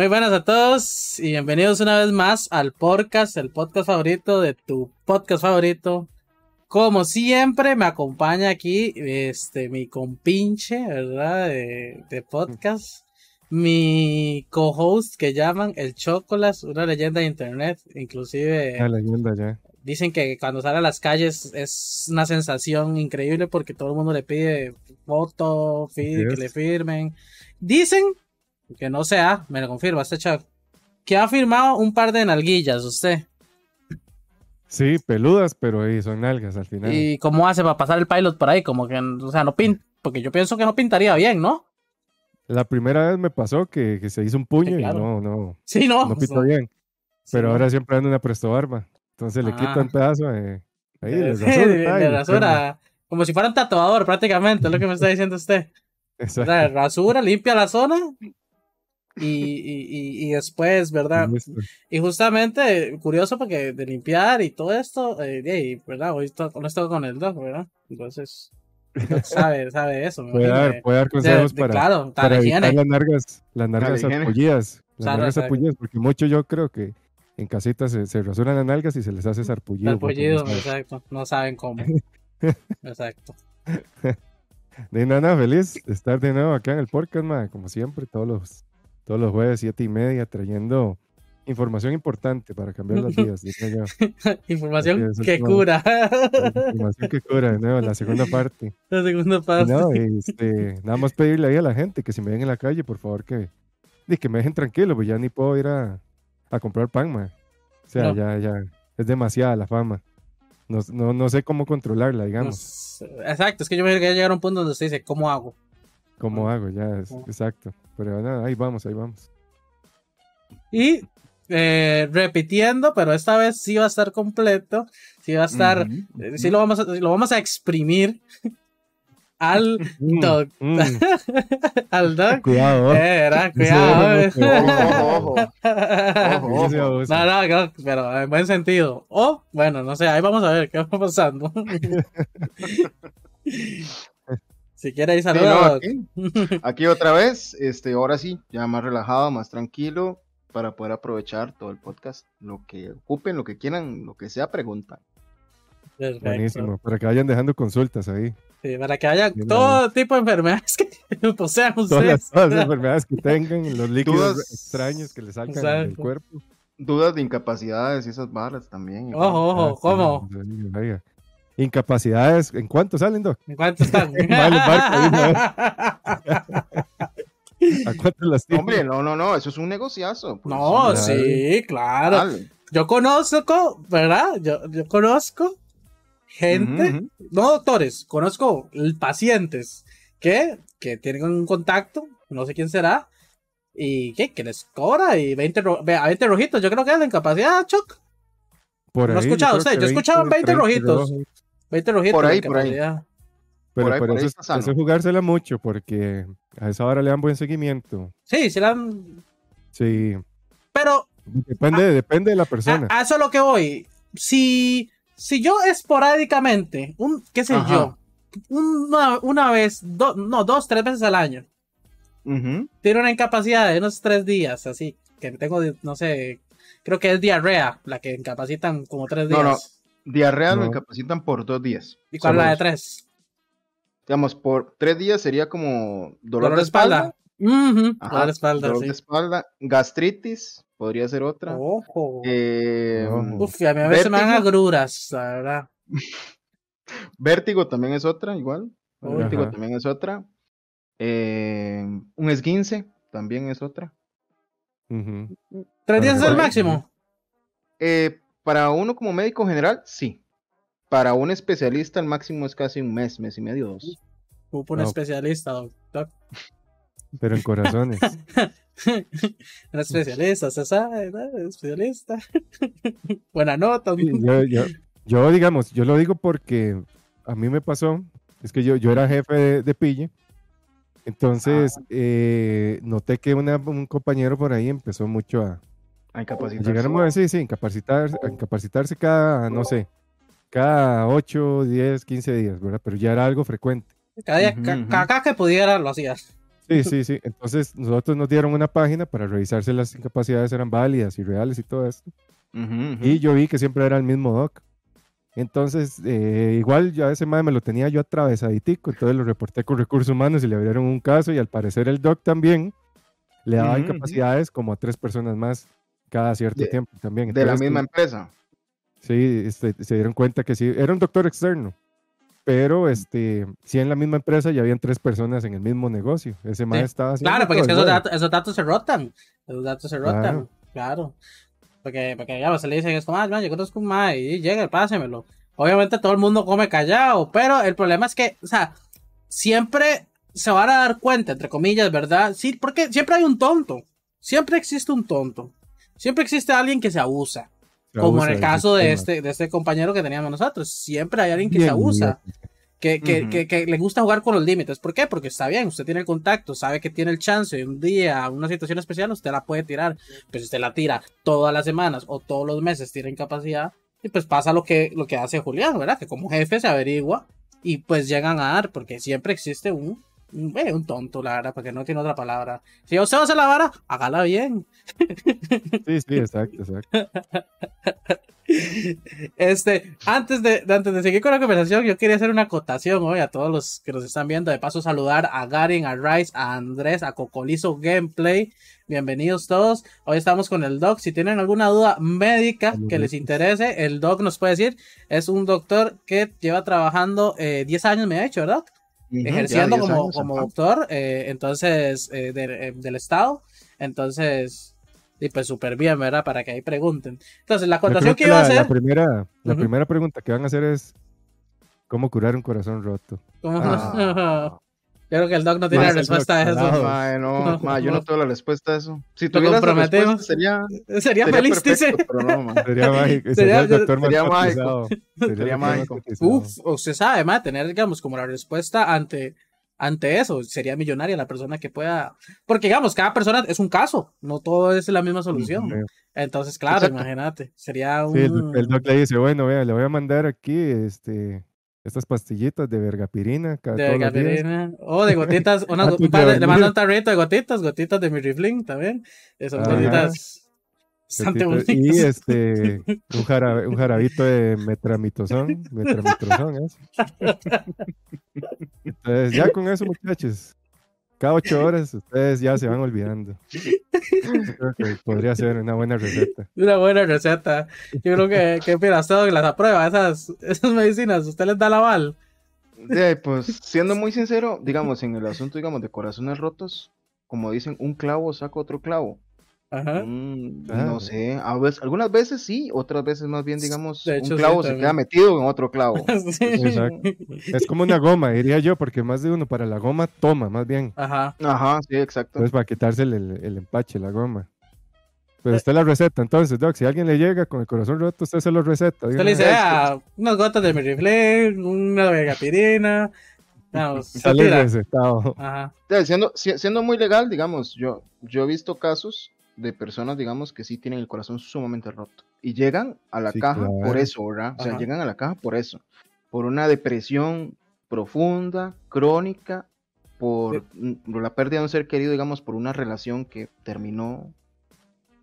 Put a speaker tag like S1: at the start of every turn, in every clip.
S1: Muy buenas a todos y bienvenidos una vez más al podcast, el podcast favorito de tu podcast favorito. Como siempre me acompaña aquí este mi compinche, ¿verdad? De, de podcast. Mi co-host que llaman el Chocolas, una leyenda de internet, inclusive
S2: Una leyenda ya.
S1: dicen que cuando sale a las calles es una sensación increíble porque todo el mundo le pide foto, que le firmen. Dicen que no sea, me lo confirma este que ha firmado un par de nalguillas usted.
S2: Sí, peludas, pero ahí son nalgas al final.
S1: ¿Y cómo hace para pasar el pilot por ahí? Como que, o sea, no pinta, porque yo pienso que no pintaría bien, ¿no?
S2: La primera vez me pasó que, que se hizo un puño
S1: Sí, claro.
S2: y no, no,
S1: Sí, no.
S2: no
S1: o
S2: pintó
S1: sea,
S2: bien.
S1: sí,
S2: Pero
S1: no.
S2: ahora siempre ando una presto barba. Entonces le
S1: Ah.
S2: quito un pedazo de. Ahí,
S1: Sí, de-
S2: ay,
S1: de
S2: le
S1: rasura, como si fuera un tatuador prácticamente, es lo que me está diciendo usted.
S2: prende.
S1: O
S2: Exacto.
S1: sea, rasura, limpia la zona y, y, y, y después, ¿verdad? Y justamente, curioso porque de limpiar y todo esto, eh, de ¿verdad? Hoy esto- no estoy con el doc, ¿verdad? Entonces, sabe, sabe eso.
S2: Puede dar,
S1: de-
S2: puede dar
S1: de-
S2: consejos
S1: de-
S2: para,
S1: claro,
S2: para evitar
S1: higiene.
S2: las nargas, las nargas
S3: higiene.
S2: sarpullidas. Las
S1: Claro,
S2: nargas
S1: exacto.
S2: sarpullidas, porque mucho yo creo que en casitas se, se rasuran las nalgas y se les hace sarpullido. no
S1: Sarpullido,
S2: saben.
S1: exacto. No saben cómo. Exacto.
S2: De nada, feliz de estar de nuevo acá en el podcast, ma, como siempre, todos los, todos los jueves, siete y media, trayendo información importante para cambiar las vidas.
S1: Información que cura.
S2: Información que cura, la segunda parte.
S1: La segunda parte.
S2: no, este, nada más pedirle ahí a la gente que si me ven en la calle, por favor, que, que me dejen tranquilo, pues ya ni puedo ir a, a comprar pan, ma. O sea,
S1: No.
S2: ya, ya, es demasiada la fama. No, no, no sé cómo controlarla, digamos.
S1: Exacto, es que yo me quería llegar a un punto donde usted dice, ¿cómo hago?
S2: ¿Cómo hago? Ya, es- exacto. Pero nada, ahí vamos, ahí vamos.
S1: Y eh, repitiendo, pero esta vez sí va a estar completo. Sí va a estar.
S3: Ujú,
S1: eh, Sí lo vamos a, lo vamos a exprimir al
S2: Mm,
S1: Doc.
S2: mm,
S1: al Doc.
S2: cuidado.
S1: Eh.
S2: Sí,
S1: Cuidado.
S3: Ojo, ojo, ojo.
S1: No, no, pero en buen sentido. O, bueno, no sé, ahí vamos a ver qué va pasando. si quiere ahí
S3: Sí, no,
S1: saludos.
S3: aquí, aquí otra vez, este, ahora sí, ya más relajado, más tranquilo, para poder aprovechar todo el podcast. Lo que ocupen, lo que quieran, lo que sea, preguntan.
S1: Perfecto.
S2: Buenísimo. Para que vayan dejando consultas ahí.
S1: Sí, para que haya
S2: Bien,
S1: todo tipo de enfermedades que posean
S2: Todas
S1: ustedes.
S2: las, todas las enfermedades que tengan, los líquidos
S3: Dudas.
S2: extraños que les salgan del cuerpo.
S3: Dudas de incapacidades y esas barras también.
S1: Ojo, ojo,
S2: sí,
S1: ¿cómo?
S2: Incapacidades, ¿en cuánto salen, Doc?
S1: ¿En cuánto están?
S2: Vale, barco ¿A cuánto las tienen?
S3: Hombre, no, no, no, eso es un negociazo. pues,
S1: no, sí, claro.
S3: Dale.
S1: Yo conozco, ¿verdad? Yo, yo conozco gente, no doctores, conozco pacientes que, que tienen un contacto, no sé quién será, y que, que les cobra y 20, ro- ve- a 20 rojitos. Yo creo que es la incapacidad, Chuck.
S2: Por
S1: ¿No he
S2: ahí,
S1: escuchado
S2: creo
S1: usted? Yo he escuchado 20
S2: 30
S1: rojitos. 20 rojitos.
S3: Por ahí, por ahí.
S2: Pero
S3: Por ahí,
S2: por
S3: por ahí
S2: eso,
S3: está
S2: eso es jugársela mucho, porque a esa hora le dan buen seguimiento.
S1: Sí, sí, la han-
S2: Sí,
S1: pero
S2: depende, depende de la persona.
S1: A, a eso es lo que voy. Si, si yo esporádicamente, un, qué sé
S3: Ajá.
S1: yo, una, una vez, do- no, dos, tres veces al año,
S3: Ujú.
S1: tiene una incapacidad de unos tres días, así, que tengo, no sé, creo que es diarrea, la que incapacitan como tres días.
S3: No, no. Diarrea lo
S2: No.
S3: incapacitan por dos días.
S1: ¿Y cuál es la de tres?
S3: Digamos, por tres días sería como dolor,
S1: Dolor
S3: de espalda. Ajá,
S1: dolor de espalda,
S3: dolor
S1: sí.
S3: de espalda. Gastritis, podría ser otra.
S1: Ojo.
S3: Eh,
S2: Ojo.
S1: Uf, a mí a veces me dan agruras, la verdad.
S3: Vértigo también es otra, igual. Vértigo también es otra. Eh, un esguince también es otra.
S1: ¿Tres días es el máximo?
S3: Eh, para uno como médico general, sí. Para un especialista, el máximo es casi un mes, mes y medio, dos.
S1: Ocupo un
S2: No.
S1: especialista, doctor.
S2: Pero en corazones.
S1: Un especialista, se sabe, ¿no? Especialista. Buena nota.
S2: Sí, yo, yo, yo, digamos, yo lo digo porque a mí me pasó, es que yo, yo era jefe de, de pille, entonces eh, noté que una- un compañero por ahí empezó mucho a,
S3: A
S2: a
S3: incapacitarse.
S2: llegar a sí, sí, incapacitarse, a incapacitarse cada, no sé, cada 8, 10, 15 días, ¿verdad? Pero ya era algo frecuente.
S1: Cada, día, ca-
S3: ujú.
S1: cada que pudiera lo hacía.
S2: Sí, Sí, sí. Entonces nosotros nos dieron una página para revisar si las incapacidades eran válidas y reales y todo esto. Y yo vi que siempre era el mismo doc. Entonces, eh, igual ya ese madre me lo tenía yo atravesaditico, entonces lo reporté con recursos humanos y le abrieron un caso y al parecer el doc también le daba incapacidades como a tres personas más cada cierto
S3: De-
S2: tiempo también.
S3: de la
S2: Entonces,
S3: misma empresa.
S2: Sí, este, se dieron cuenta que sí, era un doctor externo, pero este, sí en la misma empresa ya habían tres personas en el mismo negocio. Ese mae estaba haciendo
S1: Claro, porque es que esos datos, esos datos se rotan. Esos datos se rotan.
S2: Claro.
S1: Claro. Porque, porque ya se le dicen, es como, ah, man, yo conozco un mae y llega, pásemelo. Obviamente todo el mundo come callado, pero el problema es que, o sea, siempre se van a dar cuenta, entre comillas, ¿verdad? Sí, porque siempre hay un tonto. Siempre existe un tonto. Siempre existe alguien que se abusa.
S2: Se
S1: como
S2: abusa
S1: en el caso de este, de este compañero que teníamos nosotros. Siempre hay alguien que se abusa que, que, que le gusta jugar con los límites. ¿Por qué? Porque está bien, usted tiene el contacto, sabe que tiene el chance de un día, una situación especial, usted la puede tirar. Pero si usted la tira todas las semanas o todos los meses, tiene incapacidad, y pues pasa lo que, lo que hace Julián, ¿verdad? Que como jefe se averigua y pues llegan a dar, porque siempre existe un, un, eh, un tonto, la verdad, porque no tiene otra palabra. Si usted hacer la vara, hágala bien.
S2: Sí, sí, exacto, exacto.
S1: Este, antes de, de- antes de seguir con la conversación, yo quería hacer una acotación hoy a todos los que nos están viendo. De paso, saludar a Garin, a Rice, a Andrés, a Cocolizo Gameplay. Bienvenidos todos. Hoy estamos con el Doc. Si tienen alguna duda médica que les interese, el Doc nos puede decir. Es un doctor que lleva trabajando eh, 10 años, me ha hecho, ¿verdad? Ejerciendo
S3: 10
S1: como,
S3: años,
S1: como doctor, eh, entonces, eh, de- eh, del Estado. Entonces, y pues súper bien, ¿verdad? Para que ahí pregunten. Entonces, la acotación que
S2: que
S1: iba a
S2: la,
S1: hacer.
S2: primera, la
S1: Ujú.
S2: primera pregunta que van a hacer es ¿cómo curar un corazón roto?
S1: ¿Cómo?
S2: Ah.
S1: Yo creo que el doc no tiene la respuesta a eso.
S3: Mae, no, mae, yo no tengo la respuesta a eso. Si
S1: Lo
S3: tuviera
S1: comprometemos.
S3: respuesta sería,
S1: Sería,
S3: sería
S1: feliz,
S3: perfecto,
S1: dice.
S3: pero no, mae.
S2: Sería mágico. Sería,
S1: Sería-
S2: el doctor
S3: sería mágico.
S2: Sería
S3: mágico.
S1: Uf, usted sabe, ma, tener, digamos, como la respuesta ante, ante eso. Sería millonaria la persona que pueda. Porque, digamos, cada persona es un caso. No todo es la misma solución.
S2: Ujú.
S1: Entonces, claro,
S3: Exacto.
S1: imagínate. Sería un.
S2: Sí, el, el doc le dice, bueno, vea, le voy a mandar aquí este, estas pastillitas de vergapirina cada
S1: de gasolina. O de gotitas. una-
S2: Antes
S1: un par
S2: de
S1: le mando un tarrito de gotitas, gotitas de mi rifling también. Eh, Son
S2: Ajá.
S1: gotitas bastante
S2: Y este, un, jarabe- un jarabito de metramitozón, metramitrozón, ¿es? Entonces, ya con eso, muchachos, cada ocho horas ustedes ya se van olvidando. Creo que podría ser una buena receta.
S1: Una buena receta. Yo creo que, que Pirastado que las aprueba. Esas, esas medicinas, usted les da la aval.
S3: De, pues, siendo muy sincero, digamos, en el asunto, digamos, de corazones rotos, como dicen, un clavo saca otro clavo.
S1: Ajá.
S3: Mm,
S2: Ah.
S3: no sé, a veces, algunas veces sí, otras veces más bien, digamos,
S1: hecho,
S3: un
S1: sí,
S3: clavo se queda metido en otro clavo.
S1: Sí.
S2: Exacto. Es como una goma, diría yo, porque más de uno para la goma toma, más bien.
S1: Ajá.
S3: Ajá, sí, exacto.
S2: Entonces, para quitarse el, el- el empache, la goma. Pero usted la receta, entonces, Doc, si alguien le llega con el corazón roto, usted se lo receta.
S1: Usted le dice, ah, unas gotas de miriflén, una vegapirina. Se
S2: Sale recetado.
S1: Ajá.
S3: Siendo, si- siendo muy legal, digamos, yo, yo he visto casos de personas, digamos, que sí tienen el corazón sumamente roto y llegan a la
S2: Sí,
S3: caja
S2: claro.
S3: por eso, ¿verdad? O sea,
S1: Ajá.
S3: llegan a la caja por eso, por una depresión profunda, crónica, por, por la pérdida de un ser querido, digamos, por una relación que terminó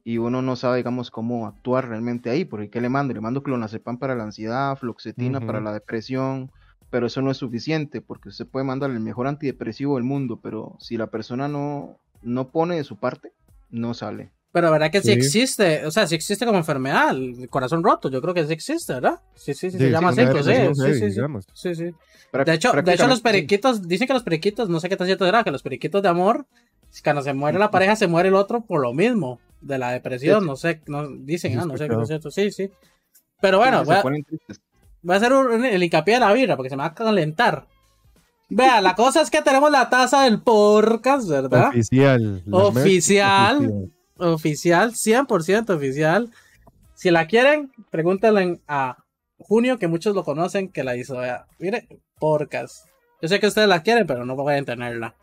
S3: y uno no sabe, digamos, cómo actuar realmente ahí, porque ¿qué le mando? Le mando clonazepam para la ansiedad, fluoxetina para la depresión, pero eso no es suficiente, porque usted puede mandar el mejor antidepresivo del mundo, pero si la persona no, no pone de su parte, no sale.
S1: Pero verdad que sí.
S2: Sí.
S1: existe, o sea, sí existe como enfermedad, el corazón roto, yo creo que sí existe, ¿verdad? Sí, sí, sí,
S2: Sí,
S1: se llama
S2: sí,
S1: así,
S2: depresión
S1: Sí,
S2: heavy,
S1: sí, sí. Sí, De hecho, de hecho los periquitos, dicen que los periquitos, no sé qué tan cierto será, que los periquitos de amor, cuando se muere la pareja, se muere el otro por lo mismo, de la depresión, no sé, no, dicen, ah, no sé qué tan cierto, sí, sí. Pero bueno, voy a, voy a hacer un- el hincapié de la birra, porque se me va a calentar. Vea, la cosa es que tenemos la taza del podcast, ¿verdad?
S2: Oficial. merch
S1: Oficial.
S2: oficial.
S1: Oficial, 100% oficial. Si la quieren, pregúntenle a Junio, que muchos lo conocen, que la hizo. Vea, mire, podcast. Yo sé que ustedes la quieren, pero no pueden tenerla.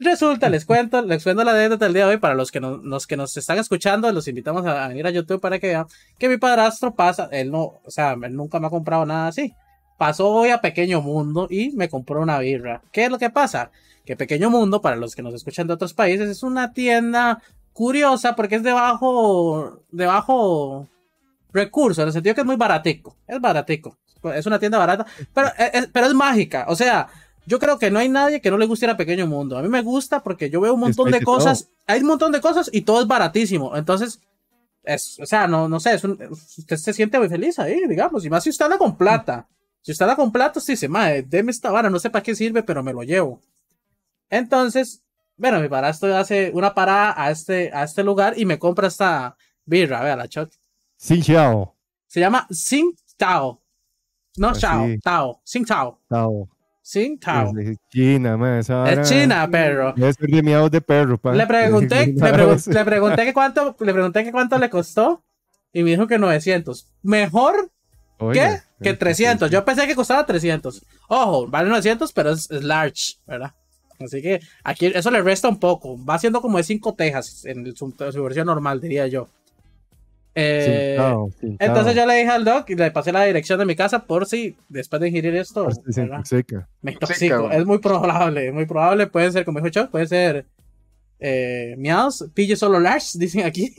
S1: Resulta, les cuento, les cuento la anécdota del día de hoy. Para los que, no- los que nos están escuchando, los invitamos a, a ir a YouTube para que vean que mi padrastro pasa, él no, o sea, él nunca me ha comprado nada así. Pasó hoy a Pequeño Mundo y me compró una birra. ¿Qué es lo que pasa? que Pequeño Mundo, para los que nos escuchan de otros países, es una tienda curiosa porque es de bajo, de bajo recurso, en el sentido que es muy baratico. Es baratico. Es una tienda barata, pero es, pero es mágica. O sea, yo creo que no hay nadie que no le guste ir a Pequeño Mundo. A mí me gusta porque yo veo un montón de cosas. Hay un montón de cosas y todo es baratísimo. Entonces, es, o sea, no, no sé, usted se siente muy feliz ahí, digamos. Y más si usted anda con plata. Si usted anda con plata, usted dice, madre, deme esta vara, no sé para qué sirve, pero me lo llevo. Entonces, bueno, mi padrastro hace una parada a este, a este lugar y me compra esta birra, vea la shot.
S2: Sin Chao.
S1: Se llama Sin Tao. No Chao, Tao. Sin Tao.
S2: Tao.
S1: Sin Tao.
S2: Es China, man.
S1: Es China, perro.
S2: Es de miados de perro, pa.
S1: Le pregunté, le, le, pregunté que cuánto, le pregunté que cuánto le costó y me dijo que 900. Mejor ¿Qué? Que 300. Yo pensé que costaba 300. Ojo, vale 900, pero es, large, ¿verdad? Así que aquí eso le resta un poco. Va siendo como de 5 tejas en su, versión normal, diría yo. Eh, entonces yo le dije al doc y le pasé la dirección de mi casa por si después de ingerir esto me intoxico. Es muy probable, muy probable. Puede ser, como dijo Chuck, puede ser eh, miados, pille solo large, dicen aquí.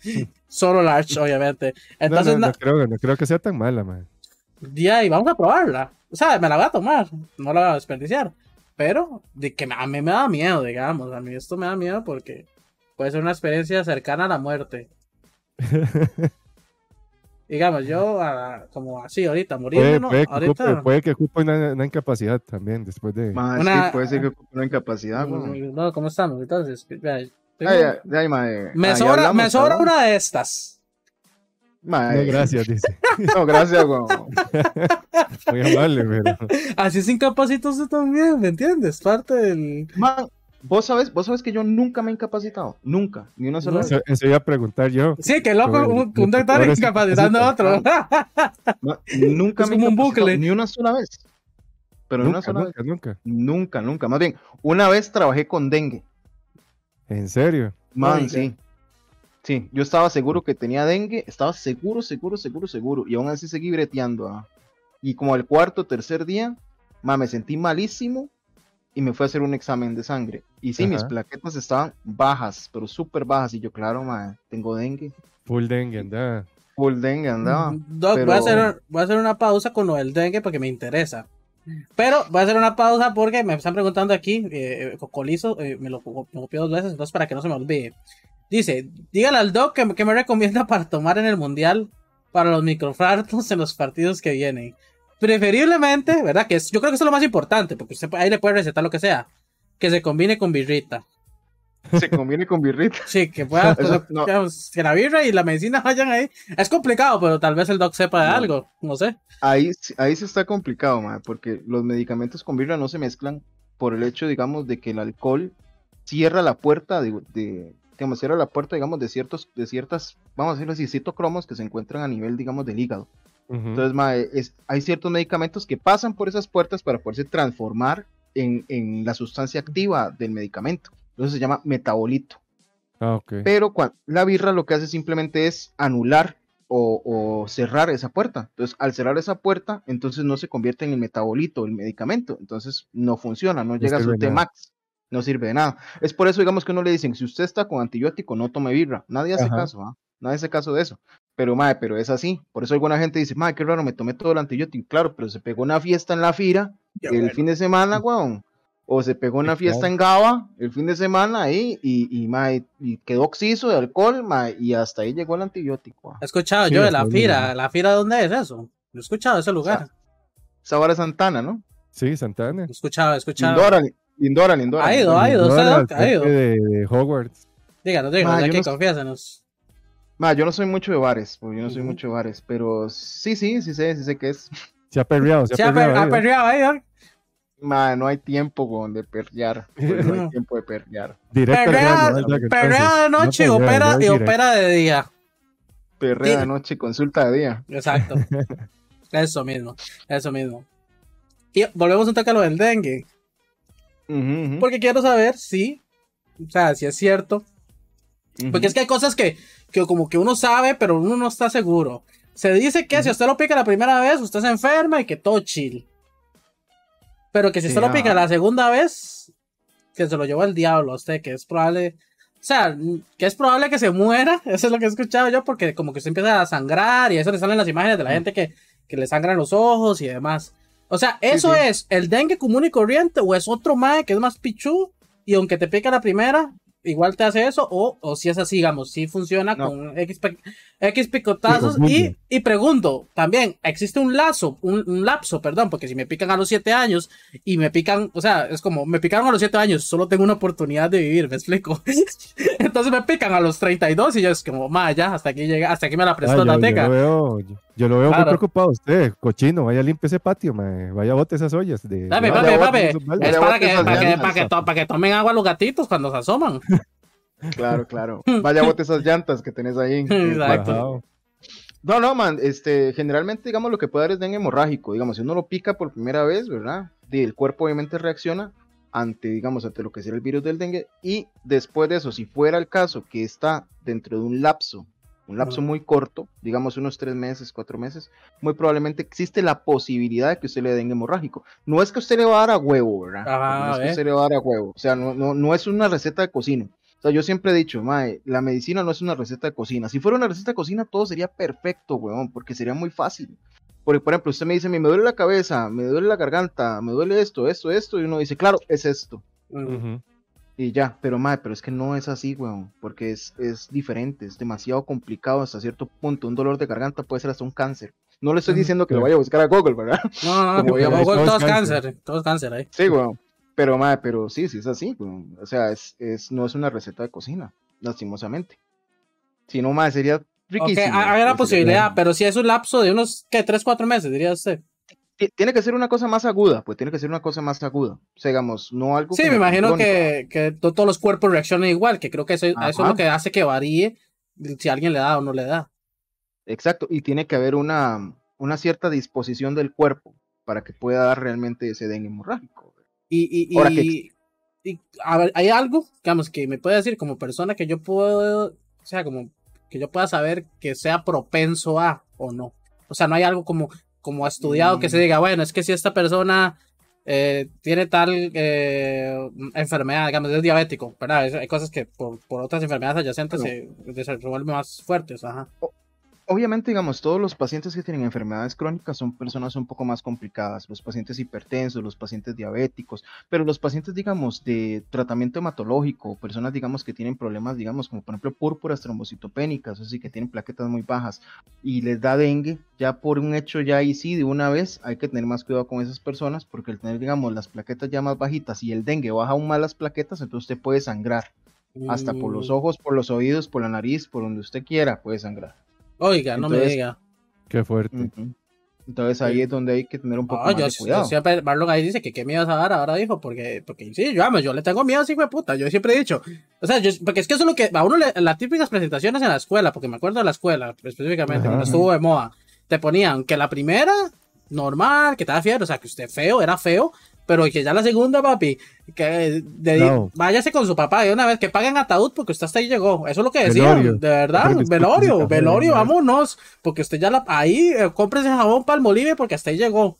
S1: Solo large, obviamente. Entonces,
S2: no, no, creo, no creo que sea tan mala, man.
S1: Ya, y vamos a probarla. O sea, me la voy a tomar, no la voy a desperdiciar. Pero de que a mí me da miedo, digamos. A mí esto me da miedo porque puede ser una experiencia cercana a la muerte. digamos, yo como así ahorita, muriendo,
S2: puede,
S1: ahorita...
S2: puede que ocupe una, incapacidad también después de...
S3: una, puede ser que ocupe una incapacidad.
S1: No, ¿cómo estamos? Entonces,
S3: me,
S1: sobra, me sobra una de estas.
S2: No, gracias, dice.
S3: no, gracias, güey.
S2: Muy amable, pero.
S1: Así es incapacitoso también, ¿me entiendes? Parte del.
S3: Vos sabes, vos sabes que yo nunca me he incapacitado. Nunca. Ni una sola vez.
S2: Eso, iba a preguntar yo.
S1: Sí, que loco, un, un doctor incapacitando a otro.
S3: nunca
S1: es
S3: me
S1: como un bucle.
S3: Ni una sola vez. Pero
S2: nunca,
S3: una sola
S2: nunca,
S3: vez.
S2: Nunca.
S3: Nunca, nunca. Más bien, una vez trabajé con dengue.
S2: ¿En serio?
S3: Man, sí. Sí, yo estaba seguro que tenía dengue, estaba seguro, seguro, seguro, seguro. Y aún así seguí breteando. ¿ah? Y como al cuarto, tercer día, man, me sentí malísimo y me fue a hacer un examen de sangre. Y sí, mis plaquetas estaban bajas, pero súper bajas. Y yo, claro, man, tengo dengue.
S2: Full dengue, andaba.
S3: Full dengue, andaba.
S1: Doc, voy, a hacer, voy a hacer una pausa con lo del dengue porque me interesa. Pero voy a hacer una pausa porque me están preguntando aquí, eh, Cocolizo, eh, me, lo, copió dos veces, entonces para que no se me olvide. Dice, dígale al Doc que, me recomienda para tomar en el Mundial para los microfartos en los partidos que vienen. Preferiblemente, ¿verdad? Que yo creo que eso es lo más importante, porque usted ahí le puede recetar lo que sea. Que se combine con birrita.
S3: Se combine con birrita.
S1: Sí, que pueda, que la birra y la medicina vayan ahí. Es complicado, pero tal vez el doc sepa de algo, no sé.
S3: Ahí, ahí sí está complicado, porque los medicamentos con birra no se mezclan por el hecho, digamos, de que el alcohol cierra la puerta de, digamos, cierra la puerta, digamos, de ciertos, de ciertas, vamos a decirlo así, citocromos que se encuentran a nivel, digamos, del hígado. Entonces, hay ciertos medicamentos que pasan por esas puertas para poderse transformar en, en la sustancia activa del medicamento. Entonces se llama metabolito.
S2: Ah,
S3: Pero la birra lo que hace simplemente es anular o, cerrar esa puerta. Entonces, al cerrar esa puerta, entonces no se convierte en el metabolito, el medicamento. Entonces, no funciona, no, llega a su T-max. No sirve de nada. Es por eso, digamos, que uno le dicen, si usted está con antibiótico, no tome birra. Nadie hace caso, ¿ah? Nadie hace caso de eso. Pero, madre, pero es así. Por eso alguna gente dice, madre, qué raro, me tomé todo el antibiótico. Claro, pero se pegó una fiesta en la fira el fin de semana, weón o se pegó una fiesta en Gaba el fin de semana ahí y, y, quedó oxiso de alcohol y hasta ahí llegó el antibiótico.
S1: He escuchado yo de la fira, ¿la fira dónde es eso? He escuchado ese lugar.
S3: Sabara Santana, ¿no?
S2: Sí, Santana.
S1: He escuchado, he escuchado.
S3: Lindora, Lindora, Lindora.
S1: Ha ido, ha ido, ha ido.
S2: De, de Hogwarts.
S1: Díganos, díganos, aquí, confiésanos.
S3: Yo no soy mucho de bares, yo no soy mucho de bares, pero sí, sí, sí sé, sí sé qué es.
S2: Se ha perreado, se, ha,
S1: perreado. Ha perreado ahí,
S3: no hay tiempo de perrear. no hay tiempo de perrear.
S1: Perrea, perrea de noche y opera, y opera de día.
S3: Perrea de noche y consulta de día.
S1: Exacto. eso mismo, eso mismo. Y volvemos un toque a lo del dengue. Porque quiero saber si, o sea, si es cierto. Porque es que hay cosas que, que como que uno sabe, pero uno no está seguro. Se dice que si usted lo pica la primera vez, usted se enferma y que todo chill. pero que si
S3: Sí,
S1: usted lo pica la segunda vez, que se lo llevó el diablo a usted, que es probable, o sea, que es probable que se muera, eso es lo que he escuchado yo, porque como que usted empieza a sangrar y eso le salen las imágenes de la gente que, que le sangran los ojos y demás. O sea, ¿eso
S3: sí.
S1: es el dengue común y corriente o es otro mae que es más pichu y aunque te pica la primera, igual te hace eso? O, o si es así, digamos, si funciona
S3: No.
S1: con X, pe- X picotazos. Y,
S2: Chikungunya.
S1: y pregunto, también, ¿existe un lazo, un, un lapso, perdón? Porque si me pican a los 7 años y me pican, o sea, es como, me picaron a los 7 años, solo tengo una oportunidad de vivir, ¿me explico? Entonces me pican a los 32 y yo es como, ma, ya, hasta aquí llega, hasta aquí me la
S2: Ah,
S1: prestó
S2: yo,
S1: la
S2: yo
S1: teca.
S2: lo veo, yo, yo lo veo
S1: Claro.
S2: muy preocupado usted, cochino, vaya limpie ese patio, mae, vaya bote esas ollas. De,
S1: papi, papi,
S2: esos baldes.
S1: es para que, para, que,
S3: llantas.
S1: para, que to- para que tomen agua los gatitos cuando se asoman.
S3: Claro, claro. Vaya bote esas llantas que tenés ahí.
S1: Exacto.
S3: No, no, man, este, generalmente, digamos, lo que puede dar es dengue hemorrágico, digamos, si uno lo pica por primera vez, ¿verdad? Y el cuerpo obviamente reacciona ante, digamos, ante lo que sería el virus del dengue, y después de eso, si fuera el caso que está dentro de un lapso, un lapso muy corto, digamos unos tres meses, cuatro meses, muy probablemente existe la posibilidad de que usted le dengue hemorrágico. No es que usted le va a dar a huevo, ¿verdad? No es que usted le va a dar a huevo, o sea, no, no, no es una receta de cocina. O sea, yo siempre he dicho, mae, la medicina no es una receta de cocina. Si fuera una receta de cocina, todo sería perfecto, weón, porque sería muy fácil. Porque, por ejemplo, usted me dice, me duele la cabeza, me duele la garganta, me duele esto, esto, esto, y uno dice, claro, es esto.
S2: Ujú.
S3: Y ya, pero mae, pero es que no es así, weón, porque es, es diferente, es demasiado complicado hasta cierto punto. Un dolor de garganta puede ser hasta un cáncer. No le estoy diciendo que lo vaya a buscar a Google, ¿verdad?
S1: No, no, no,
S3: Como
S1: porque
S3: digamos,
S1: todo,
S2: todo
S1: es cáncer, todo es cáncer ahí.
S3: Sí, weón. Pero, mae, pero sí, sí es así, weón. O sea, es, es, no es una receta de cocina, lastimosamente. Si no, mae, sería riquísimo.
S1: hay hay una
S3: Sería-
S1: posibilidad, pero si es un lapso de unos, ¿qué? ¿Tres, cuatro meses, diría usted?
S3: Ti- Tiene que ser una cosa más aguda, pues tiene que ser una cosa más aguda. O sea, digamos, no algo
S1: Sí, me imagino que, que to- todos los cuerpos reaccionan igual, que creo que eso, eso es lo que hace que varíe si alguien le da o no le da.
S3: Exacto, y tiene que haber una, una cierta disposición del cuerpo para que pueda dar realmente ese dengue hemorrágico.
S1: Y, y,
S3: Ahora
S1: y, y, a ver, hay algo, digamos, que me puede decir como persona que yo puedo, o sea, como que yo pueda saber que sea propenso a o no. O sea, no hay algo como, como estudiado que se
S3: Mm.
S1: diga, bueno, es que si esta persona eh, tiene tal eh, enfermedad, digamos, es diabético, ¿verdad? Es- hay cosas que por, por otras enfermedades adyacentes se, se vuelven más fuertes, ajá.
S3: Obviamente, digamos, todos los pacientes que tienen enfermedades crónicas son personas un poco más complicadas, los pacientes hipertensos, los pacientes diabéticos, pero los pacientes, digamos, de tratamiento hematológico, personas, digamos, que tienen problemas, digamos, como por ejemplo púrpuras trombocitopénicas, así que tienen plaquetas muy bajas y les da dengue, ya por un hecho ya ahí sí, de una vez, hay que tener más cuidado con esas personas, porque el tener, digamos, las plaquetas ya más bajitas y el dengue baja aún más las plaquetas, entonces usted puede sangrar, hasta por los
S1: Mm,
S3: ojos, por los oídos, por la nariz, por donde usted quiera, puede sangrar.
S1: Oiga, no me
S3: Entonces,
S1: diga.
S2: Qué fuerte.
S3: Ujú. Entonces ahí es donde hay que tener un poco
S1: Ah,
S3: más
S1: yo,
S3: de
S1: yo
S3: cuidado.
S1: siempre, Marlon ahí dice que qué miedo a dar, ahora dijo, porque, porque sí, yo, vamos, yo le tengo miedo, sí, de puta, yo siempre he dicho, o sea, yo, porque es que eso es lo que, a uno le, las típicas presentaciones en la escuela, porque me acuerdo de la escuela, específicamente, cuando estuvo de moda, te ponían que la primera, normal, que estaba fiebre, o sea, que usted feo, era feo, pero que ya la segunda, papi, que de-
S2: No.
S1: váyase con su papá de una vez, que paguen ataúd porque usted hasta ahí llegó, eso es lo que
S2: Velorio.
S1: de verdad, velorio, velorio,
S2: ¿no?
S1: vámonos, porque usted ya la, ahí, eh, cómprese jabón para el Bolivia porque hasta ahí llegó.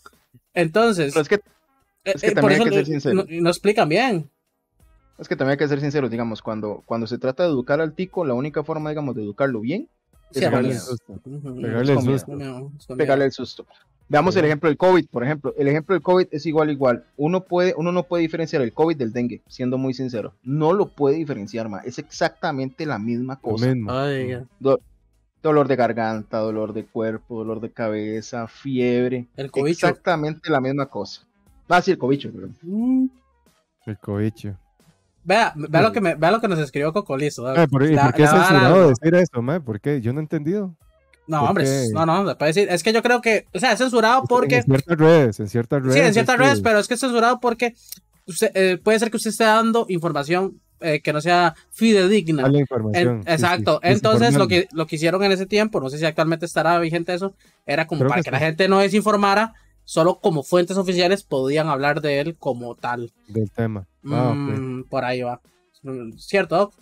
S1: Entonces,
S3: Pero es que,
S1: eh,
S3: es que
S1: eh, por
S3: hay que ser sincero.
S1: no, no explican bien.
S3: es que también hay que ser sinceros, digamos, cuando, cuando se trata de educar al tico, la única forma, digamos, de educarlo bien
S1: Sí,
S2: Pegarle el susto. Pegarle el susto.
S3: Veamos
S2: Sí.
S3: el ejemplo del COVID, por ejemplo. El ejemplo del COVID es igual, igual. Uno, puede, uno no puede diferenciar el COVID del dengue, siendo muy sincero. No lo puede diferenciar, ma. Es exactamente la misma
S2: Lo
S3: cosa.
S2: mismo.
S1: Oiga,
S3: Do- dolor de garganta, dolor de cuerpo, dolor de cabeza, fiebre.
S1: el cobicho.
S3: Exactamente la misma cosa. Ah, sí, el cobicho, perdón.
S1: Mm.
S2: El cobicho.
S1: Vea, vea lo que me, vea lo que nos escribió Cocolizo.
S2: Ay, ¿por, ¿Y
S1: La-
S2: por qué
S1: la
S2: es censurado decir eso, mae? ¿Por qué? Yo no he entendido.
S1: No,
S2: ¿por
S1: hombre, no, no, puede decir. Es que yo creo que, o sea, es censurado porque,
S2: En ciertas redes, en ciertas redes.
S1: sí, en ciertas redes, pero es que es censurado porque usted, eh, puede ser que usted esté dando información eh, que no sea fidedigna. En-
S2: información. sí,
S1: exacto.
S2: sí,
S1: Entonces, lo que, lo que hicieron en ese tiempo, no sé si actualmente estará vigente eso, era como
S2: Creo
S1: para
S2: que
S1: que, la gente no desinformara, solo como fuentes oficiales podían hablar de él como tal.
S2: Del tema. Ah, ok.
S1: Mm, Por ahí va. Mm, ¿Cierto, Doc?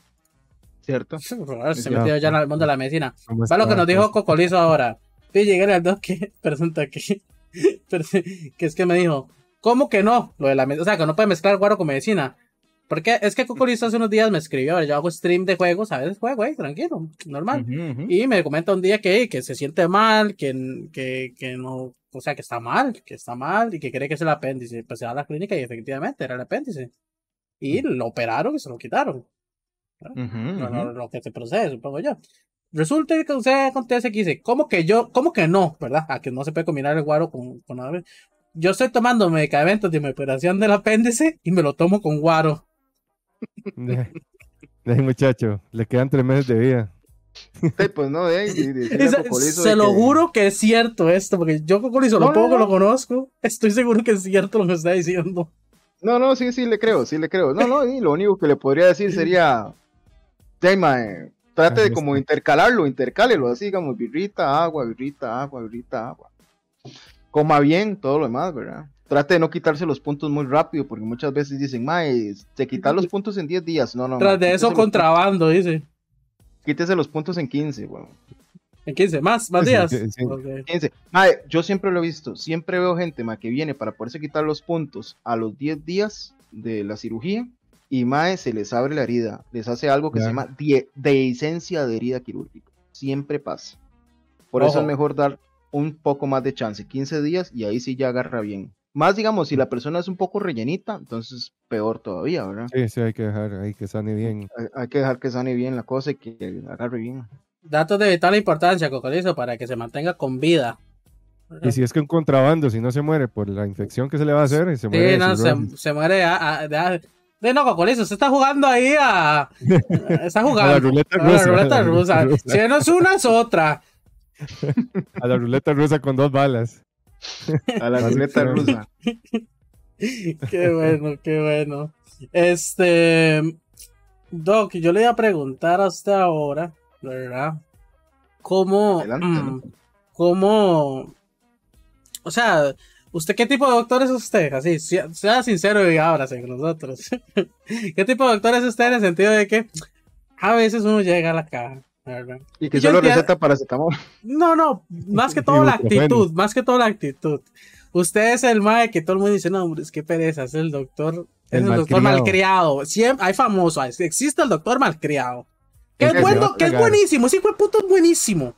S3: ¿Cierto?
S1: Se metió ya en el mundo de la medicina.
S2: ¿Cómo
S1: Va lo que nos dijo
S2: ¿Cómo
S1: Cocolizo ahora. Sí, llegué al Doc que pregunta que, que es que me dijo, ¿cómo que no? Lo de la, o sea, que no puede mezclar guaro con medicina. Porque es que Cocolizo hace unos días me escribió, yo hago stream de juegos, a veces juego, ahí, tranquilo, normal. Y me comenta un día que, que se siente mal, que, que, que no, o sea, que está mal, que está mal y que cree que es el apéndice. Pues se va a la clínica y efectivamente era el apéndice. Y lo operaron y se lo quitaron. Lo, que se procede, supongo yo. Resulta que usted acontece que dice, ¿cómo que yo, cómo que no, verdad? A que no se puede combinar el guaro con, con nada. Yo estoy tomando medicamentos de mi operación del apéndice y me lo tomo con guaro.
S2: De, muchacho, le quedan tres meses de vida.
S3: pues no, de,
S1: se, lo juro que es cierto esto, porque yo Cocolizo, lo poco lo conozco, estoy seguro que es cierto lo que está diciendo.
S3: No, no, sí, sí le creo, sí le creo. No, no, y lo único que le podría decir sería, tema, eh, trate de como intercalarlo, intercálelo, así como birrita, agua, birrita, agua, birrita, agua. Coma bien, todo lo demás, ¿verdad? Trate de no quitarse los puntos muy rápido, porque muchas veces dicen, mae, te quitas los puntos en 10 días. No, no.
S1: Tras de eso, contrabando, dice.
S3: Quítese los puntos en 15, weón.
S1: En 15, más, más días.
S3: 15. Mae, yo siempre lo he visto, siempre veo gente, mae, que viene para poderse quitar los puntos a los 10 días de la cirugía y mae se les abre la herida, les hace algo que se llama dehiscencia de herida quirúrgica. Siempre pasa. Por eso es mejor dar un poco más de chance, 15 días y ahí sí ya agarra bien. Más, digamos, si la persona es un poco rellenita, entonces peor todavía, ¿verdad?
S2: Sí, sí, hay que dejar ahí que sane bien.
S3: Hay, que dejar que sane bien la cosa y que agarre bien.
S1: Datos de vital importancia, Cocolizo, para que se mantenga con vida.
S2: Y si es que un contrabando, si no se muere por la infección que se le va a hacer, se muere.
S1: Sí, no, se, muere de, no, Cocolizo, se está jugando ahí a. Está jugando. a la ruleta rusa. A la ruleta rusa. Si no es una, es otra.
S2: A la ruleta rusa con dos balas.
S3: A la ruleta rusa.
S1: qué bueno, qué bueno. Este. Doc, yo le iba a preguntar hasta ahora, ¿verdad? ¿Cómo. Mm, ¿Cómo. O sea, ¿usted qué tipo de doctor es usted? Así, sea sincero y ábrase con nosotros. ¿Qué tipo de doctor es usted en el sentido de que a veces uno llega a la caja
S3: y que solo receta paracetamol.
S1: No, no, más que todo la actitud, más que todo la actitud. Usted es el mae que todo el mundo dice, no, hombre, es que pereza, es el doctor, es el, doctor malcriado. Siempre, hay famoso, existe el doctor malcriado. Que es, bueno, que es buenísimo, hijo de puto es buenísimo.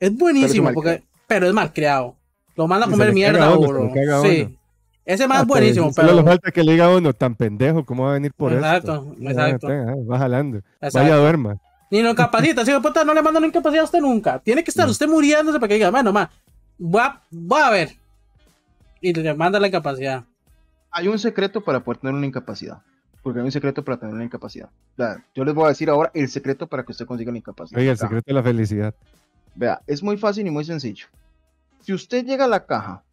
S1: Es buenísimo, pero, porque, pero es malcriado. Lo manda a comer mierda, bro. Sí. Ese más ah, buenísimo, pero.
S2: Solo le falta que le diga a uno tan pendejo, ¿cómo va a venir por
S1: exacto,
S2: esto?
S1: Exacto,
S2: exacto. Va jalando. Vaya duerma.
S1: Ni lo incapacita. Si puta, no le mandan una incapacidad a usted nunca. Tiene que estar usted muriéndose para que diga, bueno, ma, voy a, voy a ver. Y le manda la incapacidad.
S3: Hay un secreto para poder tener una incapacidad. Porque hay un secreto para tener una incapacidad. yo les voy a decir ahora el secreto para que usted consiga una incapacidad.
S2: Oiga, el secreto de la felicidad.
S3: Vea, es muy fácil y muy sencillo. Si usted llega a la caja,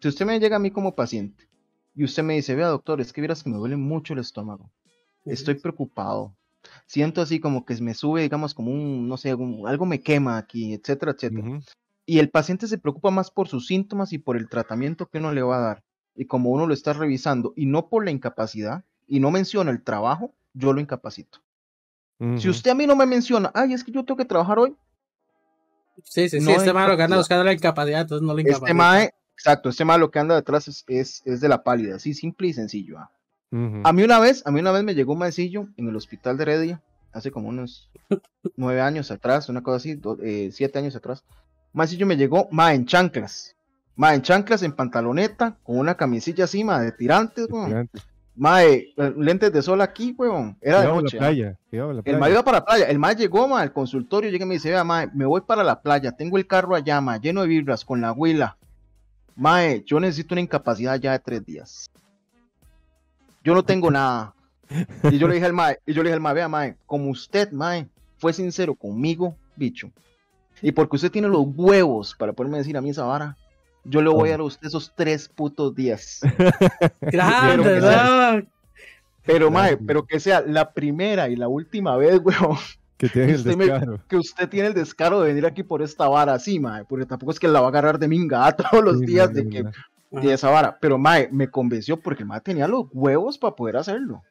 S3: si usted me llega a mí como paciente y usted me dice, vea doctor, es que vieras que me duele mucho el estómago. Estoy preocupado siento así como que me sube, digamos, como un, no sé, algo me quema aquí, etcétera, etcétera. Y el paciente se preocupa más por sus síntomas y por el tratamiento que uno le va a dar. Y como uno lo está revisando y no por la incapacidad y no menciona el trabajo, yo lo incapacito. Si usted a mí no me menciona, ay, es que yo tengo que trabajar hoy.
S1: Sí, sí, sí, este malo que anda buscando la incapacidad, entonces no lo
S3: incapacita. Este mae, exacto, este malo que anda detrás es, es, de la pálida, así simple y sencillo. ¿ah? A mí una vez, a mí una vez me llegó un maecillo en el hospital de Heredia, hace como unos nueve años atrás, una cosa así, eh, siete años atrás. Maecillo me llegó, ma en chanclas, ma en chanclas, en pantaloneta, con una camisilla así, ma de tirantes, Ma, eh, lentes de sol aquí, weón. Era de noche. La playa, El ma iba para la playa. El ma llegó, ma, al consultorio, llega y me dice, vea, ma, me voy para la playa, tengo el carro allá, ma, lleno de vibras, con la huila. Mae, yo necesito una incapacidad ya de tres días yo no tengo nada. Y yo le dije al mae, y yo le dije al mae, vea mae, como usted, mae, fue sincero conmigo, bicho. Y porque usted tiene los huevos para poderme decir a mí esa vara, yo le voy a dar a usted esos tres putos días.
S1: Grande, ¿verdad?
S3: Pero, mae, pero que sea la primera y la última vez, weón.
S2: Que, tiene el descaro.
S3: que usted tiene el descaro de venir aquí por esta vara así, mae. Porque tampoco es que la va a agarrar de minga todos los días de que de esa vara. Pero mae, me convenció porque el mae tenía los huevos para poder hacerlo.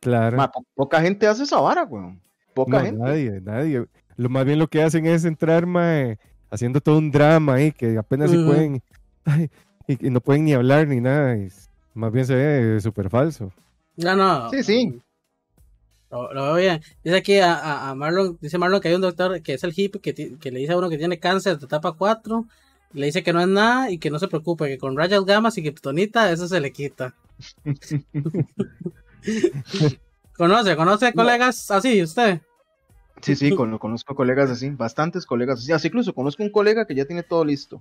S2: Claro.
S3: poca gente hace esa vara, weón. Poca gente.
S2: Nadie, nadie. Lo más bien lo que hacen es entrar, mae, haciendo todo un drama ahí, que apenas se pueden. y, y no pueden ni hablar ni nada. y más bien se ve súper falso.
S1: No, no.
S3: Sí, sí.
S1: Lo, lo veo bien. Dice aquí a, a- a Marlon, dice Marlon que hay un doctor que es el hippie que, que le dice a uno que tiene cáncer de etapa 4, le dice que no es nada y que no se preocupe, que con rayas gamas y kriptonita eso se le quita. ¿Conoce? ¿Conoce colegas así usted?
S3: Sí, sí, con- conozco colegas así, bastantes colegas así. Así incluso conozco un colega que ya tiene todo listo.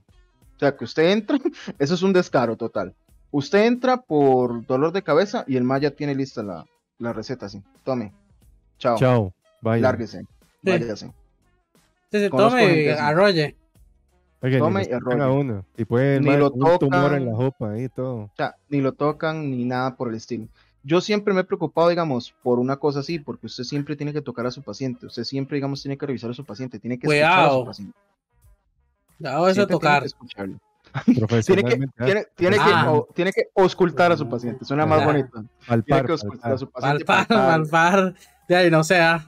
S3: O sea, que usted entra, eso es un descaro total. Usted entra por dolor de cabeza y el ma ya tiene lista la, la receta así. Tome. Chao.
S2: Chao. Vaya.
S3: Lárguese. Váyase.
S1: Sí, sí, tome y arrolle.
S2: Ni
S3: Tome y
S2: tocan a
S3: arrolle.
S2: uno. Y puede
S3: Ni lo
S2: un tumor en
S3: tocan.
S2: la jopa ahí y todo.
S3: O sea, ni lo tocan ni nada por el estilo. Yo siempre me he preocupado, digamos, por una cosa así, porque usted siempre tiene que tocar a su paciente. Usted siempre, digamos, tiene que revisar a su paciente. Tiene que escuchar a
S1: Cuidado.
S3: su paciente.
S1: De
S3: Siempre tiene
S1: tocar.
S3: que escucharlo. Tiene que,
S2: ah,
S3: tiene, que,
S1: Ah.
S3: o- tiene que auscultar a su paciente. Suena más
S1: Ah.
S3: bonito.
S2: palpar,
S3: Tiene que auscultar
S2: palpar.
S3: a su paciente.
S1: Palpar,
S3: palpar.
S1: palpar. De ahí no sea.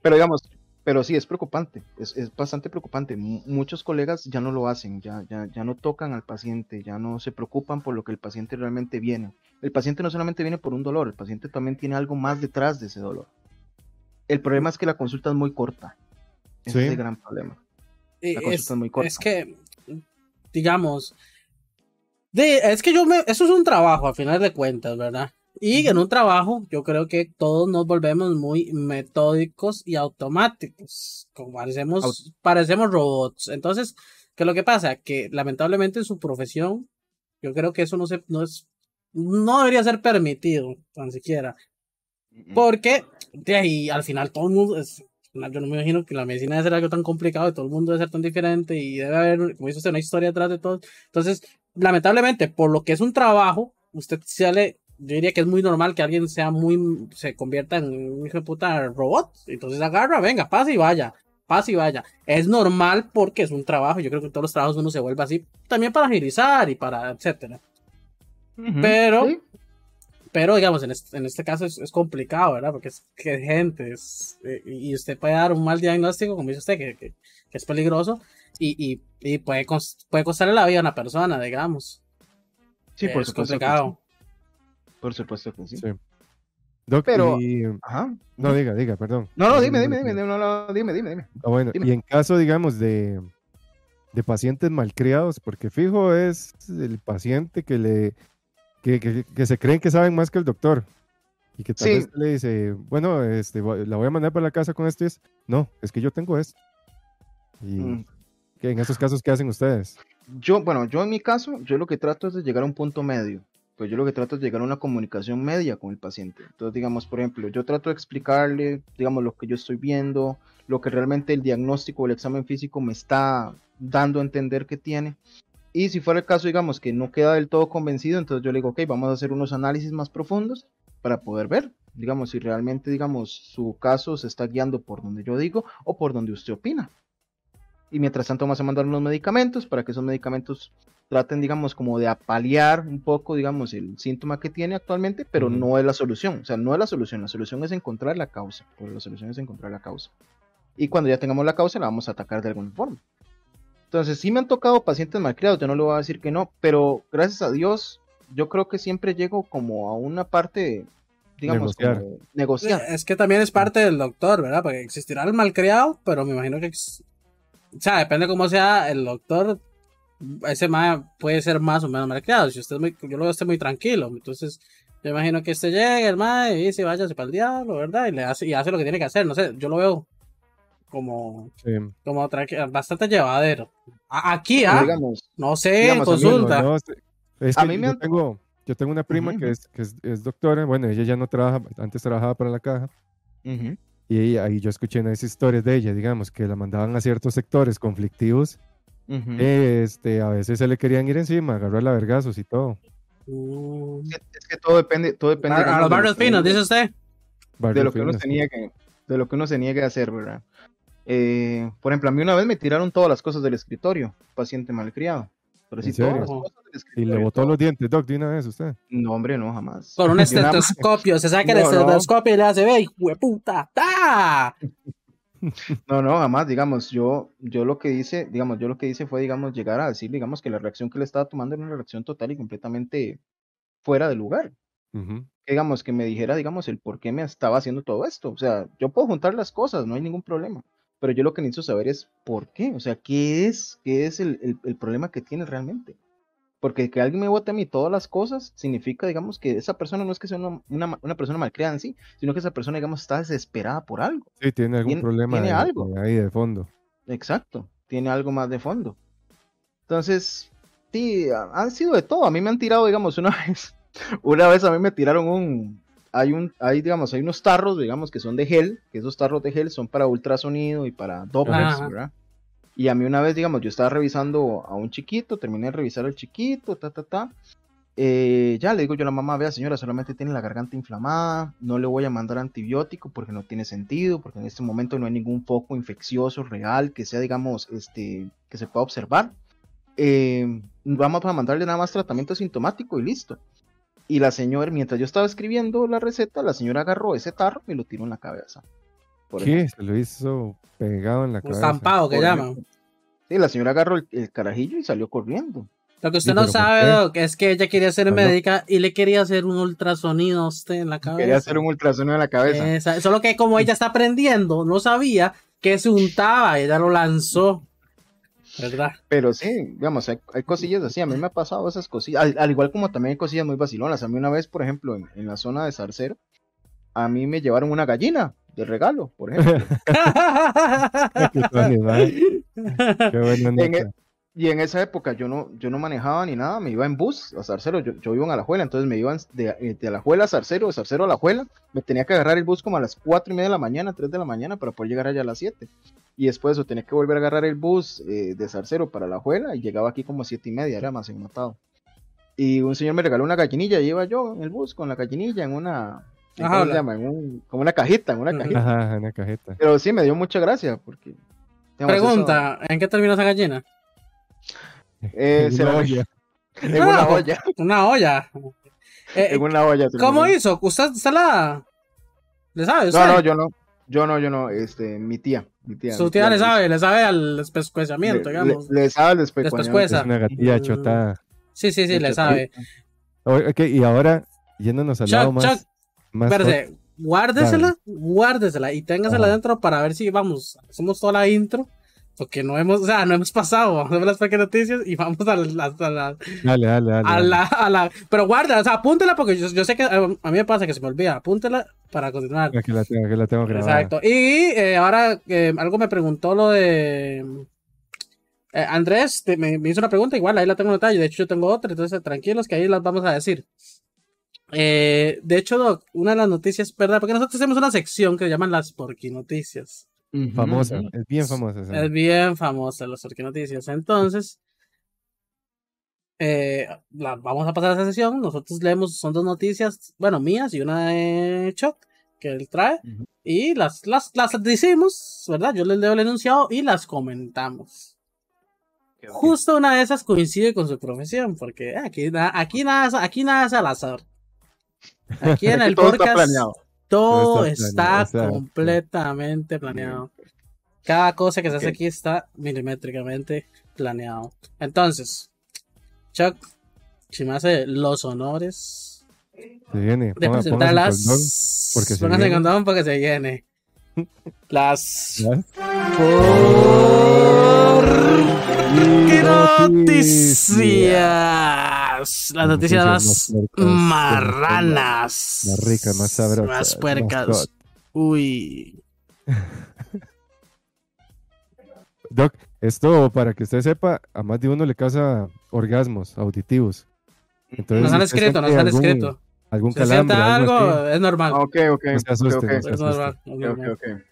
S3: Pero digamos, pero sí, es preocupante. Es, es bastante preocupante. Mu- muchos colegas ya no lo hacen. Ya, ya, ya no tocan al paciente. Ya no se preocupan por lo que el paciente realmente viene. El paciente no solamente viene por un dolor. El paciente también tiene algo más detrás de ese dolor. El problema es que la consulta es muy corta. Ese
S2: Sí.
S3: es el gran problema. La consulta
S1: Es,
S3: es muy corta.
S1: es que, digamos, de, es que yo me, eso es un trabajo a final de cuentas, ¿verdad? Y en un trabajo, yo creo que todos nos volvemos muy metódicos y automáticos, como parecemos, parecemos robots. Entonces, ¿qué es lo que pasa? Que lamentablemente en su profesión, yo creo que eso no se, no es, no debería ser permitido, tan siquiera. Porque de ahí al final todo el mundo es, yo no me imagino que la medicina debe ser algo tan complicado y todo el mundo debe ser tan diferente y debe haber, como dice usted, una historia detrás de todo. Entonces, lamentablemente, por lo que es un trabajo, usted sale, yo diría que es muy normal que alguien sea muy, se convierta en un hijo de puta robot. Entonces agarra, venga, pase y vaya. Pase y vaya. Es normal porque es un trabajo. Yo creo que en todos los trabajos uno se vuelve así. También para agilizar y para, etcétera. Pero,
S3: Sí.
S1: pero digamos, en este, en este caso es, es complicado, ¿verdad? Porque es que gente, es, eh, y usted puede dar un mal diagnóstico, como dice usted, que, que, que es peligroso, y, y, y puede, cos- puede costarle la vida a una persona, digamos.
S3: Sí, por
S1: es complicado.
S3: Por supuesto que sí.
S2: Sí. Doc,
S3: Pero-
S2: y-
S3: Ajá.
S2: No, diga, diga, perdón.
S3: No, no, dime, dime, dime, dime, no, no, dime, dime, dime.
S2: Ah, bueno,
S3: Dime.
S2: y en caso, digamos, de, de pacientes malcriados, porque fijo es el paciente que le que, que- que se creen que saben más que el doctor. Y que tal
S3: Sí.
S2: vez le dice, bueno, este, la voy a mandar para la casa con esto y es, no, es que yo tengo esto. Y
S3: Mm.
S2: que en esos casos, ¿qué hacen ustedes?
S3: Yo, bueno, yo en mi caso, yo lo que trato es de llegar a un punto medio. Pues yo lo que trato es llegar a una comunicación media con el paciente. Entonces, digamos, por ejemplo, yo trato de explicarle, digamos, lo que yo estoy viendo, lo que realmente el diagnóstico o el examen físico me está dando a entender que tiene. Y si fuera el caso, digamos, que no queda del todo convencido, entonces yo le digo, ok, vamos a hacer unos análisis más profundos para poder ver, digamos, si realmente, digamos, su caso se está guiando por donde yo digo o por donde usted opina. Y mientras tanto vamos a mandar unos medicamentos para que esos medicamentos traten, digamos, como de apalear un poco, digamos, el síntoma que tiene actualmente, pero
S2: Ujú.
S3: no es la solución. O sea, no es la solución. La solución es encontrar la causa. Porque la solución es encontrar la causa. Y cuando ya tengamos la causa, la vamos a atacar de alguna forma. Entonces, sí me han tocado pacientes malcriados, yo no le voy a decir que no, pero gracias a Dios, yo creo que siempre llego como a una parte, digamos,
S2: Negociar.
S3: como negociar.
S1: Es que también es parte del doctor, ¿verdad? Porque existirá el malcriado, pero me imagino que. O sea, depende cómo sea el doctor. Ese mae puede ser más o menos malcriado. Si usted es muy, yo lo veo usted muy tranquilo. Entonces, yo imagino que este llegue, el mae, y dice, váyase para el diablo, ¿verdad? Y le hace, y hace lo que tiene que hacer. No sé, yo lo veo como,
S2: Sí.
S1: como bastante llevadero. A- aquí, ¿ah?
S3: digamos,
S1: No sé,
S3: digamos, a mí
S1: consulta.
S2: No, no, es- es
S3: A
S2: que
S3: mí me
S2: yo
S3: han-
S2: tengo, yo tengo una prima
S3: Ujú,
S2: que,
S3: ujú.
S2: es, que es, es doctora, bueno, ella ya no trabaja, antes trabajaba para la caja,
S3: ujú,
S2: y ella- ahí yo escuché unas historias de ella, digamos, que la mandaban a ciertos sectores conflictivos,
S3: ujú.
S2: este, a veces se le querían ir encima, agarrarla a vergazos y todo.
S1: Mm.
S3: Es que- es que todo depende, todo depende
S1: A, los
S3: de lo
S1: barrios
S3: que
S1: finos,
S3: uno-
S1: dice usted.
S3: de lo que uno se niegue, de lo que uno se niegue a hacer, ¿verdad? Eh, por ejemplo, a mí una vez me tiraron todas las cosas del escritorio, paciente malcriado. Pero sí,
S2: ¿En
S3: todas
S2: serio?
S3: las cosas del
S2: Y le botó
S3: todo.
S2: los dientes, Doc, de una vez usted.
S3: No, hombre, no, jamás.
S1: Con un estetoscopio, se saca el
S3: No, no.
S1: estetoscopio y le hace, ve, puta, ¡ta!
S3: No, no, jamás, digamos, yo, yo lo que hice, digamos, yo lo que hice fue, digamos, llegar a decir, digamos, que la reacción que le estaba tomando era una reacción total y completamente fuera de lugar. Digamos, que me dijera, digamos, el por qué me estaba haciendo todo esto. O sea, yo puedo juntar las cosas, no hay ningún problema. Pero yo lo que necesito saber es por qué. O sea, qué es, qué es el, el- el problema que tiene realmente. Porque que alguien me vote a mí todas las cosas significa, digamos, que esa persona no es que sea una, una, una persona malcriada en sí, sino que esa persona, digamos, está desesperada por algo.
S2: Sí, tiene algún
S3: Tiene-
S2: problema
S3: tiene
S2: de-
S3: algo.
S2: ahí de fondo.
S3: Exacto, tiene algo más de fondo. Entonces, sí, ha- han sido de todo. A mí me han tirado, digamos, una vez, una vez a mí me tiraron un, hay un, hay, digamos, hay unos tarros, digamos, que son de gel, que esos tarros de gel son para ultrasonido y para Dopplers,
S1: Ajá.
S3: ¿verdad? Y a mí una vez, digamos, yo estaba revisando a un chiquito, terminé de revisar al chiquito, ta, ta, ta. Eh, ya le digo yo a la mamá, vea señora, solamente tiene la garganta inflamada, no le voy a mandar antibiótico porque no tiene sentido, porque en este momento no hay ningún foco infeccioso real que sea, digamos, este, que se pueda observar. Eh, vamos a mandarle nada más tratamiento sintomático y listo. Y la señora, mientras yo estaba escribiendo la receta, la señora agarró ese tarro y lo tiró en la cabeza. Por
S2: ¿Qué?
S3: ejemplo.
S2: Se lo hizo pegado en la cabeza.
S1: estampado que llaman.
S3: Sí, la señora agarró el, el carajillo y salió corriendo.
S1: Lo que usted
S2: Sí,
S1: no
S2: pero ¿por
S1: sabe? Doc, es que ella quería ser médica y le quería hacer un ultrasonido a usted en la cabeza.
S3: Quería hacer un ultrasonido en la cabeza.
S1: Esa- solo que como ella está aprendiendo, no sabía que se untaba, ella lo lanzó. ¿Verdad?
S3: Pero sí, digamos, hay, hay cosillas así. A mí me ha pasado esas cosillas. Al, al igual como también hay cosillas muy vacilonas. A mí una vez, por ejemplo, en, en la zona de Zarcero, a mí me llevaron una gallina de regalo, por ejemplo.
S2: Qué tu animal, qué buena
S3: En
S2: nota.
S3: e- y en esa época yo no, yo no manejaba ni nada, me iba en bus a Zarcero, yo, yo vivo en Alajuela, entonces me iban de, eh, de Alajuela a Zarcero, de Zarcero a Alajuela, me tenía que agarrar el bus como a las 4 y media de la mañana, 3 de la mañana para poder llegar allá a las 7. Y después de eso tenía que volver a agarrar el bus eh, de Zarcero para Alajuela y llegaba aquí como a 7 y media, era más enmatado. Y un señor me regaló una gallinilla, y iba yo en el bus con la gallinilla en una,
S1: Ajá,
S3: ¿cómo se
S1: la-
S3: llama? En un- como una cajita, en una cajita.
S2: Ajá, en la cajeta.
S3: Pero sí, me dio mucha gracia porque... digamos, eso-
S1: Pregunta, ¿en qué terminó esa gallina?
S3: eh,
S2: En
S3: se
S2: una
S3: la-
S2: olla.
S3: en una
S1: Ah,
S3: olla.
S1: Una olla. Eh,
S3: En una olla.
S1: ¿Cómo
S3: terminó.
S1: hizo? ¿Usted, usted la... ¿Le sabe?
S3: No,
S1: usted?
S3: no, yo no. Yo no, yo no. Este, mi tía. Mi tía
S1: Su
S3: mi
S1: tía le sabe, le sabe al espescuezamiento,
S3: Le-
S1: digamos.
S3: Le, le sabe el despecuañón.
S1: Despecueza.
S2: Es una gatilla
S1: Mm.
S2: chotada.
S1: Sí, sí, sí, le sabe.
S2: O- Ok, y ahora, yéndonos al lado
S1: Chuck,
S2: más.
S1: Chuck,
S2: más
S1: guárdesela, guárdesela y téngasela dentro para ver si vamos, hacemos toda la intro, porque no hemos, o sea, no hemos pasado, hacemos las pequeñas noticias y vamos a la, a la,
S2: Dale, dale, dale.
S1: a la, a la- pero guarda, o sea, apúntela porque yo, yo sé que eh, a mí me pasa que se me olvida, apúntela para continuar.
S2: Aquí la tengo, aquí la tengo grabada.
S1: Exacto. Y eh, ahora eh, algo me preguntó lo de eh, Andrés, te- me, me hizo una pregunta, igual ahí la tengo anotada, y de hecho yo tengo otra, entonces tranquilos que ahí las vamos a decir. Eh, de hecho, Doc, una de las noticias, ¿verdad? Porque nosotros tenemos una sección que se llaman las Porqui Noticias.
S2: Famosa, es bien famosa. esa.
S1: Es bien famosa las Porqui Noticias. Entonces, eh, la- vamos a pasar a esa sesión. Nosotros leemos, son dos noticias, bueno, mías y una de Chuck, que él trae. Y las, las, las decimos, ¿verdad? Yo les leo el enunciado y las comentamos. Justo una de esas coincide con su profesión, porque aquí, aquí, nada, aquí nada es al azar. Aquí en el
S3: todo está
S1: podcast
S3: planeado.
S1: todo
S2: Todo
S1: está,
S2: está planeado, exacto.
S1: completamente planeado. Cada cosa que se hace aquí está milimétricamente planeado. Entonces, Chuck, si me hace los honores
S2: Se viene.
S1: de
S2: Ponga,
S1: presentar las.
S2: porque se
S1: Póngase
S2: viene.
S1: condón porque se viene. Las.
S2: ¿ya?
S1: ¿Qué
S2: noticias?
S1: Las noticias más
S2: Noticias más puercas,
S1: marranas.
S2: Más ricas, más sabrosas,
S1: Más puercas. Uy.
S2: Doc, esto para que usted sepa, a más de uno le causa orgasmos auditivos. Entonces,
S1: Nos han escrito, nos han
S2: algún-
S1: escrito.
S2: Algún
S1: Si siente
S2: calambre, algo
S1: es normal.
S3: Ah, Ok, ok.
S2: No se asuste,
S3: ok, ok.
S2: no se
S1: Es normal. es.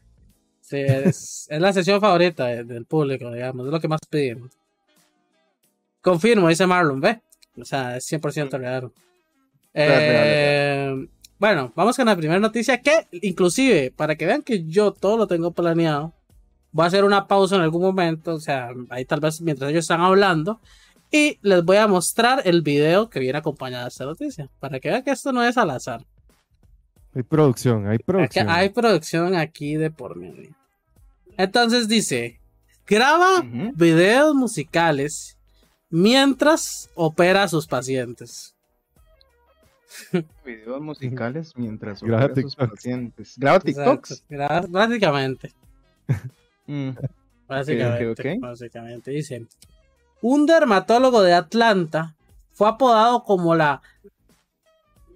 S1: Sí, es, es la sesión favorita de- del público, digamos. Es lo que más pedimos. Confirmo, dice Marlon, ¿ve? O sea, es 100% real. Eh, bueno, vamos con la primera noticia que, inclusive, para que vean que yo todo lo tengo planeado, voy a hacer una pausa en algún momento, o sea, ahí tal vez mientras ellos están hablando, y les voy a mostrar el video que viene acompañado de esta noticia, para que vean que esto no es al azar.
S2: Hay producción, hay producción.
S1: hay producción aquí de por medio. Entonces dice, graba videos musicales mientras opera a sus pacientes.
S3: Videos musicales mientras opera a sus pacientes. Graba TikToks.
S1: Exacto, Básicamente.
S3: Mm.
S1: Básicamente,
S3: ok, ok.
S1: básicamente. Dice, un dermatólogo de Atlanta fue apodado como la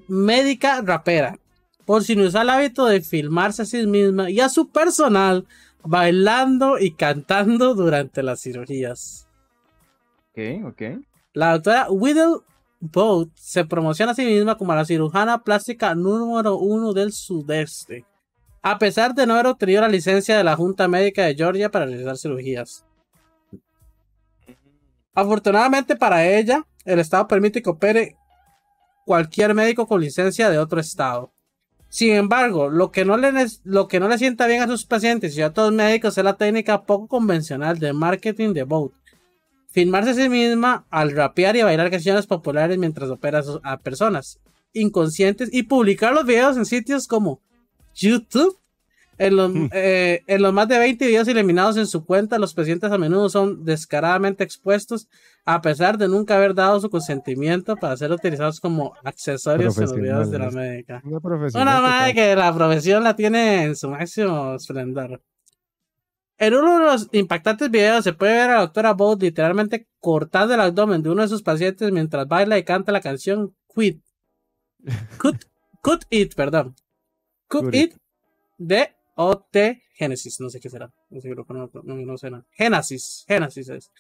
S1: médica rapera por su inusual hábito de filmarse a sí misma y a su personal bailando y cantando durante las cirugías. La doctora Whittle Boat se promociona a sí misma como la cirujana plástica número uno del sudeste, a pesar de no haber obtenido la licencia de la Junta Médica de Georgia para realizar cirugías. Afortunadamente para ella, el estado permite que opere cualquier médico con licencia de otro estado. Sin embargo, lo que no le, lo que no le sienta bien a sus pacientes y a otros médicos es la técnica poco convencional de marketing de Boat. Filmarse a sí misma al rapear y bailar canciones populares mientras opera a personas inconscientes y publicar los videos en sitios como YouTube. En los,
S2: Hmm.
S1: eh, en los más de 20 videos eliminados en su cuenta, los pacientes a menudo son descaradamente expuestos a pesar de nunca haber dado su consentimiento para ser utilizados como accesorios en los videos de la médica.
S2: Una
S1: madre que la profesión la tiene en su máximo esplendor. En uno de los impactantes videos se puede ver a la doctora Boat literalmente cortando el abdomen de uno de sus pacientes mientras baila y canta la canción Quit. Cut, cut It, perdón. Cut
S2: Cut
S1: It de OT Genesis. No sé qué será. No sé, no, no, no sé nada. Genesis. Genesis es.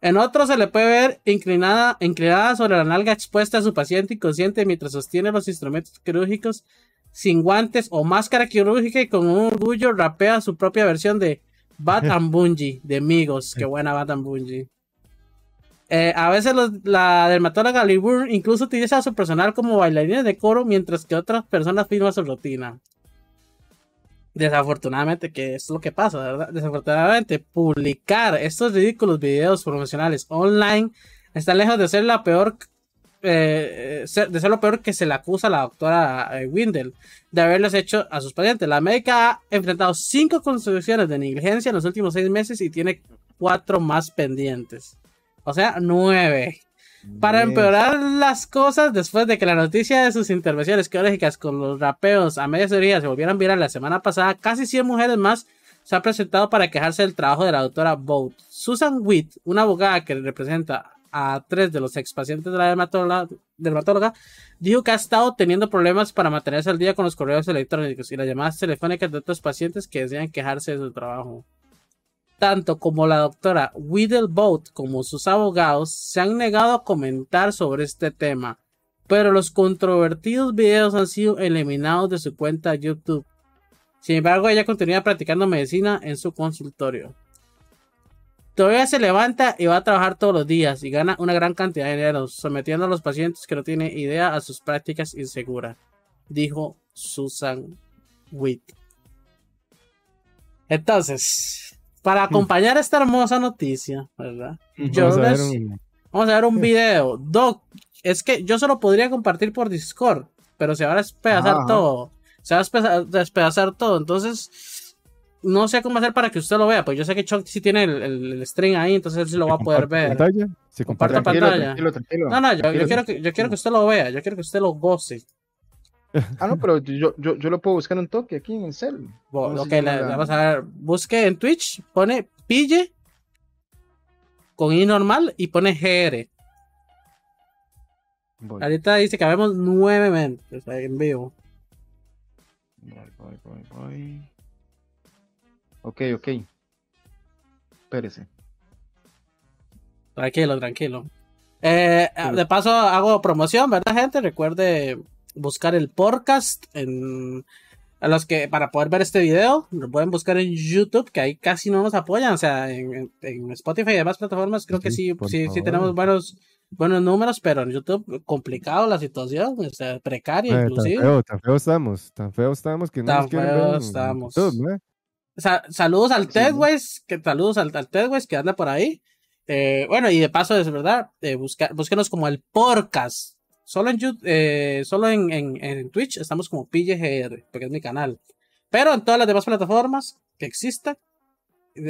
S1: En otro se le puede ver inclinada, inclinada sobre la nalga expuesta a su paciente inconsciente mientras sostiene los instrumentos quirúrgicos sin guantes o máscara quirúrgica y con un orgullo rapea su propia versión de Bat and Bungie de Migos. Qué buena Bat and Bungie. Eh, a veces los- la dermatóloga Lee Bourne incluso utiliza a su personal como bailarines de coro mientras que otras personas filman su rutina. Desafortunadamente, que es lo que pasa, ¿verdad? Desafortunadamente, publicar estos ridículos videos promocionales online está lejos de ser la peor, eh, ser- de ser lo peor que se le acusa a la doctora eh, Windel de haberlos hecho a sus pacientes. La médica ha enfrentado cinco constituciones de negligencia en los últimos seis meses y tiene cuatro más pendientes. O sea, nueve. Para empeorar las cosas, después de que la noticia de sus intervenciones quirúrgicas con los rapeos a media cirugía se volvieran viral la semana pasada, casi 100 mujeres más se han presentado para quejarse del trabajo de la doctora Boat. Susan Witt, una abogada que representa a tres de los expacientes de la dermatóloga, dijo que ha estado teniendo problemas para mantenerse al día con los correos electrónicos y las llamadas telefónicas de otros pacientes que desean quejarse de su trabajo tanto como la doctora Whittleboat como sus abogados se han negado a comentar sobre este tema, pero los controvertidos videos han sido eliminados de su cuenta YouTube. Sin embargo, ella continúa practicando medicina en su consultorio. Todavía se levanta y va a trabajar todos los días y gana una gran cantidad de dinero, sometiendo a los pacientes que no tienen idea a sus prácticas inseguras, dijo Susan Witt. Entonces, para acompañar esta hermosa noticia, ¿verdad? Yo
S2: Vamos a ver un-
S1: Vamos a ver un video. Doc, es que yo solo podría compartir por Discord, pero se va a despedazar
S3: Ajá,
S1: todo. Se va a despe- despedazar todo. Entonces, no sé cómo hacer para que usted lo vea. Pues yo sé que Chuck sí tiene el, el, el string ahí, entonces él sí lo va a poder ver.
S2: pantalla, se comparte
S3: Tranquilo,
S1: pantalla.
S3: tranquilo, tranquilo.
S1: No, no, yo, quiero que, yo quiero que usted lo vea. Yo quiero que usted lo goce.
S3: Ah, no, pero yo, yo, yo lo puedo buscar un toque aquí en el cel. ¿Cómo
S1: ok,
S3: la-
S1: vamos a ver. Busque en Twitch, pone pille con i normal y pone GR.
S3: Voy,
S1: Ahorita dice que habemos nueve mentes ahí en vivo.
S3: voy, voy, voy, voy. Ok, ok. Espérese.
S1: Tranquilo, tranquilo. Eh,
S3: Sí.
S1: De paso, hago promoción, ¿verdad, gente? Recuerde buscar el podcast en. A los que para poder ver este video, lo pueden buscar en YouTube, que ahí casi no nos apoyan. O sea, en, en- Spotify y demás plataformas, creo que
S2: Sí,
S1: sí, sí, tenemos buenos, buenos números, pero en YouTube, complicado la situación, o sea, precaria
S2: Eh, tan
S1: inclusive.
S2: feo, tan feo estamos, tan feo estamos que no
S1: Tan
S2: nos
S1: feo
S2: ver en
S1: estamos.
S2: YouTube, ¿no?
S1: Sa- saludos al
S3: Sí,
S1: Ted, güey. Que saludos al, al Ted, güey, que anda por ahí. Eh, bueno, y de paso, es verdad, eh, busca- búsquenos como el podcast. Solo en, Yout- eh, solo en, en, en Twitch estamos como PGR, porque es mi canal. Pero en todas las demás plataformas que existan,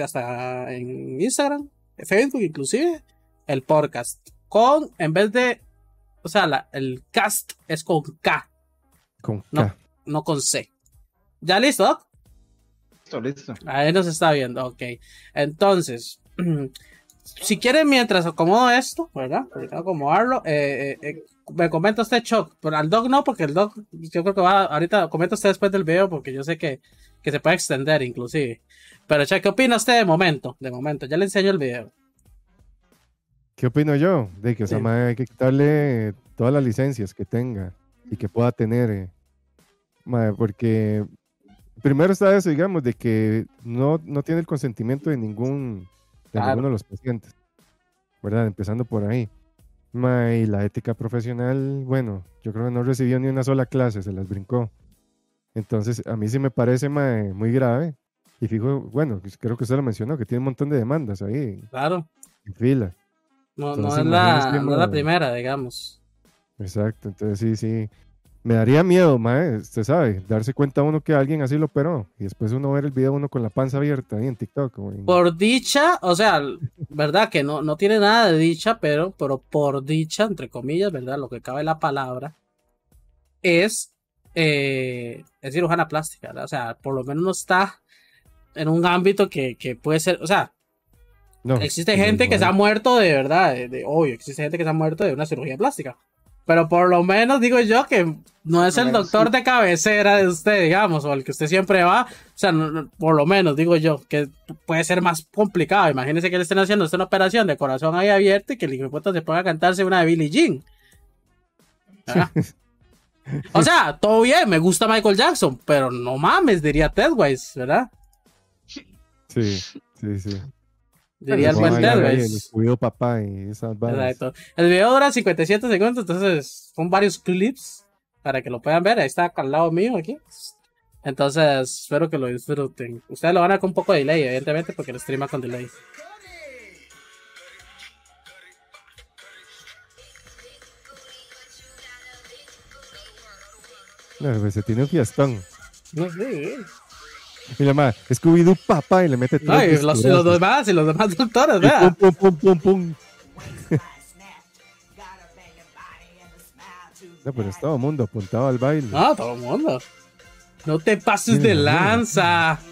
S1: hasta en Instagram, Facebook inclusive, el podcast. Con, en vez de, o sea, la, el cast es con K,
S2: Con K.
S1: No. no con C. ¿Ya listo? Doc?
S3: Listo, listo.
S1: Ahí nos está viendo, ok. Entonces, si quieren, mientras acomodo esto, ¿verdad? Acomodarlo, eh, eh, eh, me comenta usted Choc, pero al Doc no, porque el Doc, yo creo que va, ahorita comenta usted después del video, porque yo sé que, que se puede extender inclusive. Pero Choc, ¿qué opina usted de momento? De momento, ya le enseño el video.
S2: ¿Qué opino yo? De que esa
S1: Sí.
S2: mae hay que quitarle todas las licencias que tenga y que pueda tener. eh. Mae, porque primero está eso, digamos, de que no, no tiene el consentimiento de ningún de
S1: Claro.
S2: ninguno de los pacientes. ¿Verdad? Empezando por ahí. Mae, y la ética profesional, bueno, yo creo que no recibió ni una sola clase, se las brincó. Entonces, a mí sí me parece mae, muy grave. Y fijo, bueno, creo que usted lo mencionó, que tiene un montón de demandas ahí
S1: Claro,
S2: en fila.
S1: no, no
S2: Entonces,
S1: es la, no es la primera, digamos.
S2: Exacto, entonces sí, sí. Me daría miedo, mae, usted sabe, darse cuenta uno que alguien así lo operó y después uno ver el video uno con la panza abierta ahí en TikTok. en-
S1: Por dicha, o sea, verdad que no, no tiene nada de dicha, pero, pero por dicha, entre comillas, verdad, lo que cabe la palabra, es, eh, es cirujana plástica, ¿verdad? O sea, por lo menos no está en un ámbito que, que puede ser, o sea,
S2: No,
S1: existe
S2: no,
S1: gente que se ha muerto de verdad, de, de- obvio, existe gente que se ha muerto de una cirugía plástica. Pero por lo menos digo yo que no es el doctor de cabecera de usted, digamos, o el que usted siempre va. O sea, no- no- por lo menos digo yo que puede ser más complicado. Imagínese que le estén haciendo usted una operación de corazón ahí abierto y que el hijo de puta se ponga a cantarse una de Billie Jean. O sea, todo bien, me gusta Michael Jackson, pero no mames, diría Ted Wise, ¿verdad?
S2: Sí, sí, sí.
S1: Diría el buen
S2: papá y esas varas.
S1: Exacto. El video dura 57 segundos, entonces son varios clips para que lo puedan ver. Ahí está al lado mío aquí. Entonces, espero que lo disfruten. Ustedes lo van a con un poco de delay, evidentemente, porque lo streama con delay.
S2: No, pues se tiene un fiestón.
S1: No, sí,
S2: Y la madre, Scooby-Doo papá y le mete
S1: No, y los, los demás y los demás doctores,
S2: Y
S1: vea.
S2: pum, pum, pum, pum, pum. No, pero es todo el mundo apuntado al baile.
S1: No, todo el mundo. No te pases de lanza.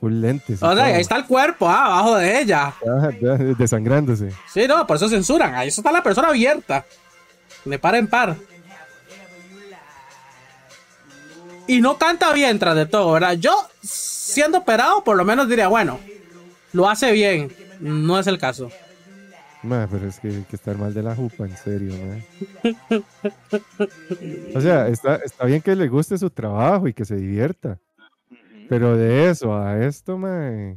S2: Lentes.
S1: O sea,
S2: todo.
S1: ahí está el cuerpo, ah, abajo de ella.
S2: Ah, desangrándose.
S1: Sí, no, por eso censuran. Ahí está la persona abierta. De par en par. Y no canta bien tras de todo, ¿verdad? Yo, siendo operado, por lo menos diría, bueno, lo hace bien. No es el caso.
S2: Ma, pero es que hay que estar mal de la jupa, en serio, ma. O sea, está, está bien que le guste su trabajo y que se divierta. Pero de eso a esto, ma,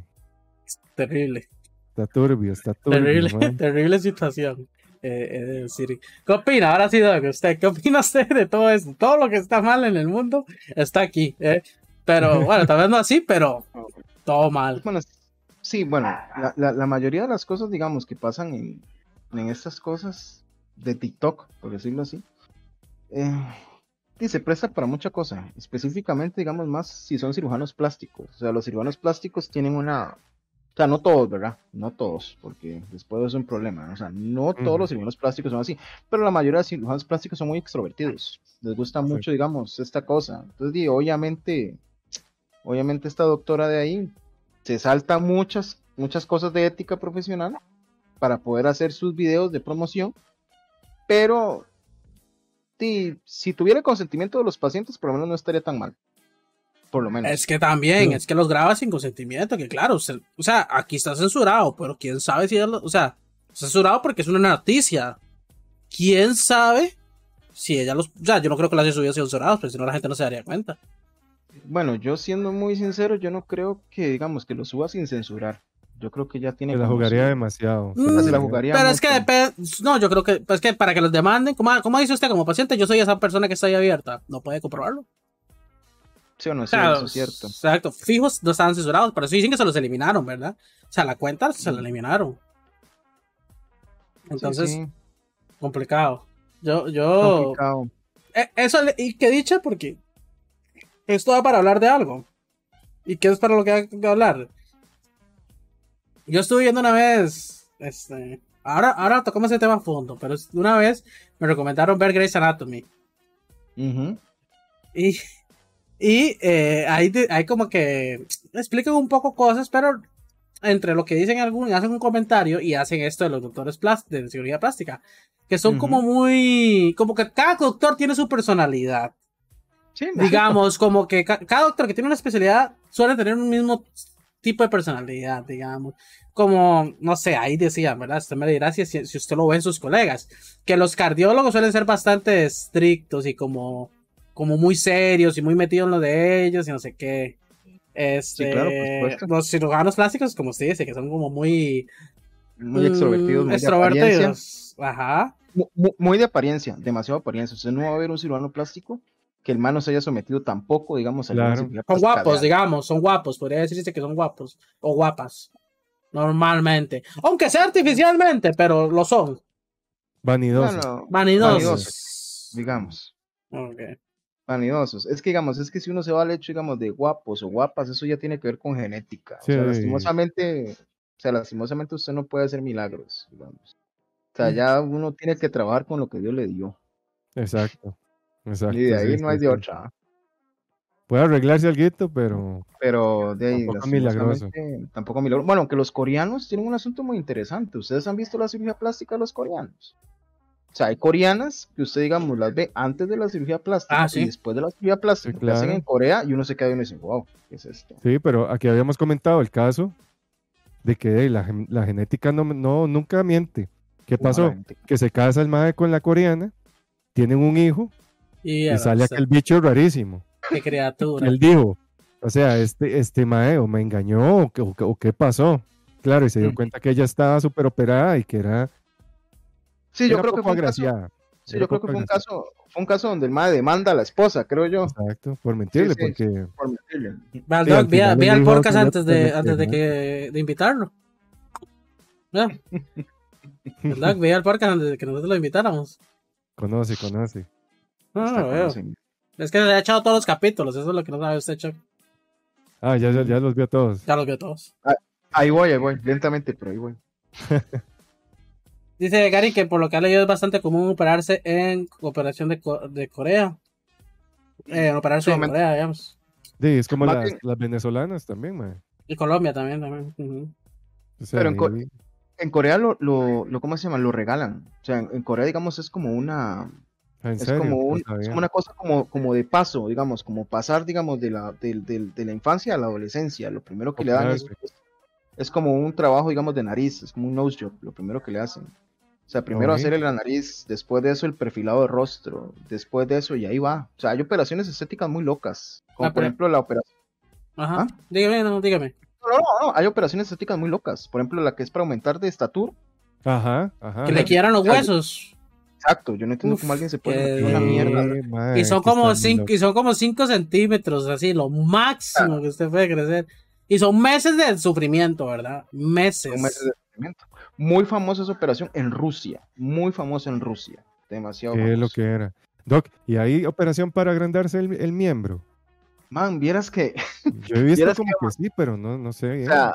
S1: Terrible.
S2: está turbio, está turbio.
S1: Terrible, terrible situación. Eh, he de decir. ¿Qué opina? Ahora sí, Doc, usted, ¿qué opina usted de todo esto? Todo lo que está mal en el mundo está aquí. ¿eh? Pero bueno, tal vez no así, pero todo mal.
S3: Bueno, sí, bueno, la, la- la mayoría de las cosas, digamos, que pasan en, en estas cosas de TikTok, por decirlo así, eh, y se presta para mucha cosa, específicamente, digamos, más si son cirujanos plásticos. O sea, los cirujanos plásticos tienen una... O sea, no todos, ¿verdad? No todos, porque después es un problema. O sea, no todos los cirujanos plásticos son así, pero la mayoría de cirujanos plásticos son muy extrovertidos. Les gusta mucho, digamos, esta cosa. Entonces, obviamente, obviamente esta doctora de ahí se salta muchas, muchas cosas de ética profesional para poder hacer sus videos de promoción, pero si tuviera el consentimiento de los pacientes, por lo menos no estaría tan mal. Por lo menos.
S1: Es que también, es que los graba sin consentimiento, que claro, se- o sea, aquí está censurado, pero quién sabe si, ella lo- o sea, censurado porque es una noticia. ¿Quién sabe si ella los, o sea, yo no creo que las haya subido censurados, pero si no la gente no se daría cuenta.
S3: Bueno, yo siendo muy sincero, yo no creo que, digamos, que lo suba sin censurar. Yo creo que ya tiene
S2: Se la jugaría
S3: su-
S2: demasiado.
S1: Mm,
S3: se la jugaría
S1: Pero es que depende, no, yo creo que, pues que para que los demanden, como, como dice usted como paciente, yo soy esa persona que está ahí abierta, no puede comprobarlo.
S3: Sí o no, sí,
S1: Claro,
S3: eso es cierto.
S1: Exacto, fijos no estaban censurados, pero sí dicen que se los eliminaron, ¿verdad? O sea, la cuenta se la eliminaron. Entonces,
S3: Sí, sí,
S1: complicado. Yo, yo.
S3: complicado.
S1: Eh, Eso, y que dicha, porque esto da para hablar de algo. ¿Y qué es para lo que hay que hablar? Yo estuve viendo una vez, este, ahora, ahora tocamos ese tema a fondo, pero una vez me recomendaron ver Grey's Anatomy. Y, y eh, hay, hay como que explican un poco cosas, pero entre lo que dicen algunos, hacen un comentario y hacen esto de los doctores de cirugía plástica, que son como muy, como que cada doctor tiene su personalidad. digamos, como que cada doctor que tiene una especialidad suele tener un mismo tipo de personalidad, digamos. Como, no sé, ahí decían, ¿verdad? Usted me dirá si, si usted lo ve en sus colegas, que los cardiólogos suelen ser bastante estrictos y como, como muy serios y muy metidos en lo de ellos y no sé qué. Este, los cirujanos plásticos, como usted dice, que son como muy.
S3: Muy extrovertidos, muy
S1: extrovertidos. Ajá.
S3: Muy, de apariencia, demasiado apariencia. Usted no va a ver un cirujano plástico que el man no se haya sometido tampoco, digamos, a
S1: la Son guapos, digamos, son guapos. Podría decirse que son guapos o guapas. Normalmente. Aunque sea artificialmente, pero lo son.
S2: Vanidosos.
S1: vanidosos.
S3: Digamos.
S1: Okay
S3: vanidosos. Es que, digamos, es que si uno se va al hecho, digamos, de guapos o guapas, eso ya tiene que ver con genética. O sea, lastimosamente, o sea, lastimosamente usted no puede hacer milagros, digamos. O sea, ya uno tiene que trabajar con lo que Dios le dio.
S2: Exacto. Exacto.
S3: Y de ahí no hay de otra.
S2: Puede arreglarse algo, pero.
S3: Pero de ahí.
S2: Tampoco milagroso.
S3: Tampoco milagroso. Bueno, aunque los coreanos tienen un asunto muy interesante. ¿Ustedes han visto la cirugía plástica de los coreanos? O sea, hay coreanas que usted, digamos, las ve antes de la cirugía plástica
S1: ah,
S3: y después de la cirugía plástica que hacen en Corea y uno se queda y uno dice, wow, ¿qué es esto?
S2: Sí, pero aquí habíamos comentado el caso de que la, genética no, no, nunca miente. ¿Qué pasó? Que se casa el madre con la coreana, tienen un hijo y, sale aquel bicho rarísimo.
S1: Qué criatura.
S2: Él dijo, o sea, este, este mae o me engañó o, o qué pasó. Claro, y se dio mm. cuenta que ella estaba súper operada y que era
S3: Sí, yo creo que fue un caso, sí, yo creo que fue un caso, fue un caso donde el madre demanda a la esposa, creo yo.
S2: Exacto, por mentirle, porque. Por mentirle.
S1: vi, al podcast antes de, antes de que de invitarlo. ¿Verdad? Vi al podcast antes de que nosotros lo invitáramos.
S2: Conoce, conoce.
S1: No, no, veo. Es que le ha echado todos los capítulos, eso es lo que no sabe usted, Chuck.
S2: Ah, ya, ya, ya los vio todos.
S1: Ya los vio todos.
S3: Ah, ahí voy, ahí voy, lentamente, pero ahí voy.
S1: Dice Gary que por lo que ha leído es bastante común operarse en operación de, de Corea. Eh, operarse en Corea, digamos.
S2: Sí, es como las, las, venezolanas también, man.
S1: Y Colombia también, también.
S3: Pero en, Corea lo, lo, lo, ¿cómo se llama? Lo regalan. O sea, en, Corea, digamos, es como una...
S2: Ah,
S3: es, como es como una cosa como, como de paso, digamos, como pasar, digamos, de la, de, de, la infancia a la adolescencia. Lo primero que le dan es, es, como un trabajo, digamos, de nariz, es como un nose job, lo primero que le hacen. O sea, primero hacer la nariz, después de eso el perfilado de rostro, después de eso y ahí va. O sea, hay operaciones estéticas muy locas, como ah, por ejemplo la operación.
S1: Ajá. ¿Ah? Dígame, no, dígame.
S3: No, no, no, hay operaciones estéticas muy locas. Por ejemplo, la que es para aumentar de estatura.
S2: Ajá, ajá.
S1: Que le quieran los huesos.
S3: Exacto, yo no entiendo cómo alguien se puede meter una mierda.
S1: y son como cinco, y son como 5 centímetros, así, lo máximo que usted puede crecer. Y son meses de sufrimiento, ¿verdad? Meses. Son meses de sufrimiento.
S3: Muy famosa esa operación en Rusia, muy famosa en Rusia, demasiado
S2: ¿Qué es lo que era? Doc, ¿y hay operación para agrandarse el, miembro?
S3: Man, vieras que...
S2: Yo he visto como que, sí, pero no, no sé.
S3: O sea,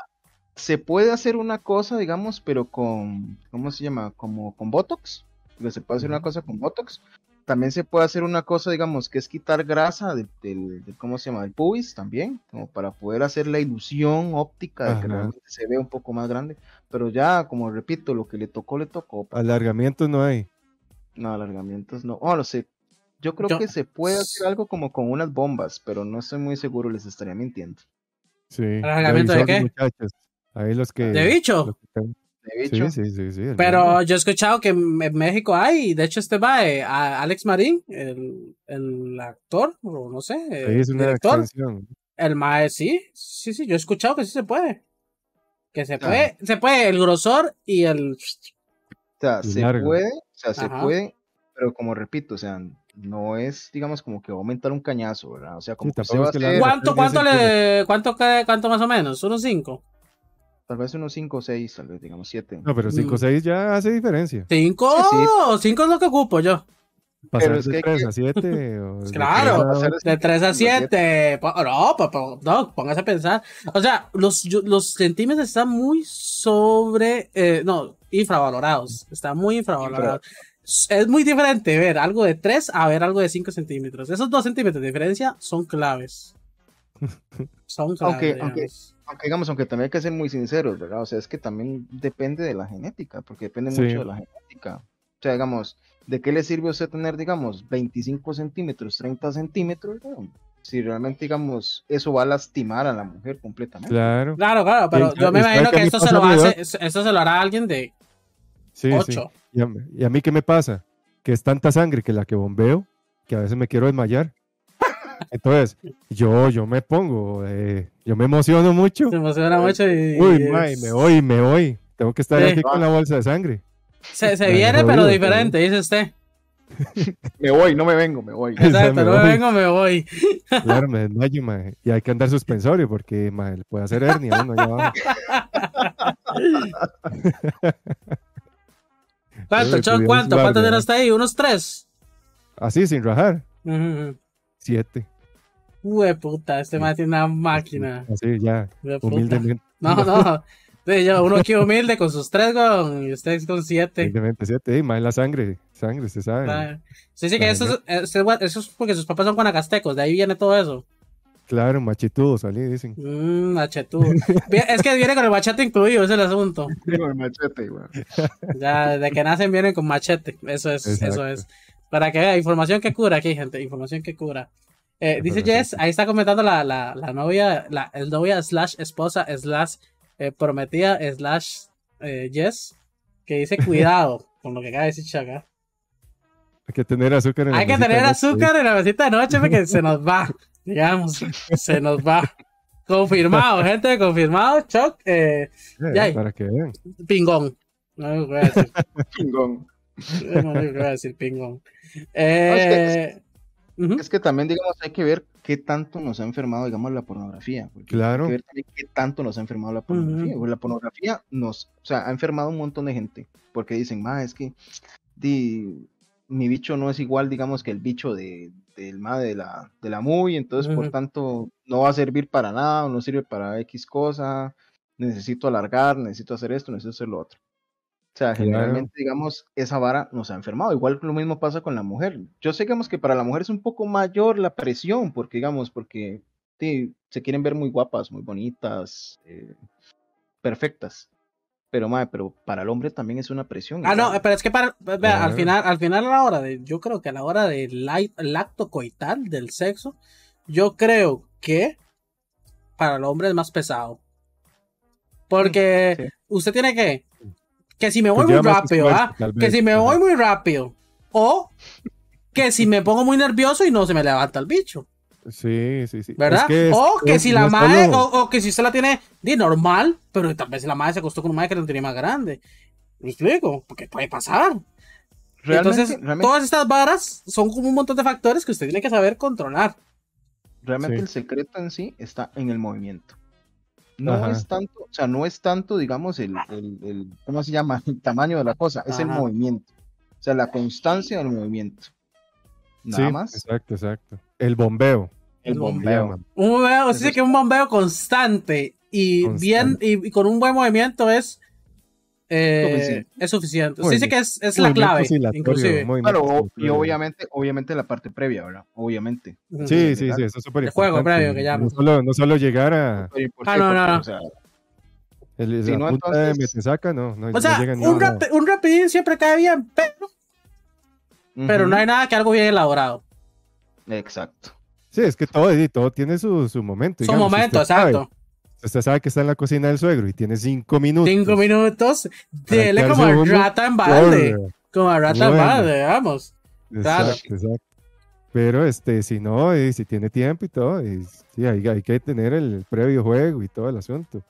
S3: se puede hacer una cosa, digamos, pero con, ¿cómo se llama? Como con Botox. Se puede hacer una cosa con Botox. También se puede hacer una cosa, digamos, que es quitar grasa del, ¿cómo se llama? Del pubis también, como para poder hacer la ilusión óptica de que realmente se ve un poco más grande. Pero ya, como repito, lo que le tocó, le tocó.
S2: Alargamientos no hay.
S3: No, alargamientos no. Oh, no sé. Yo creo que se puede hacer algo como con unas bombas, pero no estoy muy seguro, les estaría mintiendo.
S2: Sí.
S1: ¿Alargamiento de qué?
S2: Ahí los que.
S1: ¿De bicho?
S2: Sí, sí, sí, sí,
S1: Pero yo he escuchado que en México hay, de hecho este va eh, a Alex Marín, el, el, actor, o no sé, el
S2: es una director.
S1: El mae, sí, sí, sí, yo he escuchado que sí se puede. Que se puede, se puede, el grosor y el...
S3: O sea, se puede, o sea, se puede, pero como repito, o sea, no es, digamos, como que va a aumentar un cañazo, ¿verdad? O sea, como que
S1: se va a hacer... ¿Cuánto, cuánto le, cuánto, cuánto más o menos? ¿Unos cinco?
S3: Tal vez unos 5 o 6, tal vez digamos 7.
S2: No, pero 5 o 6 ya hace diferencia.
S1: 5 5 es lo que ocupo yo.
S2: pasar
S3: Pero es
S2: de
S3: que hay
S2: 3
S3: que-
S2: a 7. o de
S1: Claro,
S2: a.
S1: De 3 a
S3: Los
S1: 7. No, pa- pa- no, póngase a pensar. O sea, los, yo- los centímetros están muy sobre. eh, no, infravalorados. Están muy infravalorados. Es muy diferente ver algo de 3 a ver algo de 5 centímetros. Esos 2 centímetros de diferencia son claves.
S3: Aunque- aunque-
S1: digamos.
S3: Aunque digamos, aunque también hay que ser muy sinceros, ¿verdad? O sea, es que también depende de la genética, porque depende
S2: Sí.
S3: mucho de la genética. O sea, digamos, ¿de qué le sirve a usted tener, digamos, 25 centímetros, 30 centímetros? ¿no? Si realmente, digamos, eso va a lastimar a la mujer completamente.
S2: Claro.
S1: Claro, claro, pero
S2: Sí,
S1: yo me
S2: ¿y sabe
S1: imagino que
S2: me
S1: esto se lo hace, esto se lo hará alguien de
S2: Sí, sí.
S1: 8.
S2: Y a, y a mí, ¿qué me pasa? Que es tanta sangre que la que bombeo, que a veces me quiero desmayar. Entonces, yo, yo me pongo, eh, yo me emociono mucho.
S1: Se emociona mucho y.
S2: Uy, me voy, me voy. Tengo que estar aquí con la bolsa de sangre.
S1: Se, se viene, pero diferente, dice usted.
S3: me voy, no me vengo, me voy.
S1: Exacto, no me vengo, me voy.
S2: claro, mae. Y hay que andar suspensorio porque, puede hacer hernia. ¿no?
S1: ¿Cuánto, Choc? ¿Cuánto? ¿Cuánto tiene
S2: hasta
S1: ¿eh? ahí? ¿Unos tres?
S2: Así, sin rajar.
S1: Uh.
S2: 7.
S1: Hue puta, este más tiene una máquina.
S2: Así, ya. Humildemente.
S1: No, no. Sí, yo, uno aquí humilde con sus tres, y usted con siete.
S2: Humildemente siete, y más la sangre, sangre, se sabe.
S1: Claro. Sí, sí, que eso es, eso es, porque sus papás son guanacastecos, de ahí viene todo eso.
S2: Claro, machetudo salí, dicen.
S1: Mmm, machetudo. es que viene con el machete incluido, ese es el asunto.
S3: Sí, con el machete, igual.
S1: Ya, desde que nacen vienen con machete, eso es,
S2: Exacto.
S1: eso es. Para que vea, información que cura aquí, gente. Información que cura. Eh, dice Jess, ahí está comentando la, la, la novia, la el novia slash esposa slash eh, prometida slash eh, Jess, que dice cuidado con lo que acaba de decir Chaga.
S2: Hay que tener azúcar en la
S1: Hay que
S2: mesita
S1: tener
S2: de noche,
S1: azúcar en la mesita de noche porque se nos va, digamos, se nos va. Confirmado, gente, confirmado. Choc, eh, ya.
S2: Para que vean.
S1: pingón. No lo voy a decir.
S3: Chingón.
S1: No le voy a decir pingón. Eh, ujú.
S3: Es que también, digamos, hay que ver qué tanto nos ha enfermado, digamos, la pornografía.
S2: Claro.
S3: Hay que ver también qué tanto nos ha enfermado la pornografía.
S1: Ujú.
S3: porque La pornografía nos, o sea, ha enfermado un montón de gente. Porque dicen, ma, es que di, mi bicho no es igual, digamos, que el bicho de, del ma de la, de la muy, entonces, por
S1: Ujú.
S3: tanto, no va a servir para nada, o no sirve para X cosa. Necesito alargar, necesito hacer esto, necesito hacer lo otro. O sea,
S2: Claro.
S3: generalmente, digamos, esa vara nos ha enfermado. Igual lo mismo pasa con la mujer. Yo sé, digamos, que para la mujer es un poco mayor la presión, porque, digamos, porque sí, se quieren ver muy guapas, muy bonitas, eh, perfectas. Pero, madre, pero para el hombre también es una presión.
S1: Ah, no, pero es que para, vea, al final, al final a la hora de, yo creo que a la hora del acto coital, del sexo, yo creo que para el hombre es más pesado. Porque
S3: Sí.
S1: usted tiene que, que si me voy muy rápido, ¿ah? que si me voy muy rápido, o que si me pongo muy nervioso y no se me levanta el bicho.
S2: Sí, sí, sí.
S1: ¿Verdad?
S2: Es que es-
S1: o que
S2: es-
S1: si la madre, o, o que si usted la tiene de normal, pero tal vez la madre se acostó con una madre que la tenía más grande. ¿Me explico? Porque puede pasar.
S3: realmente,
S1: Entonces,
S3: realmente,
S1: todas estas varas son como un montón de factores que usted tiene que saber controlar.
S3: realmente
S2: Sí.
S3: el secreto en sí está en el movimiento. No
S2: Ajá.
S3: es tanto, o sea, no es tanto, digamos, el, el, el- ¿cómo se llama? El tamaño de la cosa, es el movimiento. O sea, la constancia del movimiento. Nada
S2: sí,
S3: más.
S2: Exacto, exacto. El bombeo.
S3: El bombeo.
S1: Un bombeo,
S3: es-
S1: que un bombeo constante y
S2: Constante.
S1: bien y, y con un buen movimiento es eh, es suficiente.
S2: Muy
S1: Se dice
S2: bien.
S1: que es, es la clave, inclusive.
S3: Claro, o- y obviamente, obviamente la parte previa, ¿verdad? Obviamente.
S2: Sí, sí, sí, eso es súper
S1: El juego
S2: importante.
S1: previo que llaman.
S2: No solo, no solo llegar a
S3: Oye, ¿por
S1: Ah, no, no, no.
S3: o sea,
S2: el,
S3: Si no, entonces-
S2: no, no,
S1: O sea, un, rapi- un rapidín siempre cae bien, pero, pero no hay nada que algo bien elaborado.
S3: Exacto.
S2: Sí, es que todo, todo tiene su, su momento.
S1: Su
S2: digamos,
S1: momento,
S2: sabe-
S1: exacto.
S2: Usted sabe que está en la cocina del suegro y tiene cinco minutos.
S1: Cinco minutos, dele como a rata en balde. Como a rata en
S2: Bueno.
S1: balde, vamos. Claro.
S2: Exacto, exacto. Pero este, si no, y si tiene tiempo y todo, y, sí, hay, hay que tener el previo juego y todo el asunto.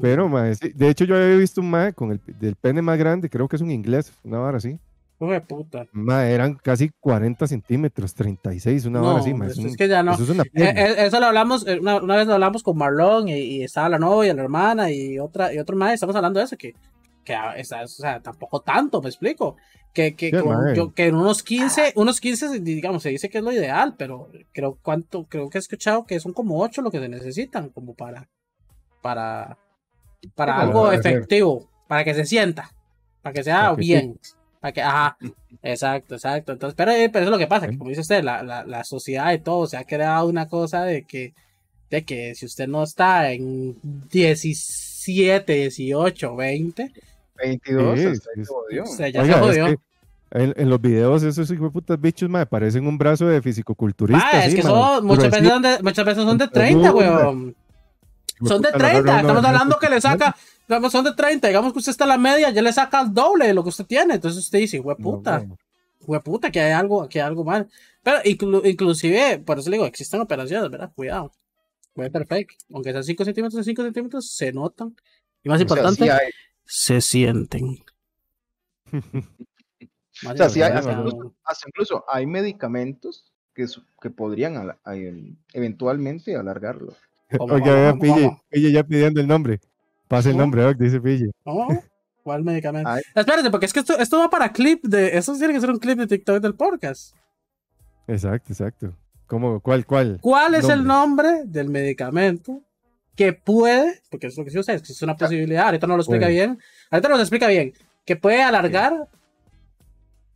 S2: Pero, mae, de hecho, yo había visto un mae con el del pene más grande, creo que es un inglés, una vara así.
S1: Hijo de puta.
S2: Mae, eran casi 40 centímetros, 36, una
S1: No,
S2: vara así. mae,
S1: pues
S2: es, un-
S1: que ya no.
S2: eso es una
S1: Eh, eh, eso lo hablamos, eh, una, una vez lo hablamos con Marlon y, y estaba la novia, la hermana y otra y otro más. Estamos hablando de eso, que, que o sea, tampoco tanto, me explico. Que, que,
S2: Sí,
S1: con-
S2: mae.
S1: yo- que en unos 15, unos 15, digamos, se dice que es lo ideal, pero creo cuánto, creo que he escuchado que son como 8 lo que se necesitan, como para, para, para algo efectivo, para que se sienta, para que sea
S2: Para que
S1: bien. Para que, ajá, exacto, exacto. Entonces, pero, eh, pero eso es lo que pasa, que como dice usted, la, la, la sociedad y todo se ha creado una cosa de que, de que si usted no está en 17, 18, 20,
S3: 22,
S2: Sí,
S1: ya
S2: Oiga,
S1: se
S2: es
S1: jodió.
S2: que en, en los videos esos hijos de putas bichos, mae, parecen un brazo de fisicoculturista.
S1: Ah, es que son, muchas veces son de, muchas veces son de
S2: Puta
S1: 30,
S2: burda.
S1: weón. Son de
S2: Puta, la
S1: 30,
S2: agarra uno
S1: estamos
S2: de
S1: hablando que le saca, digamos, son de 30, digamos que usted está a la media, ya le saca el doble de lo que usted tiene, entonces usted dice,
S2: No,
S1: puta,
S2: mae.
S1: puta, que hay algo, que hay algo mal. Pero inclu- inclusive, por eso le digo, existen operaciones, ¿verdad? Cuidado. Ser fake. Aunque sean 5 centímetros, 5 centímetros, se notan. Y más
S3: O sea,
S1: importante,
S3: sí hay-
S1: se sienten.
S3: O sea, sí hay- hasta,
S1: sea,
S3: incluso, hasta incluso hay medicamentos que, que podrían ala- ay, eventualmente alargarlo.
S1: ¿cómo,
S2: Oiga,
S1: cómo,
S2: vea,
S1: cómo,
S2: Pille,
S1: cómo?
S2: Pille ya pidiendo el nombre. Pasa el nombre, Doc, dice Pille.
S1: ¿Cómo? ¿Cuál medicamento?
S3: Ay.
S1: Espérate, porque es que esto, esto va para clip de. Eso tiene que ser un clip de TikTok del podcast.
S2: Exacto, exacto. ¿Cómo? ¿Cuál, cuál?
S1: ¿Cuál es el
S2: Nombre.
S1: del medicamento que puede, porque es lo que ustedes, que es una posibilidad, ahorita no lo explica
S2: Puede.
S1: bien, ahorita nos explica bien, que puede alargar,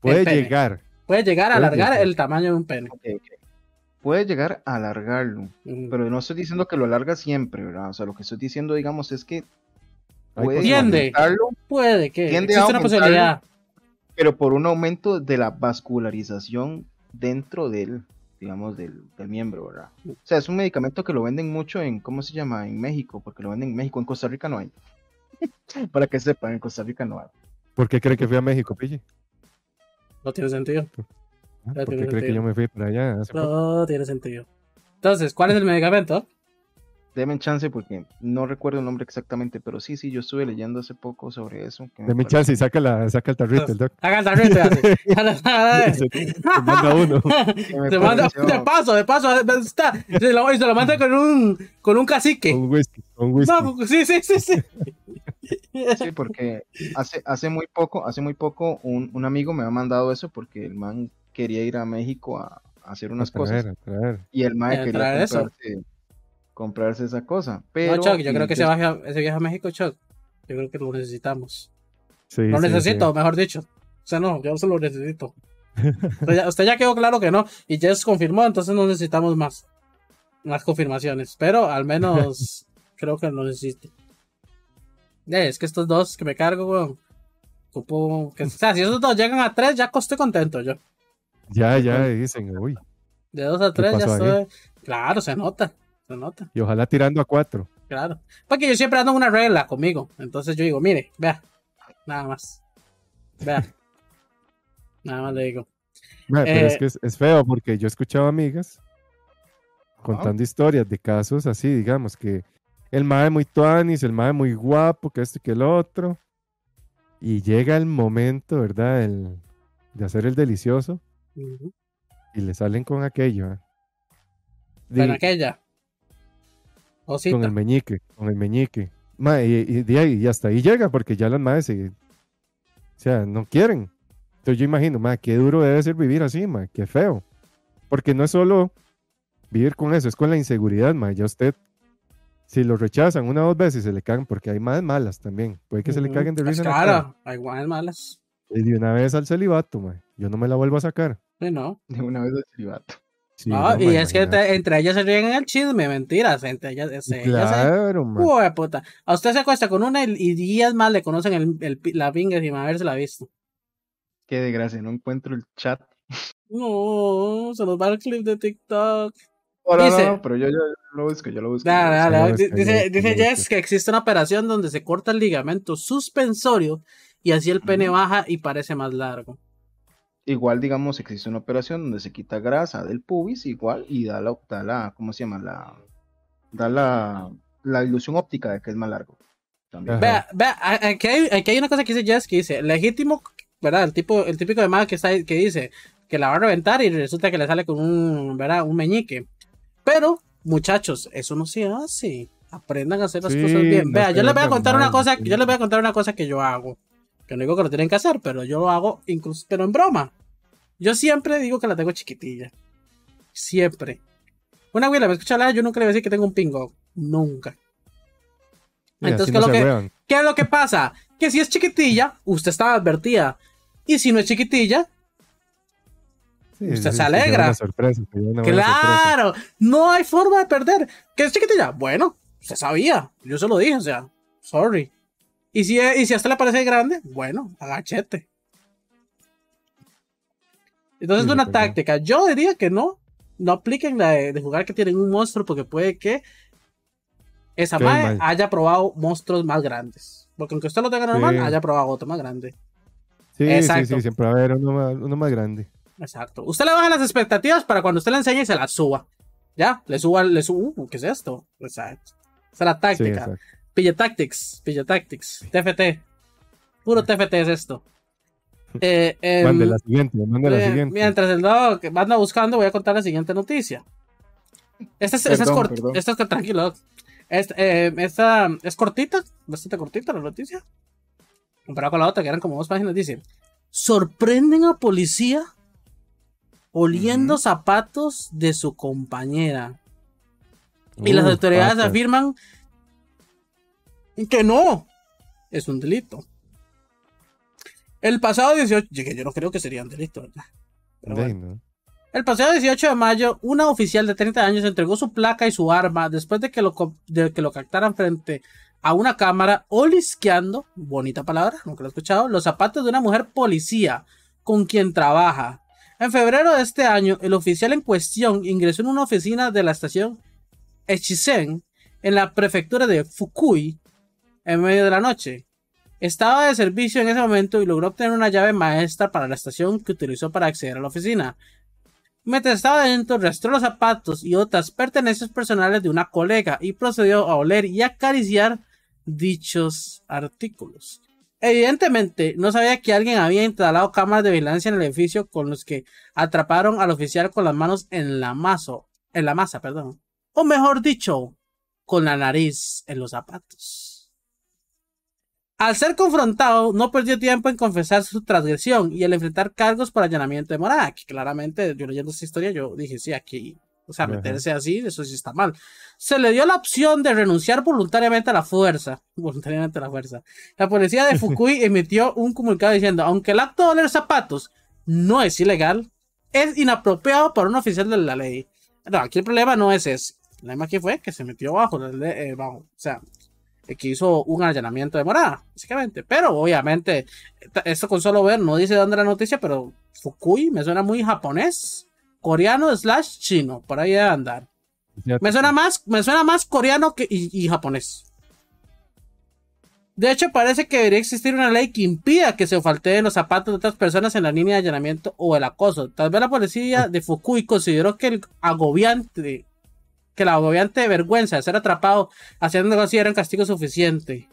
S2: Puede
S1: pene.
S2: llegar.
S1: puede llegar a
S2: Puede
S1: alargar
S2: llegar.
S1: el tamaño de un pene.
S3: Puede llegar a alargarlo, pero no estoy diciendo que lo alarga siempre, ¿verdad? O sea, lo que estoy diciendo, digamos, es que puede
S1: Tiende.
S3: aumentarlo,
S1: Puede que
S3: tiende a
S1: una posibilidad.
S3: pero por un aumento de la vascularización dentro del, digamos, del, del miembro, ¿verdad? O sea, es un medicamento que lo venden mucho en, ¿cómo se llama? En México, porque lo venden en México, en Costa Rica no hay. Para que sepan, en Costa Rica no hay.
S2: ¿Por qué cree que fui a México, Pille?
S1: No tiene sentido.
S2: ¿Ah?
S1: Ya
S2: ¿Por
S1: tiene
S2: qué cree que yo me fui para allá? poco?
S1: No tiene sentido. Entonces, ¿cuál es el medicamento?
S3: Denme chance porque no recuerdo el nombre exactamente, pero sí, sí, yo estuve leyendo hace poco sobre eso.
S2: Deme chance y saca, la, saca el tarrito, el Doc.
S1: Hagan tarrito, así.
S2: se, se manda uno.
S1: Se manda de paso, de paso, está. Se lo, y se lo manda con un, con un cacique.
S2: Con whisky, con whisky.
S1: No, sí, sí, sí, sí.
S3: Sí, porque hace, hace muy poco, hace muy poco un, un amigo me ha mandado eso porque el man quería ir a México a, a hacer unas
S2: A traer,
S3: cosas
S2: a traer.
S3: y el man
S1: ¿A
S3: quería
S1: eso?
S3: comprarse, esa cosa. Pero
S1: no, Chuck, yo creo que ese
S3: des-
S1: viaje, a, ese viaje a México, Chuck, yo creo que lo necesitamos.
S2: Sí,
S1: Lo
S2: sí,
S1: necesito, mejor dicho. O sea, no, yo se lo necesito. Usted ya, usted ya quedó claro que no, y Jess confirmó, entonces no necesitamos más. Más confirmaciones, pero al menos creo que lo necesito. Eh, es que estos dos que me cargo, weón. ocupo que- o sea, si esos dos llegan a tres, ya estoy contento yo.
S2: Ya, ya dicen, uy.
S1: De dos a tres ya
S2: ahí?
S1: estoy. Claro, se nota. Se nota,
S2: Y ojalá tirando a cuatro.
S1: claro. Porque yo siempre ando una regla conmigo. Entonces yo digo, mire, vea. Nada más. Vea. Nada más le digo.
S2: Mae, pero es
S1: Eh,
S2: que es, es feo porque yo he escuchado amigas contando historias de casos así, digamos, que el mae muy tuanis, el mae muy guapo, que esto y que el otro. Y llega el momento, ¿verdad? El, de hacer el delicioso Y le salen con aquello. ¿eh?
S1: Con aquella. Osita.
S2: con el meñique, con el meñique. Mae, y, y de ahí- y hasta ahí llega porque ya las madres se, o sea, no quieren. Entonces yo imagino, mae, qué duro debe ser vivir así, mae, qué feo. Porque no es solo vivir con eso, es con la inseguridad, mae. Ya usted, si lo rechazan una o dos veces, se le cagan, porque hay más malas también. Puede que se le caguen de
S1: Pues
S2: risa.
S1: claro, hay guanes malas.
S2: Y de una vez al celibato, mae. Yo no me la vuelvo a sacar.
S1: Sí, no.
S3: de una vez de celibato.
S2: Sí,
S1: No,
S2: no,
S1: y es que entre, ellas se ríen en el chisme, mentiras. Entre ellas, se, ellas se-
S2: Claro.
S1: Uy, puta. A usted se acuesta con una y, y días más le conocen el, el la pinga sin haberse la visto.
S3: Qué desgracia, no encuentro el chat.
S1: No, se nos va el clip de TikTok.
S3: No, no,
S1: Dice-
S3: no, pero yo, yo lo busco, yo lo busco.
S1: Dale,
S3: yo lo
S1: di-
S2: busca,
S1: dice,
S2: lo busca,
S1: dice
S2: lo
S1: Jess que existe una operación donde se corta el ligamento suspensorio y así el pene baja y parece más largo.
S3: Igual, digamos, existe una operación donde se quita grasa del pubis, igual, y da la, da la ¿cómo se llama? La, da la, la ilusión óptica de que es más largo. También.
S1: Vea, vea, a- aquí hay, aquí hay una cosa que dice Jess que dice, legítimo, ¿verdad? El tipo, el típico de man que está que dice que la va a reventar y resulta que le sale con un, ¿verdad? Un meñique. Pero, muchachos, eso no se hace. Aprendan a hacer las
S2: Sí,
S1: cosas bien.
S2: no
S1: Vea, yo les voy a contar una cosa, yo les voy a contar una cosa que yo hago. Que no digo que lo tienen que hacer, pero yo lo hago incluso, pero en broma. Yo siempre digo que la tengo chiquitilla. Siempre. Una güey, la me escucha hablar, yo nunca le voy a decir que tengo un pingo. Nunca.
S2: Mira,
S1: Entonces, ¿qué es lo que-. ¿Qué es lo que pasa? Que si es chiquitilla, usted está advertida. Y si no es chiquitilla,
S2: Sí,
S1: usted
S2: sí,
S1: se alegra.
S2: una sorpresa, sería una buena sorpresa.
S1: claro, no hay forma de perder. ¿Qué es chiquitilla? Bueno, se sabía. Yo se lo dije, o sea, sorry. Y si, y si a usted le parece grande, bueno, agachete. Entonces
S2: Sí,
S1: es una
S2: verdad.
S1: táctica. Yo diría que no. No apliquen la de, de jugar que tienen un monstruo porque puede que esa
S2: mal.
S1: haya probado monstruos más grandes. Porque aunque usted lo tenga normal,
S2: Sí.
S1: haya probado otro más grande.
S2: Sí,
S1: Exacto.
S2: sí, sí, siempre va a haber uno más, uno más grande.
S1: Exacto. Usted le baja las expectativas para cuando usted le enseñe y se las suba. ¿Ya? Le suba, le suba. uh, ¿Qué es esto? Exacto. Esa es la
S2: Sí,
S1: táctica.
S2: exacto.
S1: Pilla Tactics. Pilla Tactics. TFT. Puro TFT es esto. Eh, em,
S2: Mande la siguiente, mande la
S1: eh,
S2: siguiente.
S1: Mientras el dog anda buscando, voy a contar la siguiente noticia. Esta es, esta es cort- esta es tranquilo. Esta, eh, esta es cortita, bastante cortita la noticia. Comparado con la otra, que eran como dos páginas, dice: Sorprenden a policía oliendo zapatos de su compañera. Y las autoridades afirman que no es un delito. El pasado 18, que yo no creo que sería un delito. El pasado 18 de mayo, una oficial de 30 años entregó su placa y su arma después de que lo, de que lo captaran frente a una cámara olisqueando, bonita palabra, nunca lo he escuchado, los zapatos de una mujer policía con quien trabaja. En febrero de este año, el oficial en cuestión ingresó en una oficina de la estación Echizen en la prefectura de Fukui en medio de la noche. Estaba de servicio en ese momento y logró obtener una llave maestra para la estación que utilizó para acceder a la oficina. Mientras estaba dentro, rastreó los zapatos y otras pertenencias personales de una colega y procedió a oler y acariciar dichos artículos. Evidentemente, no sabía que alguien había instalado cámaras de vigilancia en el edificio con los que atraparon al oficial con las manos en la masa, en la masa, perdón. O mejor dicho, con la nariz en los zapatos. Al ser confrontado, no perdió tiempo en confesar su transgresión y el enfrentar cargos por allanamiento de morada, que claramente, yo leyendo esta historia, yo dije, sí, aquí, o sea,
S2: Ajá.
S1: meterse así, eso sí está mal. Se le dio la opción de renunciar voluntariamente a la fuerza, voluntariamente a la fuerza. La policía de Fukui emitió un comunicado diciendo, aunque el acto de oler zapatos no es ilegal, es inapropiado para un oficial de la ley. No, aquí el problema no es ese. El problema aquí fue que se metió bajo, la ley, eh, bajo o sea, que hizo un allanamiento de morada, básicamente. Pero obviamente, esto con solo ver, no dice dónde la noticia, pero Fukui me suena muy japonés, coreano slash chino, por ahí debe andar. Me suena más, me suena más coreano que, y, y japonés. De hecho, parece que debería existir una ley que impida que se falteen los zapatos de otras personas en la línea de allanamiento o el acoso. Tal vez la policía de Fukui consideró que el agobiante, que la agobiante vergüenza de ser atrapado haciendo negocio era un castigo suficiente.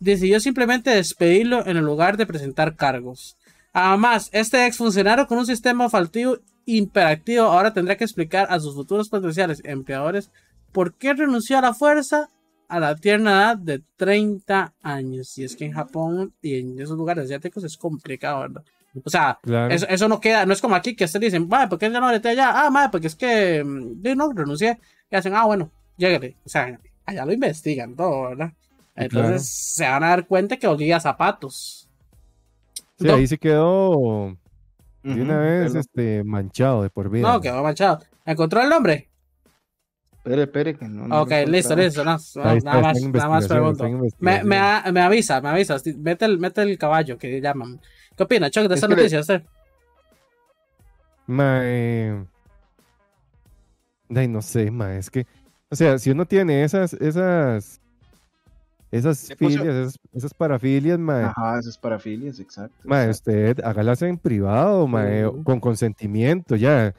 S1: Decidió simplemente despedirlo en el lugar de presentar cargos. Además, este exfuncionario con un sistema faltivo imperativo ahora tendrá que explicar a sus futuros potenciales empleadores por qué renunció a la fuerza a la tierna edad de 30 años. Y es que en Japón y en esos lugares asiáticos es complicado, ¿verdad? O sea,
S2: Claro.
S1: eso, eso no queda, no es como aquí que ustedes dicen, madre, ¿por qué ya no le allá? Ah, madre, porque es que mm, yo no renuncié. Y hacen, ah, bueno, lléguele. O sea, allá lo investigan todo, ¿verdad? Entonces
S2: Claro.
S1: se van a dar cuenta que olía zapatos.
S2: Sí,
S1: No.
S2: ahí se quedó de una vez
S3: pero-
S2: este, manchado de por vida.
S1: No, quedó manchado. ¿Encontró el nombre?
S3: Espere, espere, que no. no
S1: ok, listo, listo. No, no,
S2: Ahí está,
S1: nada,
S2: está
S1: más, nada más pregunto. Me, me, a- me avisa, me avisa. Mete el, mete el caballo que llaman. ¿Qué opina, Chuck, de
S3: Es
S1: esta noticia? Usted?
S2: Ma, eh, ay, no sé, ma, es que, o sea, si uno tiene esas, esas, esas filias, esas, esas parafilias, ma,
S3: Ajá, esas parafilias, exacto.
S2: ma,
S3: exacto.
S2: usted hágalas en privado, ma, eh, con consentimiento, ya.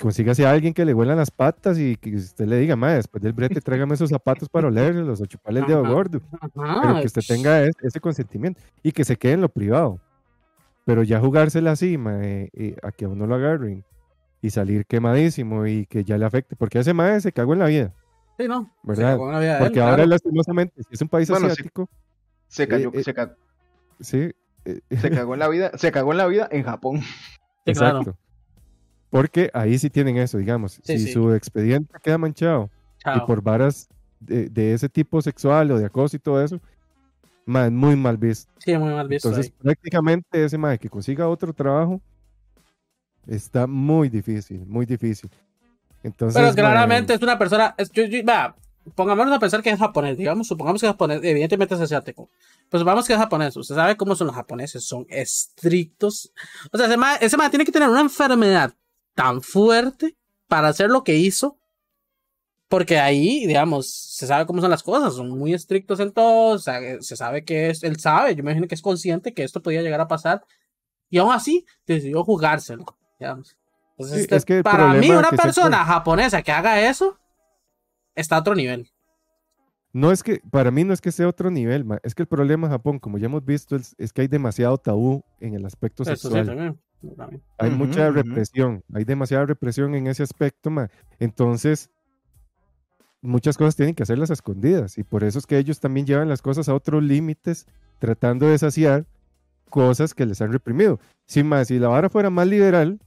S2: Consígase a alguien que le huelan las patas y que usted le diga, ma, después del brete tráigame esos zapatos para olerlos o chuparle el dedo gordo.
S1: Ajá.
S2: pero que usted tenga es- ese consentimiento y que se quede en lo privado. Pero ya jugársela así, mae, eh, a que a uno lo agarren y salir quemadísimo y que ya le afecte, porque ese mae se cagó en la vida.
S1: Sí, no. Se
S2: ¿verdad?
S1: cagó en la vida de él,
S2: Porque ahora,
S1: claro.
S2: lastimosamente, si es un país
S3: Bueno,
S2: asiático,
S3: Se cayó,
S2: Eh, eh.
S3: se, ca-
S2: sí, eh,
S3: se cagó en la vida, se cagó en la vida en Japón.
S1: Sí, claro.
S2: exacto. Porque ahí sí tienen eso, digamos.
S1: Sí,
S2: si
S1: sí.
S2: su expediente queda manchado y
S1: Chao.
S2: por varas de, de ese tipo sexual o de acoso y todo eso, ma, es muy mal visto.
S1: Sí, muy mal visto.
S2: Entonces,
S1: ahí.
S2: prácticamente ese mae que consiga otro trabajo está muy difícil, muy difícil. Entonces,
S1: Pero claramente es una persona. Es, yo, yo- va, pongámonos a pensar que es japonés, digamos, supongamos que es japonés, evidentemente es asiático. Pues supongamos que es japonés. Usted sabe cómo son los japoneses, son estrictos. O sea, ese man, ese man tiene que tener una enfermedad tan fuerte para hacer lo que hizo. Porque ahí, digamos, se sabe cómo son las cosas, son muy estrictos en todo, o sea, se sabe que es, él sabe, yo me imagino que es consciente que esto podía llegar a pasar, y aún así decidió jugárselo, digamos. Entonces,
S2: Sí,
S1: este,
S2: es que
S1: para mí, una persona japonesa que haga eso, está a otro nivel.
S2: No es que, para mí no es que sea otro nivel, ma, es que el problema en Japón, como ya hemos visto, es, es que hay demasiado tabú en el aspecto
S1: Eso sí,
S2: sexual.
S1: también. también.
S2: hay mucha represión, hay demasiada represión en ese aspecto, ma. Entonces, muchas cosas tienen que hacerlas a escondidas y por eso es que ellos también llevan las cosas a otros límites, tratando de saciar cosas que les han reprimido. Si más, si la vara fuera más liberal,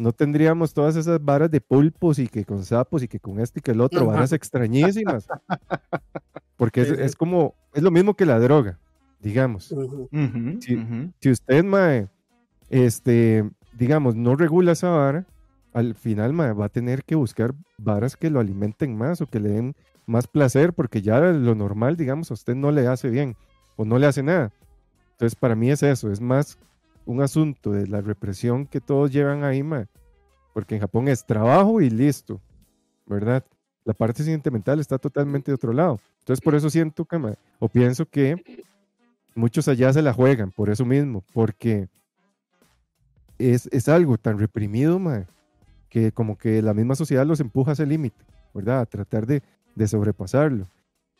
S2: no tendríamos todas esas varas de pulpos y que con sapos y que con este y que el otro, varas extrañísimas. Porque es, es como, es lo mismo que la droga, digamos. Si usted, mae, este, digamos, no regula esa vara, al final, mae, va a tener que buscar varas que lo alimenten más o que le den más placer, porque ya lo normal, digamos, a usted no le hace bien o no le hace nada. Entonces, para mí es eso, es más un asunto de la represión que todos llevan ahí, mae, porque en Japón es trabajo y listo, ¿verdad? La parte sentimental está totalmente de otro lado. Entonces, por eso siento que, mae, o pienso que muchos allá se la juegan por eso mismo, porque es, es algo tan reprimido, mae, que como que la misma sociedad los empuja a ese límite, ¿verdad? A tratar de, de sobrepasarlo.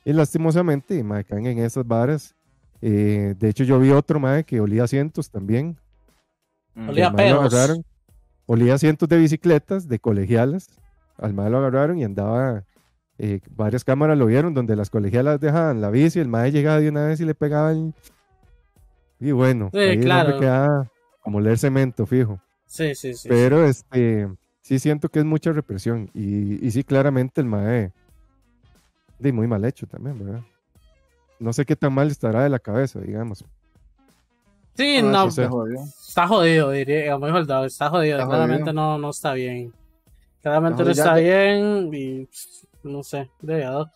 S2: Y lastimosamente, mae, caen en esas varas. Eh, de hecho, yo vi otro, mae, que olía asientos también.
S3: Ujú.
S1: Olía
S2: lo
S1: pedos.
S2: agarraron, olía asientos de bicicletas, de colegialas. Al mae lo agarraron y andaba, eh, varias cámaras lo vieron, donde las colegialas dejaban la bici, el mae llegaba de una vez y le pegaban. Y bueno,
S1: Sí,
S2: ahí
S1: claro.
S2: quedaba como leer cemento, fijo.
S1: Sí, sí, sí.
S2: Pero este, sí siento que es mucha represión. Y, y sí, claramente el mae, de muy mal hecho también, ¿verdad? No sé qué tan mal estará de la cabeza, digamos.
S1: Sí,
S3: Ah,
S1: no,
S3: sí, se jodió.
S1: está jodido, diría, como dijo el está jodido,
S3: Está
S1: claramente
S3: jodido.
S1: no, no está bien. Claramente no
S3: Está
S1: está
S3: jodido,
S1: bien y no sé, de verdad.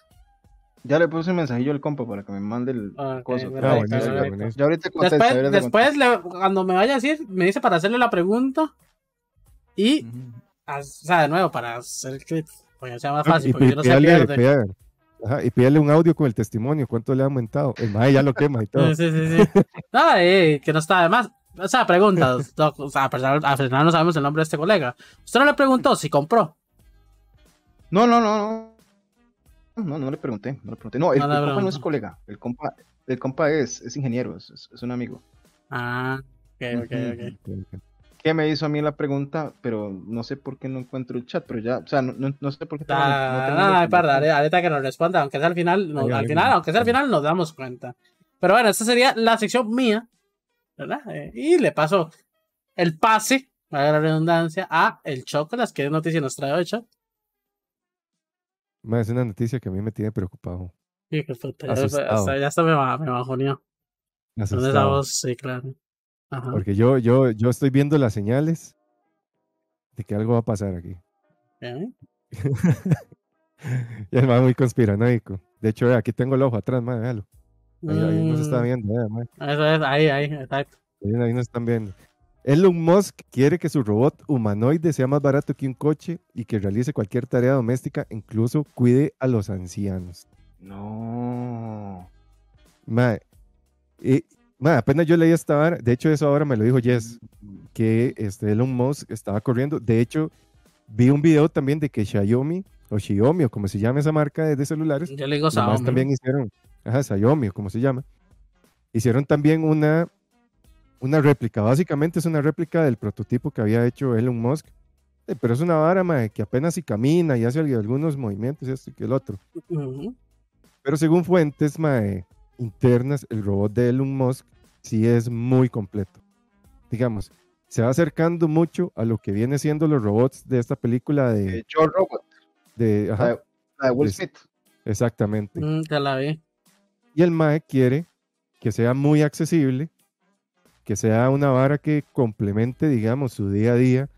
S3: Ya le puse un mensajillo al compa para que me mande el
S1: Ah,
S3: coso. Ya ahorita
S1: Después,
S3: ahorita
S1: después le- cuando me vaya a decir, me dice para hacerle la pregunta y, o sea, de nuevo, para hacer el clip, porque sea más
S2: Ah,
S1: fácil,
S2: y
S1: porque no pierde.
S2: Ajá, y pídale un audio con el testimonio, cuánto le ha aumentado. El mae ya lo quema y todo.
S1: Sí, sí, sí. sí. No, eh, que no está de más. O sea, preguntas. o sea, a final no sabemos el nombre de este colega. Usted no le preguntó si compró.
S3: No, no, no, no. No, no le pregunté, no le pregunté. No, el,
S1: No
S3: el compa no es colega. El compa, el compa es, es ingeniero, es, es- un amigo.
S1: Ah, ok, ok, ok.
S3: Ujú. Que me hizo a mí la pregunta, pero no sé por qué no encuentro el chat, pero ya, o sea, no, no, no sé por qué. tengo- no
S1: Ah, no,
S3: la
S1: no, parda, ahorita que nos responda, aunque sea al final, no- al final, aunque sea al final, nos damos cuenta. Pero bueno, esta sería la sección mía, ¿verdad? Eh, y le paso el pase, para la redundancia, a el Chocolas, que noticia nos trae hoy, Choc.
S2: Es una noticia que a mí me tiene preocupado.
S1: Hijo de puta, ya, hasta- ya hasta me, me bajoneó. Esa
S2: asustado.
S1: voz, sí, claro. Ajá.
S2: Porque yo, yo, yo estoy viendo las señales de que algo va a pasar aquí.
S1: ¿Eh?
S2: Y el mae muy conspiranoico. De hecho, aquí tengo el ojo atrás, mae, véalo. Ahí, ahí nos está
S1: Mm,
S2: viendo, vea, mae.
S1: Eso es, ahí, ahí, exacto.
S2: Ahí, ahí nos están viendo. Elon Musk quiere que su robot humanoide sea más barato que un coche y que realice cualquier tarea doméstica, incluso cuide a los ancianos.
S3: No.
S2: Mae, y, mae, apenas yo leí esta vara, de hecho eso ahora me lo dijo Jess, que este Elon Musk estaba corriendo. De hecho, vi un video también de que Xiaomi, o Xiaomi, o como se llama esa marca de, de celulares,
S1: Yo le digo Xiaomi.
S2: también hicieron, ajá, Xiaomi, o como se llama, hicieron también una, una réplica. Básicamente es una réplica del prototipo que había hecho Elon Musk Eh, pero es una vara, mae, que apenas si camina y hace algunos movimientos, y esto y que el otro. Pero según fuentes mae, internas, el robot de Elon Musk sí es muy completo. Digamos, se va acercando mucho a lo que viene siendo los robots de esta película de...
S3: Eh, Joe Robot,
S2: de-
S3: la
S2: ajá,
S3: de, la de Will
S2: Es-
S3: Smith.
S2: exactamente.
S1: Mm, ya la vi.
S2: Y el MAE quiere que sea muy accesible, que sea una vara que complemente, digamos, su día a día.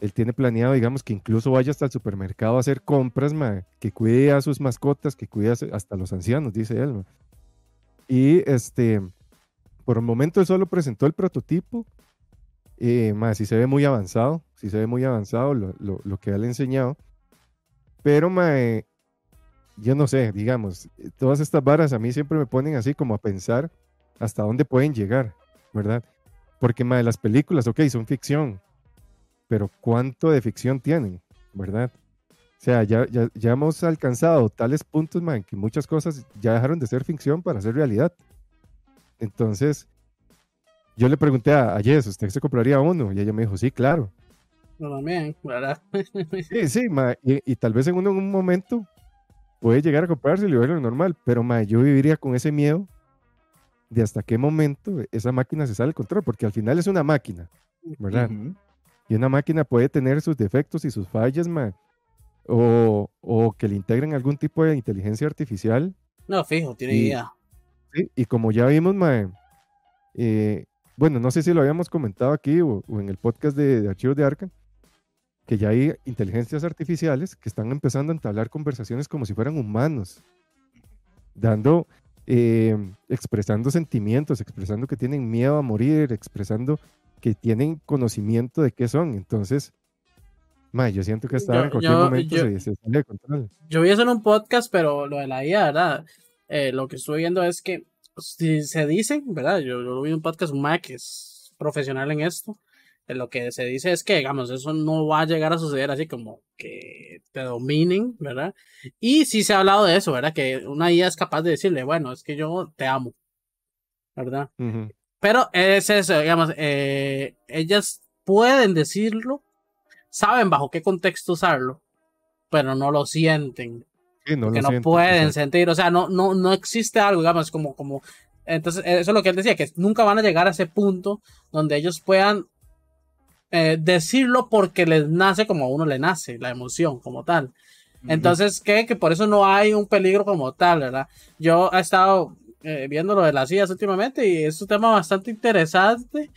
S2: Él tiene planeado, digamos, que incluso vaya hasta el supermercado a hacer compras, mae, que cuide a sus mascotas, que cuide hasta los ancianos, dice él. mae. Y este, por el momento él solo presentó el prototipo. Eh, mae, sí se ve muy avanzado, sí se ve muy avanzado lo, que él ha enseñado. Pero, mae, yo no sé, digamos, eh, todas estas varas a mí siempre me ponen así como a pensar hasta dónde pueden llegar, ¿verdad? Porque mae, las películas, ok, son ficción, pero ¿cuánto de ficción tienen, verdad? O sea, ya, ya, ya hemos alcanzado tales puntos, mae, que muchas cosas ya dejaron de ser ficción para ser realidad. Entonces, yo le pregunté a, a Jess, ¿usted se compraría uno? Y ella me dijo, sí, claro.
S1: Yo también, ¿verdad?
S2: Sí, sí, ma, y, y tal vez en uno en un momento puede llegar a comprarse y verlo normal, pero ma, yo viviría con ese miedo de hasta qué momento esa máquina se sale del control, porque al final es una máquina, ¿verdad? Y una máquina puede tener sus defectos y sus fallas, ma, o, o que le integren algún tipo de inteligencia artificial,
S1: No, fijo, tiene
S2: Y-
S1: idea.
S2: ¿Sí? Y como ya vimos, ma, eh, bueno, no sé si lo habíamos comentado aquí o, o en el podcast de, de Archivos de Arkham, que ya hay inteligencias artificiales que están empezando a entablar conversaciones como si fueran humanos, dando, eh, expresando sentimientos, expresando que tienen miedo a morir, expresando que tienen conocimiento de qué son. Entonces, ma, yo siento que hasta
S1: Yo-
S2: en cualquier
S1: yo-
S2: momento
S1: yo-
S2: se, se sale de control.
S1: Yo vi eso en un podcast, pero lo de la IA, ¿verdad? Eh, lo que estuve viendo es que si se dice, ¿verdad? Yo, yo lo vi en un podcast, un Mac que es profesional en esto. eh, lo que se dice es que, digamos, eso no va a llegar a suceder así como que te dominen, ¿verdad? Y sí se ha hablado de eso, ¿verdad? Que una IA es capaz de decirle, bueno, es que yo te amo, ¿verdad? Pero es eso, digamos, eh, ellas pueden decirlo, saben bajo qué contexto usarlo, pero no lo sienten
S2: Sí, no
S1: que no
S2: siento,
S1: pueden sentir, o sea, no, no, no existe algo, digamos, como, como, entonces, eso es lo que él decía, que nunca van a llegar a ese punto donde ellos puedan eh, decirlo porque les nace como a uno le nace, la emoción como tal. Entonces, ¿qué? Que por eso no hay un peligro como tal, ¿verdad? Yo he estado eh, viendo lo de las sillas últimamente y es un tema bastante interesante.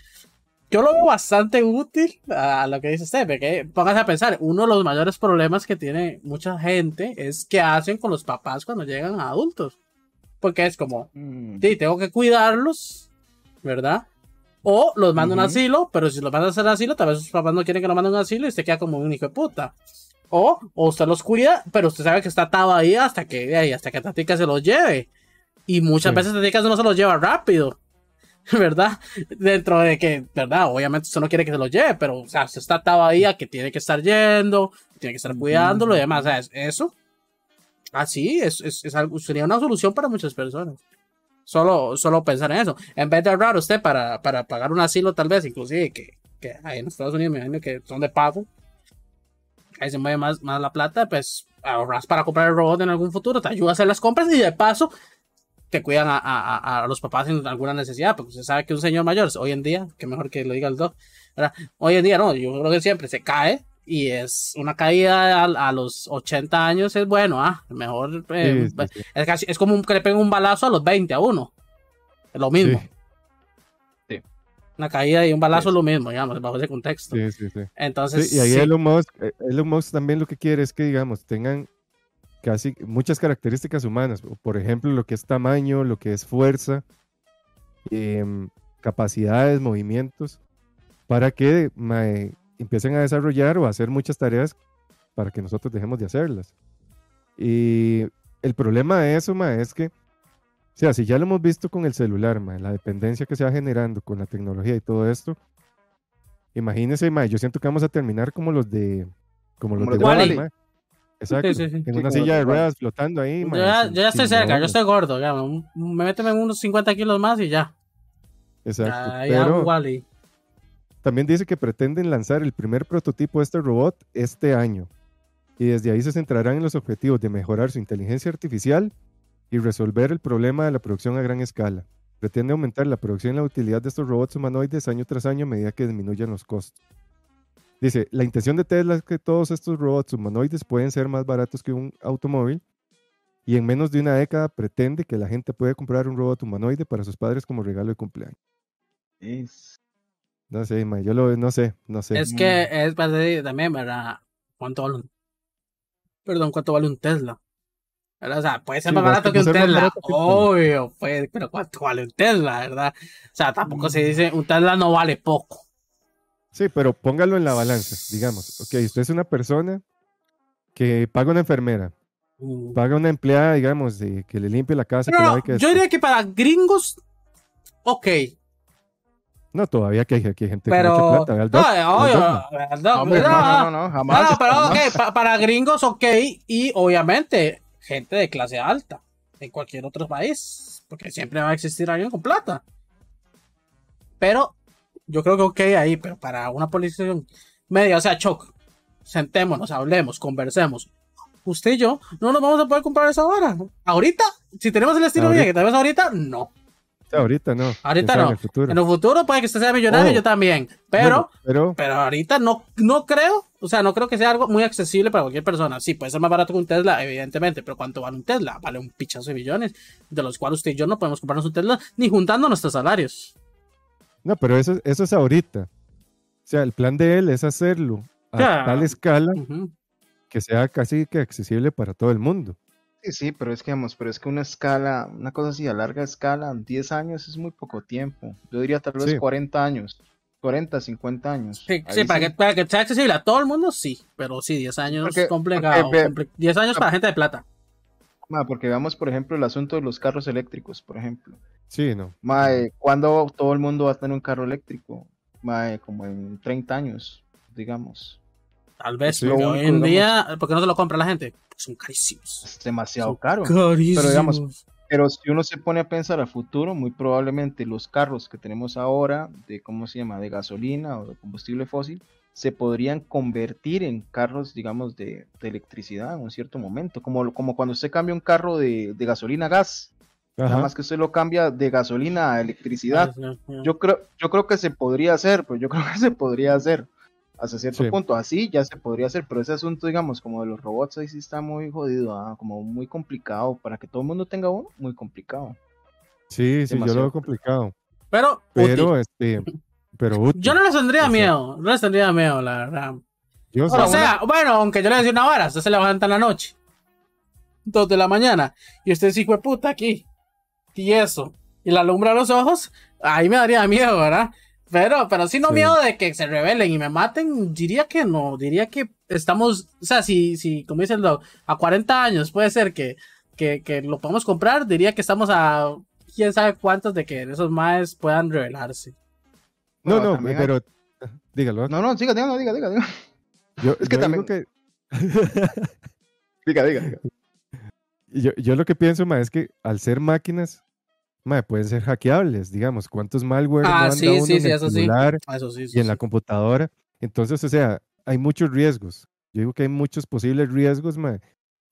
S1: Yo lo veo bastante útil a lo que dice usted, porque póngase a pensar, uno de los mayores problemas que tiene mucha gente es qué hacen con los papás cuando llegan a adultos. Porque es como,
S3: Mm.
S1: sí, tengo que cuidarlos, ¿verdad? O los mando a un asilo, pero si los mandan a hacer asilo, tal vez sus papás no quieren que lo manden a un asilo y usted queda como un hijo de puta. O, o usted los cuida, pero usted sabe que está atado ahí hasta que, ahí, hasta que Tatica se los lleve. Y muchas
S2: Sí.
S1: veces Tatica no se los lleva rápido. ¿Verdad? Dentro de que, ¿verdad? Obviamente usted no quiere que se los lleve, pero, o sea, usted está atado ahí a que tiene que estar yendo, tiene que estar cuidándolo y demás. O sea, es- eso, así, es, es, es algo, sería una solución para muchas personas. Solo, solo pensar en eso. En vez de ahorrar usted para, para pagar un asilo, tal vez, inclusive, que, que ahí en Estados Unidos me imagino que son de pago. Ahí se mueve más, más la plata, pues ahorras para comprar el robot en algún futuro, te ayuda a hacer las compras y de paso te cuidan a, a- a- los papás en alguna necesidad, porque usted sabe que un señor mayor, hoy en día, que mejor que lo diga el doc, ¿verdad? hoy en día no, yo creo que siempre se cae y es una caída a, a los 80 años, es bueno, ah, mejor, eh,
S2: Sí, sí, sí.
S1: es, casi- es como un- que le peguen un balazo a los 20 a uno, es lo mismo.
S2: Sí.
S1: Una caída y un balazo
S3: Sí.
S1: es lo mismo, digamos, bajo ese contexto.
S2: Sí, sí, sí.
S1: Entonces,
S2: Sí, y ahí
S1: sí.
S2: Elon Musk, eh, Elon Musk también lo que quiere es que, digamos, tengan casi muchas características humanas. Por ejemplo, lo que es tamaño, lo que es fuerza, em, capacidades, movimientos, para que mae, empiecen a desarrollar o a hacer muchas tareas para que nosotros dejemos de hacerlas. Y el problema de eso, mae, es que, o sea, si ya lo hemos visto con el celular, mae, la dependencia que se va generando con la tecnología y todo esto, imagínense, mae, yo siento que vamos a terminar como los de, como los
S3: Como
S2: de
S3: los.
S2: Exacto,
S1: sí, sí.
S2: en una silla de ruedas flotando ahí,
S1: Yo ya,
S2: sin-
S1: yo ya estoy cerca, yo estoy gordo, ya, me méteme unos 50 kilos más y ya.
S2: Exacto,
S1: Ahí
S2: pero. También dice que pretenden lanzar el primer prototipo de este robot este año. Y desde ahí se centrarán en los objetivos de mejorar su inteligencia artificial y resolver el problema de la producción a gran escala. Pretende aumentar la producción y la utilidad de estos robots humanoides año tras año a medida que disminuyan los costos. Dice, la intención de Tesla es que todos estos robots humanoides pueden ser más baratos que un automóvil y en menos de una década pretende que la gente puede comprar un robot humanoide para sus padres como regalo de cumpleaños.
S3: Es-
S2: No sé, ma, yo lo, no sé, no sé.
S1: Es que es para decir también, ¿verdad? ¿Cuánto vale un... Perdón, ¿cuánto vale un Tesla? ¿Verdad? O sea, puede ser
S2: Sí,
S1: más barato que un Tesla.
S2: que
S1: Obvio, pues, pero ¿cuánto vale un Tesla, verdad? O sea, tampoco se dice, un Tesla no vale poco.
S2: Sí, pero póngalo en la balanza, digamos. Ok, usted es una persona que paga una enfermera,
S1: Mm.
S2: paga una empleada, digamos, de, que le limpie la casa, que
S1: Pero
S2: lave,
S1: no,
S2: que
S1: yo diría que para gringos, ok,
S2: No, todavía que hay, que hay gente
S1: pero...
S2: con mucha plata.
S1: no.
S3: No, no, no, no, no,
S1: No,
S3: jamás.
S1: no, pero
S3: jamás.
S1: ok, pa- para gringos, ok, y obviamente gente de clase alta en cualquier otro país, porque siempre va a existir alguien con plata. Pero yo creo que ok ahí, pero para una posición media, o sea, Choc, sentémonos, hablemos, conversemos. Usted y yo no nos vamos a poder comprar esa hora. Ahorita, si tenemos el estilo
S2: Ahorita.
S1: bien que tenemos ahorita, no.
S2: Ahorita no.
S1: Ahorita no.
S2: En el futuro.
S1: En el futuro puede que usted sea millonario,
S2: Oh.
S1: yo también. Pero
S2: Bueno, pero
S1: pero ahorita no, no creo, o sea, no creo que sea algo muy accesible para cualquier persona. Sí, puede ser más barato que un Tesla, evidentemente, pero ¿cuánto vale un Tesla? Vale un pichazo de millones, de los cuales usted y yo no podemos comprarnos un Tesla ni juntando nuestros salarios.
S2: No, pero eso, eso es ahorita. O sea, el plan de él es hacerlo a
S1: Ya.
S2: tal escala
S1: Ujú.
S2: que sea casi que accesible para todo el mundo.
S3: Sí, sí, pero es que, vamos, pero es que una escala, una cosa así a larga escala, 10 años es muy poco tiempo. Yo diría tal vez
S2: Sí.
S3: 40 años, 40, 50 años.
S1: Sí, sí, para, Que, para que sea accesible a todo el mundo, sí, pero sí, 10 años
S3: Porque-
S1: complicado.
S3: porque ve-
S1: compli- 10 años para gente de plata.
S3: Ma, porque veamos, por ejemplo, el asunto de los carros eléctricos, por ejemplo.
S2: Sí, no.
S3: Mae, ¿cuándo todo el mundo va a tener un carro eléctrico? Mae, como en 30 años, digamos.
S1: Tal vez,
S2: Sí.
S1: hoy en
S3: digamos-
S1: día, ¿por qué no se lo compra la gente? Pues son carísimos.
S3: Es demasiado caro.
S1: Carísimos.
S3: digamos, Pero si uno se pone a pensar a futuro, muy probablemente los carros que tenemos ahora, de cómo se llama, de gasolina o de combustible fósil, se podrían convertir en carros, digamos, de, de electricidad en un cierto momento. Como, como cuando usted cambia un carro de, de gasolina a gas, nada
S2: Ajá.
S3: más que usted lo cambia de gasolina a electricidad. Yo creo, yo creo que se podría hacer, pues yo creo que se podría hacer hasta cierto
S2: Sí.
S3: punto. Así ya se podría hacer, pero ese asunto, digamos, como de los robots, ahí sí está muy jodido, ah, como muy complicado. Para que todo el mundo tenga uno, muy complicado.
S2: Sí, sí, yo lo veo complicado.
S1: Pero,
S2: Pero,
S1: útil.
S2: este, pero útil.
S1: yo no les tendría
S2: o sea-
S1: miedo, no les tendría miedo, la verdad.
S2: Yo
S1: O sea, bueno, aunque yo le decía una vara, usted se levanta en la noche, dos de la mañana, y usted es hijo de puta aquí, y eso, y la alumbra los ojos, ahí me daría miedo, ¿verdad? Pero, pero sí no
S2: Sí.
S1: miedo de que se rebelen y me maten, diría que no, diría que estamos, o sea, si, si como dice doc, a 40 años puede ser que, que, que lo podamos comprar, diría que estamos a quién sabe cuántos de que esos maes puedan rebelarse.
S2: No,
S3: Bueno,
S2: no,
S3: hay-
S2: pero dígalo.
S3: No, no, siga, diga, no, diga, diga, diga.
S2: Yo,
S3: es que
S2: yo
S3: también-
S2: que-
S3: Diga, diga, diga.
S2: yo, yo lo que pienso, ma, es que al ser máquinas, ma, pueden ser hackeables, digamos, cuántos malware
S1: Ah,
S2: no anda
S1: sí,
S2: uno
S1: sí,
S2: en
S1: sí,
S2: el
S1: eso sí.
S2: celular
S1: Eso sí, eso
S2: y en
S1: sí.
S2: la computadora. Entonces, o sea, hay muchos riesgos. Yo digo que hay muchos posibles riesgos, ma,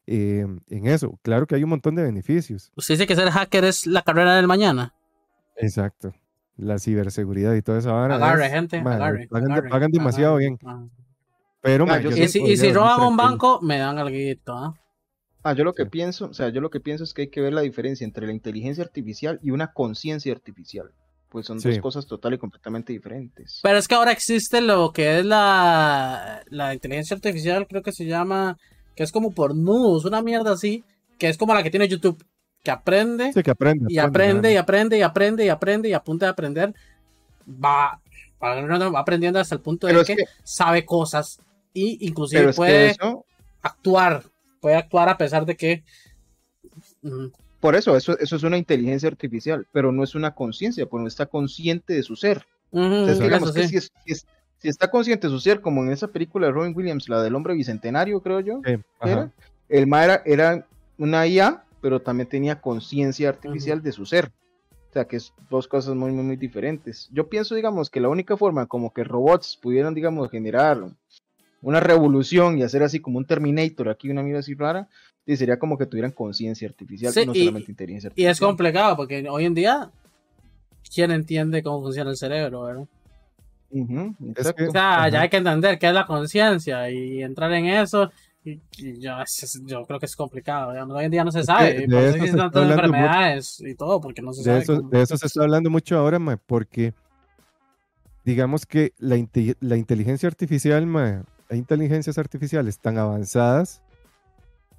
S2: eh, en eso. Claro que hay un montón de beneficios.
S1: Usted dice que ser hacker es la carrera del mañana.
S2: Exacto. La ciberseguridad y toda esa vara.
S1: Agarre,
S2: es,
S1: gente, agarre.
S2: Pagan,
S1: agarre,
S2: pagan demasiado
S1: agarre.
S2: bien.
S1: Ah.
S2: Pero,
S3: yo
S1: Y si, y si roban un banco, me dan algo. ¿ah?
S3: Ah, yo lo que
S2: Sí.
S3: pienso, o sea, yo lo que pienso es que hay que ver la diferencia entre la inteligencia artificial y una conciencia artificial. Pues son dos cosas total y completamente diferentes.
S1: Pero es que ahora existe lo que es la, la inteligencia artificial, creo que se llama, que es como por nudos, una mierda así, que es como la que tiene YouTube, que aprende
S2: Sí, que aprende.
S1: y aprende y aprende y aprende y aprende y a punto de aprender, va, va aprendiendo hasta el punto de
S3: Pero es
S1: que,
S3: que-
S1: sabe cosas y inclusive
S3: Pero es que
S1: puede
S3: eso,
S1: actuar, puede actuar a pesar de que... mm,
S3: por eso, eso, eso es una inteligencia artificial, pero no es una conciencia, porque no está consciente de su ser.
S1: ujú,
S3: Entonces,
S1: eso
S3: digamos que si, es- si es- si está consciente de su ser, como en esa película de Robin Williams, la del hombre bicentenario, creo yo,
S2: Sí,
S3: era, el ma era, era una IA, pero también tenía conciencia artificial de su ser. O sea, que es dos cosas muy, muy, muy diferentes. Yo pienso, digamos, que la única forma como que robots pudieran, digamos, generar una revolución y hacer así como un Terminator, aquí una mira así rara, sería como que tuvieran conciencia artificial,
S1: Sí,
S3: no
S1: y-
S3: solamente inteligencia
S1: Y
S3: artificial.
S1: es complicado porque hoy en día, ¿quién entiende cómo funciona el cerebro, verdad? O sea,
S2: Ajá.
S1: ya hay que entender qué es la conciencia y entrar en eso. Y, y yo, creo que es complicado. Hoy en día no se sabe. por eso existen
S2: está
S1: tantas
S2: hablando mucho.
S1: enfermedades y todo, porque no se
S2: De
S1: sabe.
S2: eso,
S1: cómo-
S2: de eso se está hablando mucho ahora, mae, porque digamos que la, inte- la inteligencia artificial, mae, hay inteligencias artificiales tan avanzadas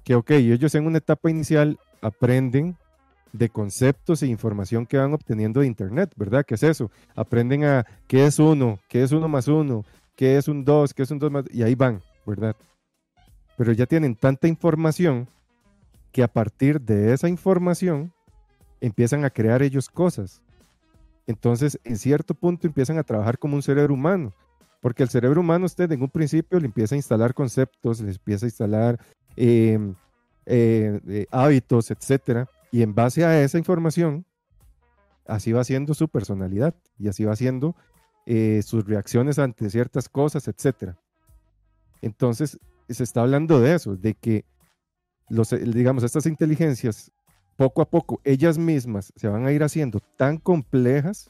S2: que, ok, ellos en una etapa inicial aprenden de conceptos e información que van obteniendo de Internet, ¿verdad? ¿Qué es eso? Aprenden a qué es uno, qué es uno más uno, qué es un dos, qué es un dos más, y ahí van, ¿verdad? Pero ya tienen tanta información que a partir de esa información empiezan a crear ellos cosas. Entonces, en cierto punto empiezan a trabajar como un cerebro humano, porque el cerebro humano usted en un principio le empieza a instalar conceptos, le empieza a instalar eh, eh, eh, hábitos, etcétera, y en base a esa información, así va siendo su personalidad y así va siendo eh, sus reacciones ante ciertas cosas, etcétera. Entonces, se está hablando de eso, de que los, eh, digamos, estas inteligencias poco a poco ellas mismas se van a ir haciendo tan complejas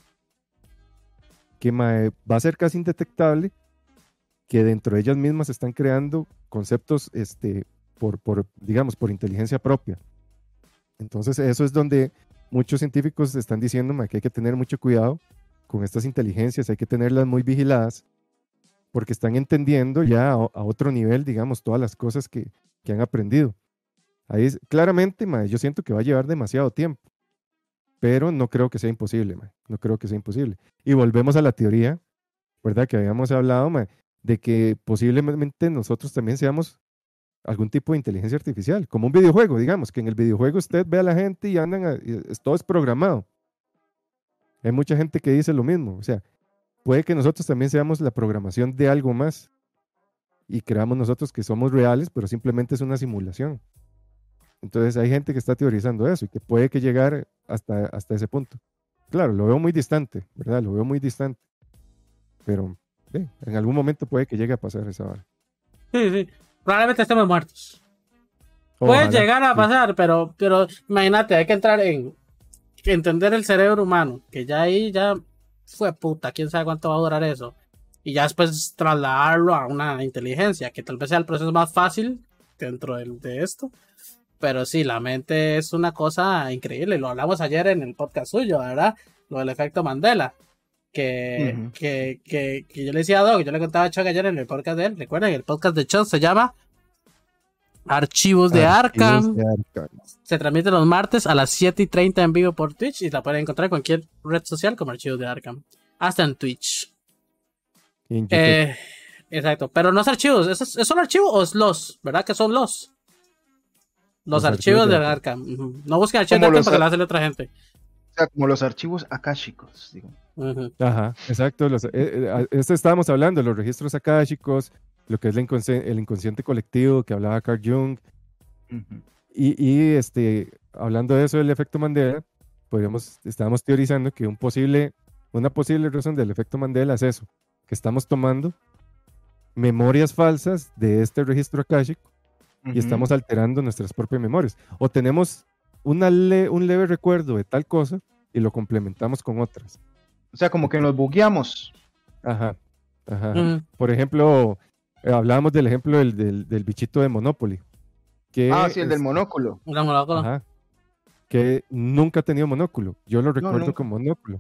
S2: que mae, va a ser casi indetectable que dentro de ellas mismas se están creando conceptos este, por, por, digamos, por inteligencia propia. Entonces eso es donde muchos científicos están diciendo que hay que tener mucho cuidado con estas inteligencias, hay que tenerlas muy vigiladas porque están entendiendo ya a, a otro nivel, digamos, todas las cosas que, que han aprendido. Ahí es- claramente, mae, yo siento que va a llevar demasiado tiempo, pero no creo que sea imposible, mae, no creo que sea imposible. Y volvemos a la teoría, ¿verdad? Que habíamos hablado, mae, de que posiblemente nosotros también seamos algún tipo de inteligencia artificial, como un videojuego, digamos, que en el videojuego usted ve a la gente y andan, a- y todo es programado. Hay mucha gente que dice lo mismo, o sea, puede que nosotros también seamos la programación de algo más y creamos nosotros que somos reales, pero simplemente es una simulación. Entonces hay gente que está teorizando eso y que puede que llegar hasta, hasta ese punto. Claro, lo veo muy distante, ¿verdad? Lo veo muy distante. Pero en algún momento puede que llegue a pasar esa hora.
S1: Sí, sí. Probablemente estemos muertos. Puede llegar a
S2: sí.
S1: pasar, pero, pero imagínate, hay que entrar en entender el cerebro humano, que ya ahí ya fue puta, quién sabe cuánto va a durar eso. Y ya después trasladarlo a una inteligencia, que tal vez sea el proceso más fácil dentro del- de esto. Pero sí, la mente es una cosa increíble. Lo hablamos ayer en el podcast suyo, ¿verdad? Lo del efecto Mandela. Que,
S3: Ujú.
S1: que, que, que yo le decía a Doc, yo le contaba a Chuck ayer en el podcast de él. Recuerden, el podcast de Chuck se llama Archivos de Arkham. Se transmite los martes a las 7 y 30 en vivo por Twitch y la pueden encontrar en cualquier red social como Archivos de Arkham. Hasta en Twitch.
S2: En.
S1: Eh, exacto, pero no es archivos, ¿es, es solo archivo o es los? ¿Verdad que son los? Los,
S2: Los
S1: archivos,
S2: archivos de
S1: de Arkham. No busquen archivos de Arkham porque lo hace otra gente.
S3: O sea, como los archivos akáshicos, digo.
S2: Ajá, exacto. Los, eh, eh, esto estábamos hablando, los registros akáshicos, lo que es la inconsci- el inconsciente colectivo que hablaba Carl Jung.
S3: Ujú.
S2: Y, y, este, hablando de eso del efecto Mandela, podríamos, estábamos teorizando que un posible, una posible razón del efecto Mandela es eso, que estamos tomando memorias falsas de este registro akáshico y
S3: Ujú.
S2: estamos alterando nuestras propias memorias. O tenemos una le- un leve recuerdo de tal cosa y lo complementamos con otras.
S3: O sea, como que nos bugueamos.
S2: Ajá. Ajá.
S1: Ujú.
S2: Por ejemplo, eh, hablábamos del ejemplo del, del- del bichito de Monopoly. Que,
S3: Ah, sí, el del
S2: es-
S3: monóculo.
S1: Una molécula.
S2: Ajá. Que nunca ha tenido monóculo. Yo lo recuerdo
S3: nunca.
S2: con monóculo.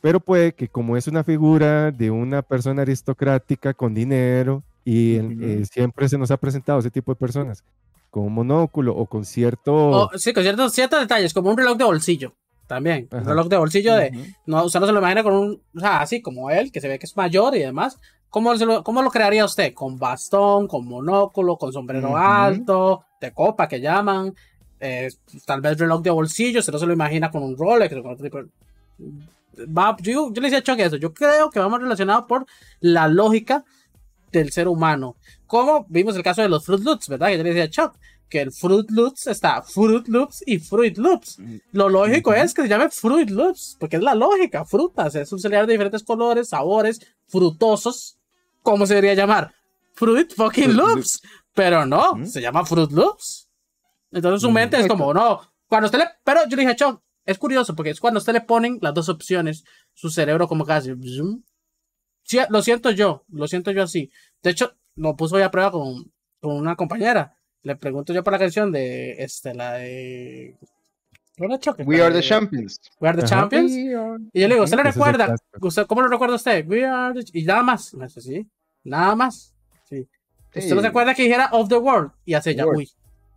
S2: Pero puede que como es una figura de una persona aristocrática con dinero y
S3: Ujú.
S2: eh, siempre se nos ha presentado ese tipo de personas con un monóculo o con cierto...
S1: O, sí, con ciertos, ciertos detalles, como un reloj de bolsillo. También. Un
S2: Ajá.
S1: reloj de bolsillo de.
S3: Ujú.
S1: No, usted no se lo imagina con un. O sea, así como él, que se ve que es mayor y demás. ¿Cómo, se lo, cómo lo crearía usted? ¿Con bastón, con monóculo, con sombrero alto, de copa que llaman? eh, tal vez reloj de bolsillo, usted no se lo imagina con un Rolex o con otro tipo Va, yo, yo le decía a Chuck eso. Yo creo que vamos relacionados por la lógica del ser humano. Como vimos el caso de los Fruit Loops, ¿verdad? Que yo le decía a Chuck. que el Fruit Loops está Fruit Loops y Fruit Loops.
S3: Mm,
S1: Lo lógico
S3: Ujú.
S1: es que se llame Fruit Loops, porque es la lógica, frutas, es un cereal de diferentes colores, sabores, frutosos. ¿Cómo se debería llamar? Fruit fucking Loops. Pero no,
S3: Ujú.
S1: se llama Fruit Loops. Entonces su
S2: Mm.
S1: mente es como, no, cuando usted le... Pero yo le dije, Chuck, es curioso, porque es cuando usted le ponen las dos opciones, su cerebro como casi... Sí, lo siento yo, lo siento yo así. De hecho, lo puso hoy a prueba con, con una compañera. Le pregunto yo por la canción de, este, la de... ¿Cuál era, Chuck?
S3: We are the champions.
S1: We are the
S2: Ajá.
S1: champions.
S3: Are-
S1: Y yo le digo, ¿usted lo recuerda?
S2: clásico.
S1: ¿Usted, ¿Cómo lo recuerda usted? We are the- Y nada más. Me dice, sí. Nada más. Sí. ¿Usted no se acuerda que dijera of the world? Y hace ya, uy.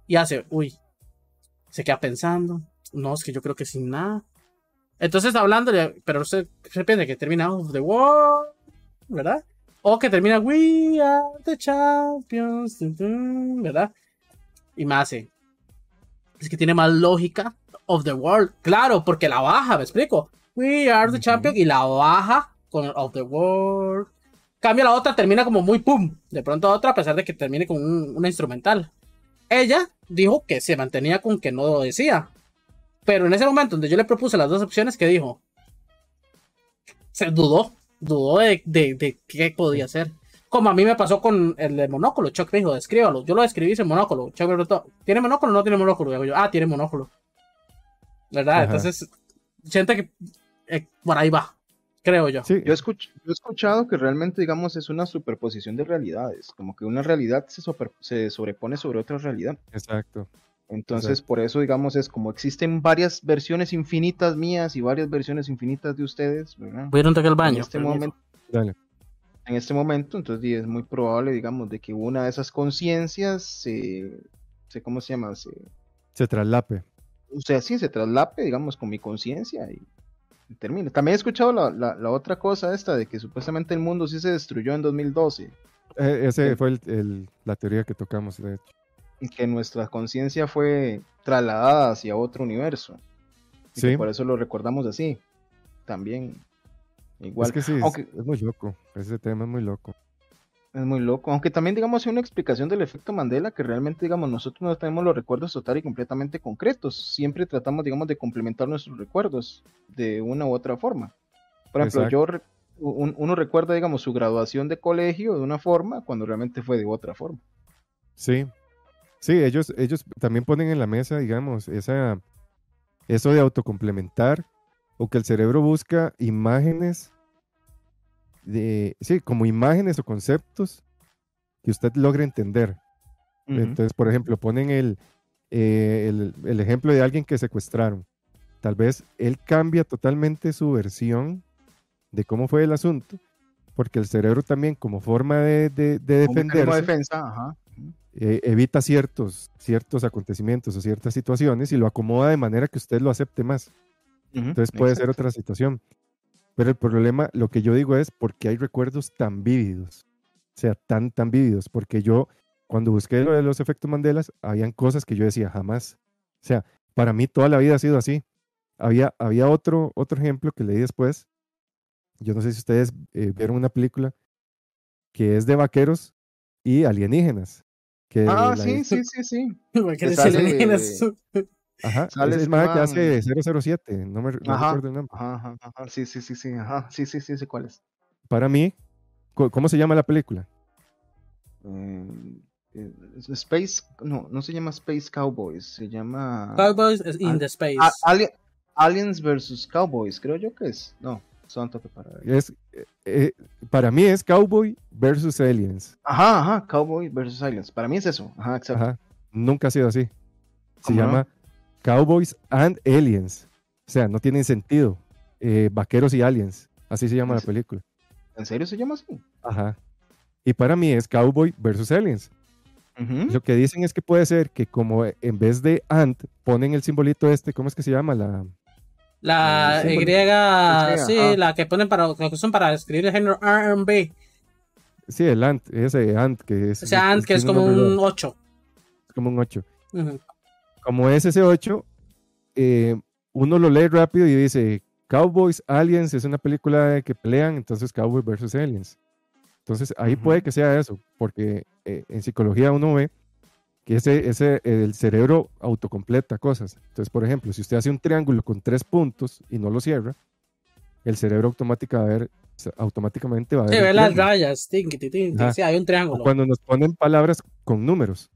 S1: Y hace, uy. Se queda pensando. No, es que yo creo que sin nada. Entonces hablando, pero usted se piensa que termina of the world, ¿verdad? O que termina we are the champions, ¿verdad? Y me hace. Es que tiene más lógica of the world. Claro, porque la baja, me explico. We are the
S2: Ujú.
S1: champions y la baja con el of the world. Cambia la otra, termina como muy pum. De pronto otra, a pesar de que termine con un- una instrumental. Ella dijo que se mantenía con que no lo decía. Pero en ese momento donde yo le propuse las dos opciones, que dijo? Se dudó. Dudó de, de, de qué podía ser. Como a mí me pasó con el de monóculo. Chuck me dijo, descríbalo. Yo lo describí sin monóculo. Chuck me preguntó, ¿tiene monóculo o no tiene monóculo? Yo, ah, tiene monóculo. ¿Verdad?
S2: Ajá.
S1: Entonces, siento que eh, por ahí va. Creo yo.
S2: Sí,
S3: Yo, escuch- yo he escuchado que realmente, digamos, es una superposición de realidades, como que una realidad se, super- se sobrepone sobre otra realidad.
S2: exacto.
S3: Entonces,
S2: Exacto.
S3: por eso, digamos, es como existen varias versiones infinitas mías y varias versiones infinitas de ustedes, ¿verdad?
S1: Voy a ir un toque al baño.
S3: en este
S1: permiso.
S3: momento,
S2: Dale.
S3: en este momento, entonces es muy probable, digamos, de que una de esas conciencias se, se, ¿cómo se llama? Se,
S2: Se traslape.
S3: O sea, sí, se traslape, digamos, con mi conciencia y, y termine. También he escuchado la, la- la otra cosa esta de que supuestamente el mundo sí se destruyó en 2012
S2: Eh, ese
S3: Sí.
S2: fue el- el- la teoría que tocamos, de hecho.
S3: y que nuestra conciencia fue trasladada hacia otro universo. Y
S2: Sí.
S3: que por eso lo recordamos así. También. Igual.
S2: Es que sí, es muy loco. Ese tema es muy loco.
S3: Es muy loco. Aunque también, digamos, hay una explicación del efecto Mandela que realmente, digamos, nosotros no tenemos los recuerdos total y completamente concretos. Siempre tratamos, digamos, de complementar nuestros recuerdos de una u otra forma. Por ejemplo,
S2: Exacto.
S3: yo un- uno recuerda, digamos, su graduación de colegio de una forma cuando realmente fue de otra forma.
S2: Sí. Sí, ellos, ellos también ponen en la mesa, digamos, esa, eso de autocomplementar o que el cerebro busca imágenes de, sí, como imágenes o conceptos que usted logre entender. Entonces, por ejemplo, ponen el, eh, el, el ejemplo de alguien que secuestraron. Tal vez él cambia totalmente su versión de cómo fue el asunto, porque el cerebro también, como forma de, de- de
S3: Como defensa, ajá.
S2: eh, evita ciertos, ciertos acontecimientos o ciertas situaciones y lo acomoda de manera que usted lo acepte más. Entonces puede ser otra situación. Pero el problema, lo que yo digo es porque hay recuerdos tan vívidos, o sea, tan, tan vívidos, porque yo cuando busqué lo de los efectos Mandelas, habían cosas que yo decía jamás. O sea, para mí toda la vida ha sido así. Había, había otro, otro ejemplo que leí después. Yo no sé si ustedes eh, vieron una película que es de vaqueros y alienígenas. Que
S3: Ah, sí, sí, sí, sí.
S1: Güey, ¿qué
S3: Que
S1: dices,
S3: sale-
S1: imaginas?
S2: Ajá,
S3: sale
S2: es maje que hace 007, no me no
S3: Ajá.
S2: recuerdo el nombre.
S3: Ajá, ajá, ajá, sí, sí, sí, sí, ajá, sí, sí, sí, sé cuál es.
S2: Para mí, ¿cómo se llama la película?
S3: Eh, eh, Space, no, no se llama Space Cowboys, se llama
S1: Cowboys in the space.
S3: A- Ali- Aliens versus Cowboys, creo yo que es. No, son toque para.
S2: Es, eh, eh, para mí es Cowboy versus Aliens.
S3: Ajá, ajá, Cowboy versus Aliens. Para mí es eso. Ajá, exacto.
S2: Ajá. Nunca ha sido así. Se
S3: ¿Cómo no?
S2: Cowboys and Aliens. O sea, no tienen sentido. Eh, vaqueros y aliens. Así se llama la película.
S3: ¿En serio se llama así?
S2: Ajá. Y para mí es Cowboy versus Aliens. Lo que dicen es que puede ser que como en vez de Ant ponen el simbolito este, ¿cómo es que se llama? La,
S1: La Y, sí, la que ponen para, que usan para escribir el género R&B.
S2: sí, el Ant, ese Ant que es...
S1: O sea, Ant, que es como un
S2: raro,
S1: 8.
S2: es como un 8. Como es ese 8, eh, uno lo lee rápido y dice, Cowboys, Aliens, es una película de que pelean, entonces Cowboys versus Aliens. Entonces ahí
S3: Ujú.
S2: puede que sea eso, porque eh, en psicología uno ve que ese, ese, el cerebro autocompleta cosas. Entonces, por ejemplo, si usted hace un triángulo con tres puntos y no lo cierra, el cerebro automática va a ver, automáticamente va a ver.
S1: Sí,
S2: el
S1: ve las rayas, tinky, tinky,
S2: Ajá.
S1: sí, hay un
S2: O
S1: triángulo.
S2: cuando nos ponen palabras con números,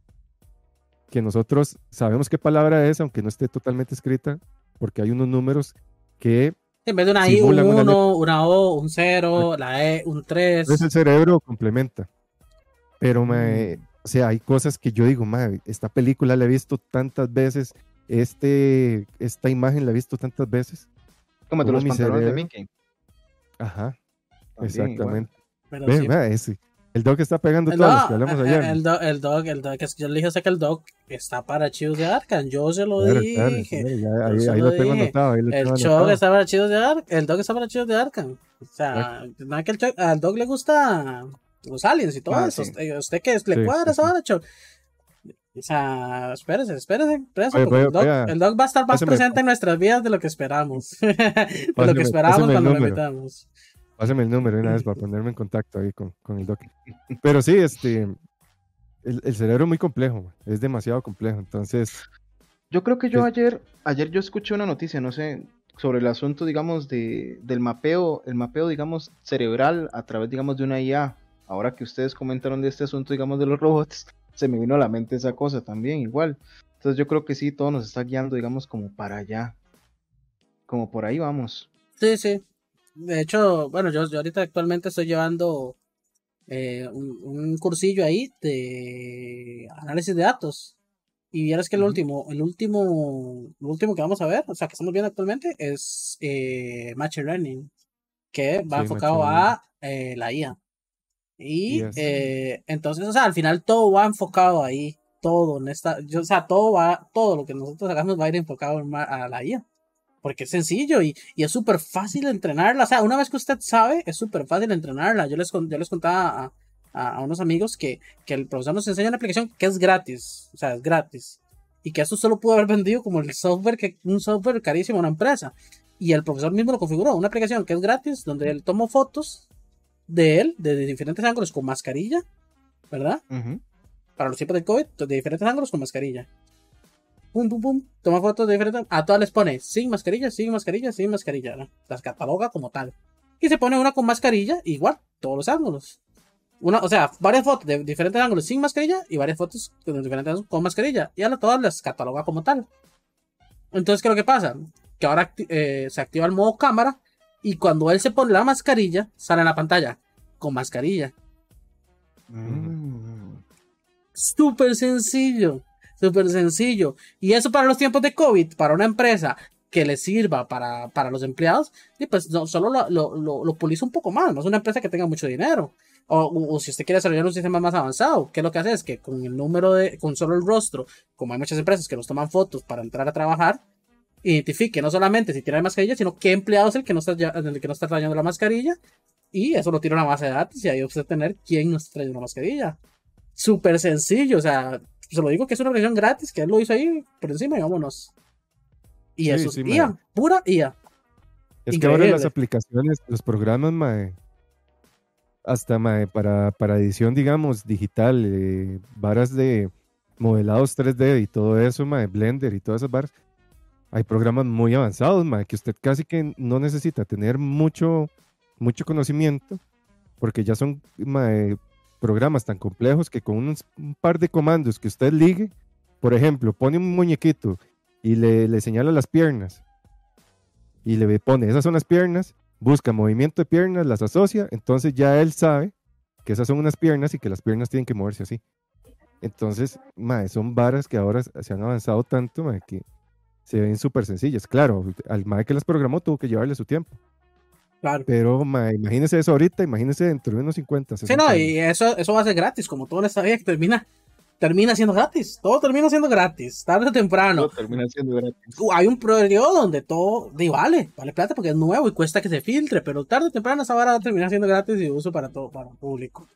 S2: que nosotros sabemos qué palabra es, aunque no esté totalmente escrita, porque hay unos números que
S1: En vez de una I, un
S2: simulan una
S1: 1, una O, un 0, la E, un 3.
S2: Entonces el cerebro complementa. Pero,
S1: Mm.
S2: mae, o sea, hay cosas que yo digo, mae, esta película la he visto tantas veces, este, esta imagen la he visto tantas veces.
S3: Como de los
S2: mi
S3: pantalones de
S2: cerebro.
S3: Mickey.
S2: Ajá,
S3: También
S2: exactamente.
S1: Pero
S2: Ve,
S1: sí.
S2: mae, ese. El dog está pegando
S1: El
S2: todas las
S1: dog,
S2: que hablamos
S1: eh,
S2: ayer.
S1: el dog, el dog, el dog, es que yo le dije usted que el dog está para Chivos de Arcan, yo se lo
S2: Claro,
S1: dije.
S2: claro, claro, ya, ahí, ahí
S1: lo
S2: tengo anotado. ahí lo
S1: El
S2: anotado.
S1: está para Chivos de Arcan, el dog está para Chivos de Arcan. O sea, no es que el Chog- al dog le gusta los aliens y todo
S3: Ah,
S1: eso.
S3: sí.
S1: Usted, usted que le
S2: Sí,
S1: cuadra
S2: sí,
S1: esa
S2: sí.
S1: hora, Chog. O sea, espérese, espérese, espérese,
S2: Oye,
S1: porque el,
S2: a-
S1: el dog va a estar más presente en nuestras vidas de lo que esperamos. de lo que esperábamos
S2: el
S1: cuando lo invitamos.
S2: Pásame el número de una vez para ponerme en contacto ahí con, con el doc. Pero sí, este, el, el cerebro es muy complejo, es demasiado complejo. Entonces,
S3: Yo creo que yo
S2: Es-
S3: ayer, ayer yo escuché una noticia, no sé, sobre el asunto, digamos, de, del mapeo, el mapeo, digamos, cerebral a través, digamos, de una IA. Ahora que ustedes comentaron de este asunto, digamos, de los robots, se me vino a la mente esa cosa también, igual. Entonces yo creo que sí, todo nos está guiando, digamos, como para allá. Como por ahí vamos.
S1: Sí, sí. De hecho, bueno, yo, yo ahorita actualmente estoy llevando eh, un, un cursillo ahí de análisis de datos. Y vieras que el último, el último, el último que vamos a ver, o sea, que estamos viendo actualmente, es eh, Machine Learning, que va
S2: Sí,
S1: enfocado a eh, la IA. Y
S2: Yes.
S1: eh, entonces, o sea, al final todo va enfocado ahí, todo en esta, yo, o sea, todo va, todo lo que nosotros hagamos va a ir enfocado en a la IA. Porque es sencillo y, y es súper fácil entrenarla. O sea, una vez que usted sabe, es súper fácil entrenarla. Yo les, yo les contaba a, a- unos amigos que, que el profesor nos enseña una aplicación que es gratis. O sea, es gratis. Y que eso solo pudo haber vendido como el software, que un software carísimo a una empresa. Y el profesor mismo lo configuró. Una aplicación que es gratis, donde él tomó fotos de él, de, de diferentes ángulos, con mascarilla, ¿verdad?
S3: Ujú.
S1: para los tiempos del COVID, de diferentes ángulos con mascarilla. Pum, pum, pum. Toma fotos de diferentes. A todas les pone sin mascarilla, sin mascarilla, sin mascarilla. ¿no? Las cataloga como tal. Y se pone una con mascarilla, igual, todos los ángulos. Una, o sea, varias fotos de diferentes ángulos sin mascarilla y varias fotos de diferentes ángulos con mascarilla. Y a todas las cataloga como tal. Entonces, ¿qué es lo que pasa? Que ahora eh, se activa el modo cámara y cuando él se pone la mascarilla, sale en la pantalla con mascarilla.
S3: Mm.
S1: Súper sencillo, súper sencillo. Y eso para los tiempos de COVID, para una empresa que le sirva para, para los empleados, y pues no, solo lo, lo, lo, lo puliza un poco más. No es una empresa que tenga mucho dinero. O, o- si usted quiere desarrollar un sistema más avanzado, ¿qué es lo que hace? Es que con el número de, con solo el rostro, como hay muchas empresas que nos toman fotos para entrar a trabajar, identifique no solamente si tiene la mascarilla, sino qué empleado es el que no está, el que no está trayendo la mascarilla. Y eso lo tira a una base de datos y ahí usted tener quién no está trayendo la mascarilla súper sencillo. O sea, se lo digo que es una versión gratis, que él lo hizo ahí por encima y vámonos. Y
S2: Sí,
S1: eso es. IA, pura IA.
S2: Es que ahora las aplicaciones, los programas, mae, hasta mae, para, para edición, digamos, digital, eh, varas de modelados 3D y todo eso, mae, Blender y todas esas varas, hay programas muy avanzados, mae, que usted casi que no necesita tener mucho, mucho conocimiento, porque ya son mae, programas tan complejos que con un par de comandos que usted ligue, por ejemplo, pone un muñequito y le, le señala las piernas y le pone, esas son las piernas, busca movimiento de piernas, las asocia, entonces ya él sabe que esas son unas piernas y que las piernas tienen que moverse así. Entonces, mae, son varas que ahora se han avanzado tanto, mae, que se ven súper sencillas. Claro, al mae que las programó tuvo que llevarle su tiempo,
S1: Claro.
S2: pero mae, imagínese eso ahorita, imagínese dentro de unos 50,
S1: Sí,
S2: 60
S1: no,
S2: años.
S1: y eso, eso va a ser gratis, como todo en esta vida que termina, termina siendo gratis. Todo termina siendo gratis, tarde o temprano.
S3: Todo termina siendo gratis.
S1: Uh, Hay un periodo donde todo vale, vale plata porque es nuevo y cuesta que se filtre, pero tarde o temprano esa vara va a terminar siendo gratis y de uso para todo, para el público.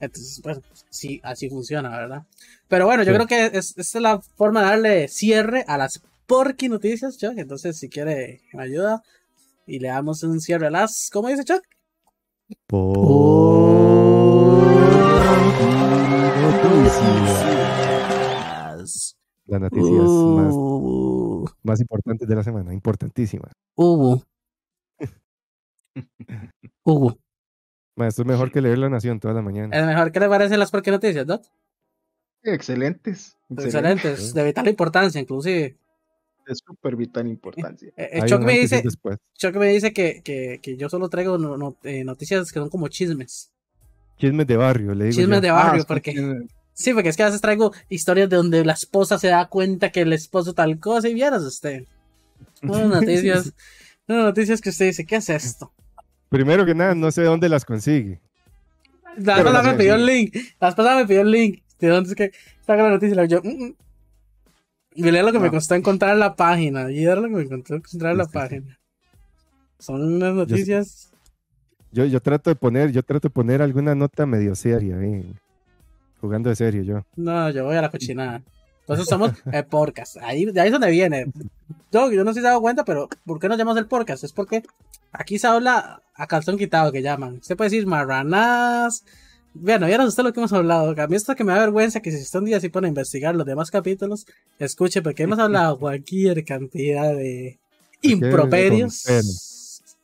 S1: Entonces, pues, sí, así funciona, ¿verdad? Pero bueno, yo
S2: Sí.
S1: creo que es, esta es la forma de darle cierre a las porky noticias, Chuck. Entonces, si quiere, me ayuda y le damos un cierre a las, ¿cómo dice Chuck?
S2: Por noticia. las noticias más,
S1: Uh,
S2: más importantes de la semana, importantísimas.
S1: Hugo. Hugo.
S2: Ma, esto es mejor que leer La Nación toda la mañana.
S1: ¿Es mejor que le parecen las porque noticias, Doc?
S3: Excelentes.
S1: Excelentes, de vital importancia, inclusive.
S3: De súper vital importancia.
S1: Eh, eh, Chuck me dice,
S2: después.
S1: Chuck me dice que, que, que yo solo traigo no- no- eh, noticias que son como chismes.
S2: Chismes de barrio, le digo
S1: Chismes
S2: yo.
S1: de barrio,
S3: Ah,
S1: porque...
S3: sí.
S1: Sí, porque es que a veces traigo historias de donde la esposa se da cuenta que el esposo tal cosa y vieras usted. Unas noticias, unas noticias que usted dice, ¿qué es esto?
S2: Primero que nada, no sé dónde las consigue.
S1: La esposa me pidió el link. La esposa me pidió el link. ¿De dónde es que saca la noticia? Y yo, mm, mm. Y leí lo que me costó encontrar la página. Y era lo que me costó encontrar la
S2: Sí, sí, sí.
S1: página. Son unas noticias.
S2: Yo, yo trato de poner, yo trato de poner alguna nota medio seria, ahí, jugando de serio yo.
S1: No, yo voy a la cochinada. Entonces somos el podcast. Ahí, de ahí es donde viene. Yo, yo no sé si se ha dado cuenta, pero ¿por qué nos llamamos el podcast? Es porque aquí se habla a calzón quitado, que llaman. Usted puede decir marranás. Bueno, ya no usted lo que hemos hablado. A mí esto que me da vergüenza que si usted un día se pone a investigar los demás capítulos, escuche, porque hemos hablado cualquier cantidad de improperios.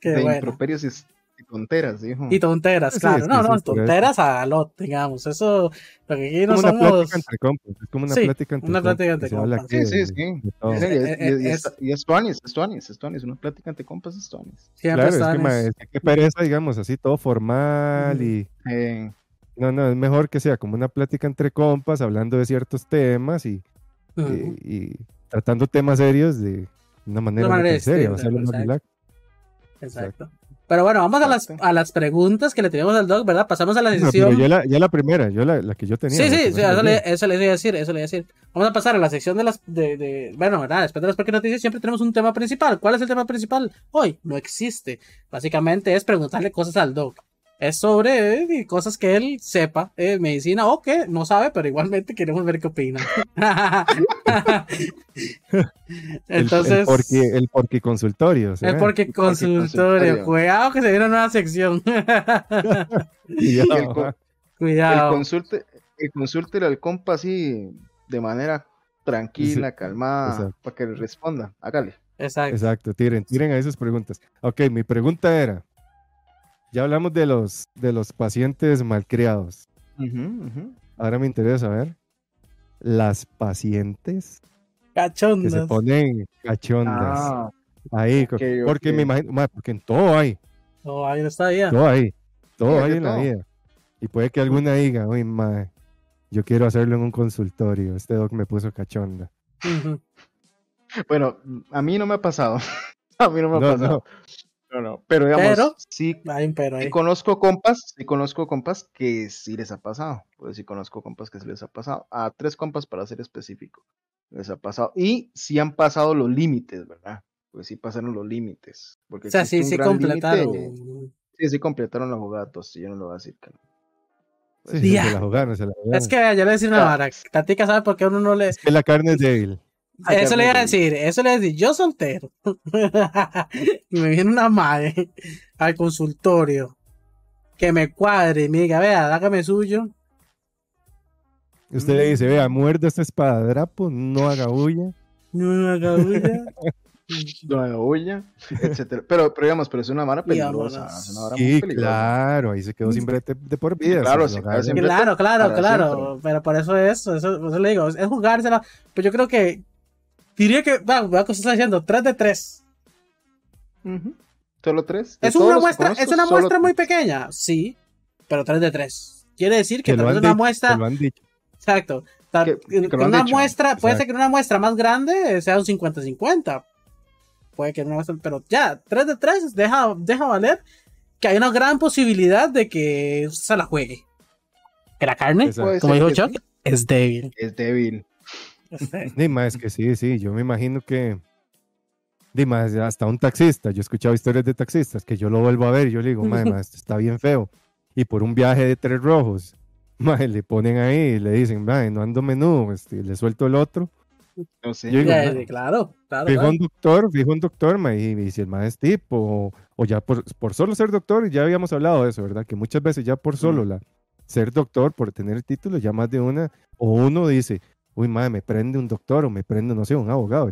S1: Que
S3: de
S1: bueno.
S3: improperios y, y tonteras, dijo.
S1: Y tonteras,
S2: Sí,
S1: claro.
S2: es
S1: no,
S2: que
S1: no, tonteras a lot, digamos. Eso, lo que aquí
S2: Es
S1: no
S2: como una
S1: somos.
S2: plática entre compas, es como una
S1: Sí,
S2: plática entre
S1: una plática
S2: compas,
S1: entre compas.
S3: Sí, sí, sí. y, es- tuanis, es tuanis, es tuanis. Una plática entre compas es tuanis.
S1: Siempre
S2: Claro, es que, ma,
S1: es-
S2: que qué pereza, digamos, así todo formal y...
S3: Eh,
S2: No, no, es mejor que sea como una plática entre compas, hablando de ciertos temas y, y tratando temas serios de una manera, no
S1: manera
S2: seria,
S1: exacto.
S2: relax.
S1: Exacto. Pero bueno, vamos a las,
S3: Exacto.
S1: a las preguntas que le tenemos al dog, ¿verdad? Pasamos a la
S2: No,
S1: sección.
S2: yo la, ya la primera, yo la, la que yo tenía.
S1: Sí,
S2: la
S1: sí, sí, eso le, eso le iba a decir, eso le iba a decir. Vamos a pasar a la sección de las, de, de- bueno, ¿verdad? Después de las pequeñas noticias siempre tenemos un tema principal. ¿Cuál es el tema principal? Hoy no existe. Básicamente es preguntarle cosas al dog. Es sobre eh, cosas que él sepa, eh, medicina o que no sabe, pero igualmente queremos ver qué opina.
S2: El-
S1: Entonces,
S2: el, porque, el porque consultorio.
S1: es
S2: ¿será?
S1: porque consultorio. Cuidado que se viene una nueva sección.
S2: Ya,
S3: Y el el
S1: Cuidado.
S3: consulte, el consulte al compa así de manera tranquila, calmada,
S2: exacto.
S3: para que le responda. Hágale.
S1: Exacto.
S2: Exacto, tiren, tiren ahí sus preguntas. Ok, mi pregunta era, ya hablamos de los, de los pacientes malcriados.
S3: Ujú.
S2: Ahora me interesa saber, las pacientes que se
S1: Cachondas.
S2: ponen cachondas.
S3: Ah,
S2: ahí, porque me imagino, ma, porque en todo hay,
S1: No, ahí no está bien.
S2: todo hay, todo hay en la
S3: todo.
S2: vida. Y puede que alguna diga, uy, ma, yo quiero hacerlo en un consultorio, este doc me puso cachonda.
S3: Bueno, a mí no me ha pasado. a mí no me ha
S2: No,
S3: pasado. No, no. Pero digamos,
S1: Pero-
S3: sí,
S1: Hay un pero ahí.
S3: sí conozco compas, sí conozco compas que sí les ha pasado. Pues sí conozco compas que sí les ha pasado. A tres compas para ser específico. Les ha pasado. Y sí han pasado los límites, ¿verdad? Pues sí pasaron los límites. Porque
S1: O sea, sí,
S3: un
S1: sí
S3: gran
S1: completaron.
S3: límite. Sí, sí completaron la jugada, entonces yo no lo voy a decir que no.
S2: Sí,
S1: Sí,
S2: se la jugaron, se la jugaron.
S1: Es que yo le voy a decir una vara. Tatica sabe por qué uno no le.
S2: Es que la carne es débil.
S1: Eso le iba a decir, eso le iba a decir. Yo soltero. y me viene una madre al consultorio. Que me cuadre y me diga, vea, hágame suyo.
S2: Usted le dice, vea, muerda esta espada de drapo, no haga bulla.
S1: No haga bulla.
S3: No hay olla, etcétera. Pero, pero digamos, pero es una vara peligrosa. Es una vara muy
S2: Sí,
S3: peligrosa.
S2: claro, ahí se quedó sin brete de por vida.
S3: Claro.
S1: Claro, claro, claro.
S3: siempre.
S1: Pero por eso es, eso, eso le digo, es jugársela. Pero yo creo que. Diría que, va, vea que está diciendo, 3 de 3.
S3: Ujú. Solo tres. De
S1: Es
S3: todos
S1: una muestra,
S3: conozco,
S1: es una
S3: solo
S1: muestra muy pequeña, sí, pero 3 de 3. Quiere decir que
S2: Que lo
S1: tal vez
S2: han
S1: una muestra,
S2: que lo han dicho.
S1: exacto, tal-
S3: Que-
S1: que una
S3: dicho.
S1: muestra, puede ser
S2: Exacto.
S1: que una muestra más grande sea un 50-50. Puede que una muestra, pero ya, 3 de 3 deja, deja valer que hay una gran posibilidad de que se la juegue. Que la carne,
S2: Exacto.
S1: Como
S3: ser
S1: dijo Chuck,
S3: sí.
S1: es débil.
S3: Es débil.
S2: Ni más que sí, sí, yo me imagino que. Di más, hasta un taxista, yo he escuchado historias de taxistas que yo lo vuelvo a ver y yo le digo, madre, ma, esto está bien feo. Y por un viaje de tres rojos, madre, le ponen ahí y le dicen, madre, no ando menú, este, le suelto el otro.
S3: No sé.
S2: Digo,
S1: ya, claro, claro.
S2: Fijo
S1: claro.
S2: un doctor, fijo un doctor, ma, y, y si el más es tipo, o, o ya por, por solo ser doctor, ya habíamos hablado de eso, ¿verdad? Que muchas veces ya por solo la, ser doctor, por tener el título, ya más de una, o uno dice, uy, madre, me prende un doctor o me prende, no sé, un abogado.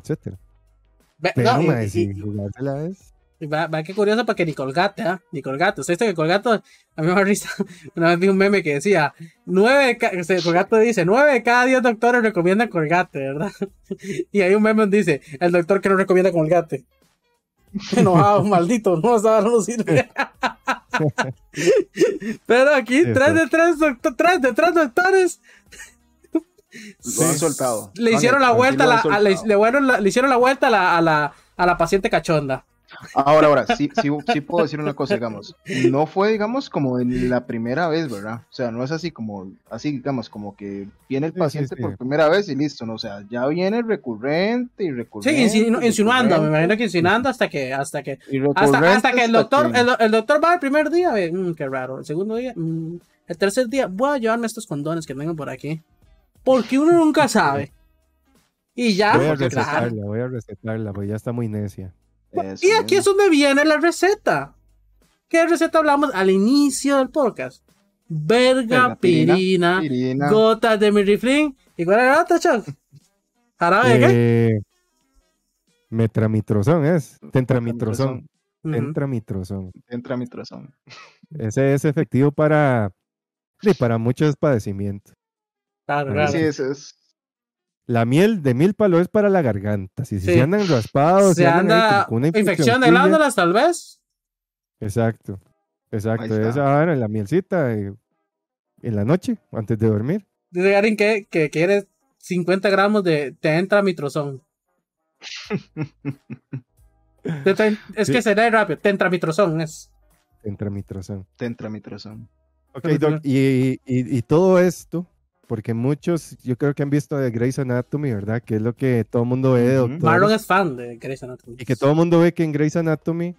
S1: Ve-
S2: Pero,
S1: no,
S2: mae,
S1: y-
S2: si es...
S1: va, va que curioso porque ni Colgate, ¿ah? Ni Colgate. Usted dice que Colgato, a mí me da risa. Una vez vi un meme que decía, nueve, o sea, Colgate dice, nueve de cada diez doctores recomiendan Colgate, ¿verdad? Y hay un meme donde dice, el doctor que no recomienda Colgate. Enojado, maldito, no, esa no sirve. Pero aquí, tres de tres, doctor- tres de tres doctores
S3: Lo han soltado.
S1: le hicieron la
S3: sí
S1: vuelta, a la, le, hicieron la vuelta a la, a la, a la paciente cachonda.
S3: Ahora, ahora, sí, sí, sí puedo decir una cosa, digamos. No fue, digamos, como en la primera vez, ¿verdad? O sea, no es así como, así, digamos, como que viene el
S2: Sí, sí,
S3: paciente
S2: sí.
S3: por primera vez y listo, ¿no? O sea, ya viene recurrente y
S1: Sí,
S3: recurrente.
S1: insinu-
S3: y
S1: insinuando, me imagino que insinuando hasta que, hasta que, hasta, hasta que el
S3: hasta
S1: doctor,
S3: que-
S1: el, el doctor va el primer día, ve, mm, qué raro, el segundo día, mm, el tercer día, voy a llevarme estos condones que tengo por aquí, porque uno nunca sabe. Y ya,
S2: Voy a
S1: claro.
S2: recetarla, voy a recetarla, porque ya está muy necia.
S3: Eso
S1: Y aquí es donde viene la receta. ¿Qué receta hablamos al inicio del podcast? Vergapirina,
S3: Vergapirina, pirina.
S1: gotas de miriflín. ¿Y cuál era la otra, Chuck? ¿Jarabe de qué?
S2: Eh, metramitrozón es, tentramitrozón, tentramitrozón.
S3: Entra mi trozón.
S2: Ese es efectivo para, sí, para muchos padecimientos.
S1: Claro,
S2: Sí,
S1: claro.
S3: Sí, eso es.
S2: La miel de mil palo es para la garganta. Si, si
S1: Sí.
S2: se andan raspados,
S1: Se
S2: si andan
S1: anda
S2: con una
S1: infección de glándulas, tal vez.
S2: Exacto, exacto. Esa en la mielcita eh, en la noche, antes de dormir.
S1: Dice alguien que, que quiere 50 gramos de tentramitrozón. De ten- es
S2: Sí.
S1: que se lee rápido. Tentramitrozón es.
S2: Tentramitrozón.
S3: Entra mi trozón.
S2: Ok,
S1: Pero,
S2: Doc, y, y- y todo esto, porque muchos, yo creo que han visto de Grey's Anatomy, ¿verdad? Que es lo que todo el mundo ve de doctores.
S1: Marlon es fan de Grey's Anatomy.
S2: Y que todo el mundo ve que en Grey's Anatomy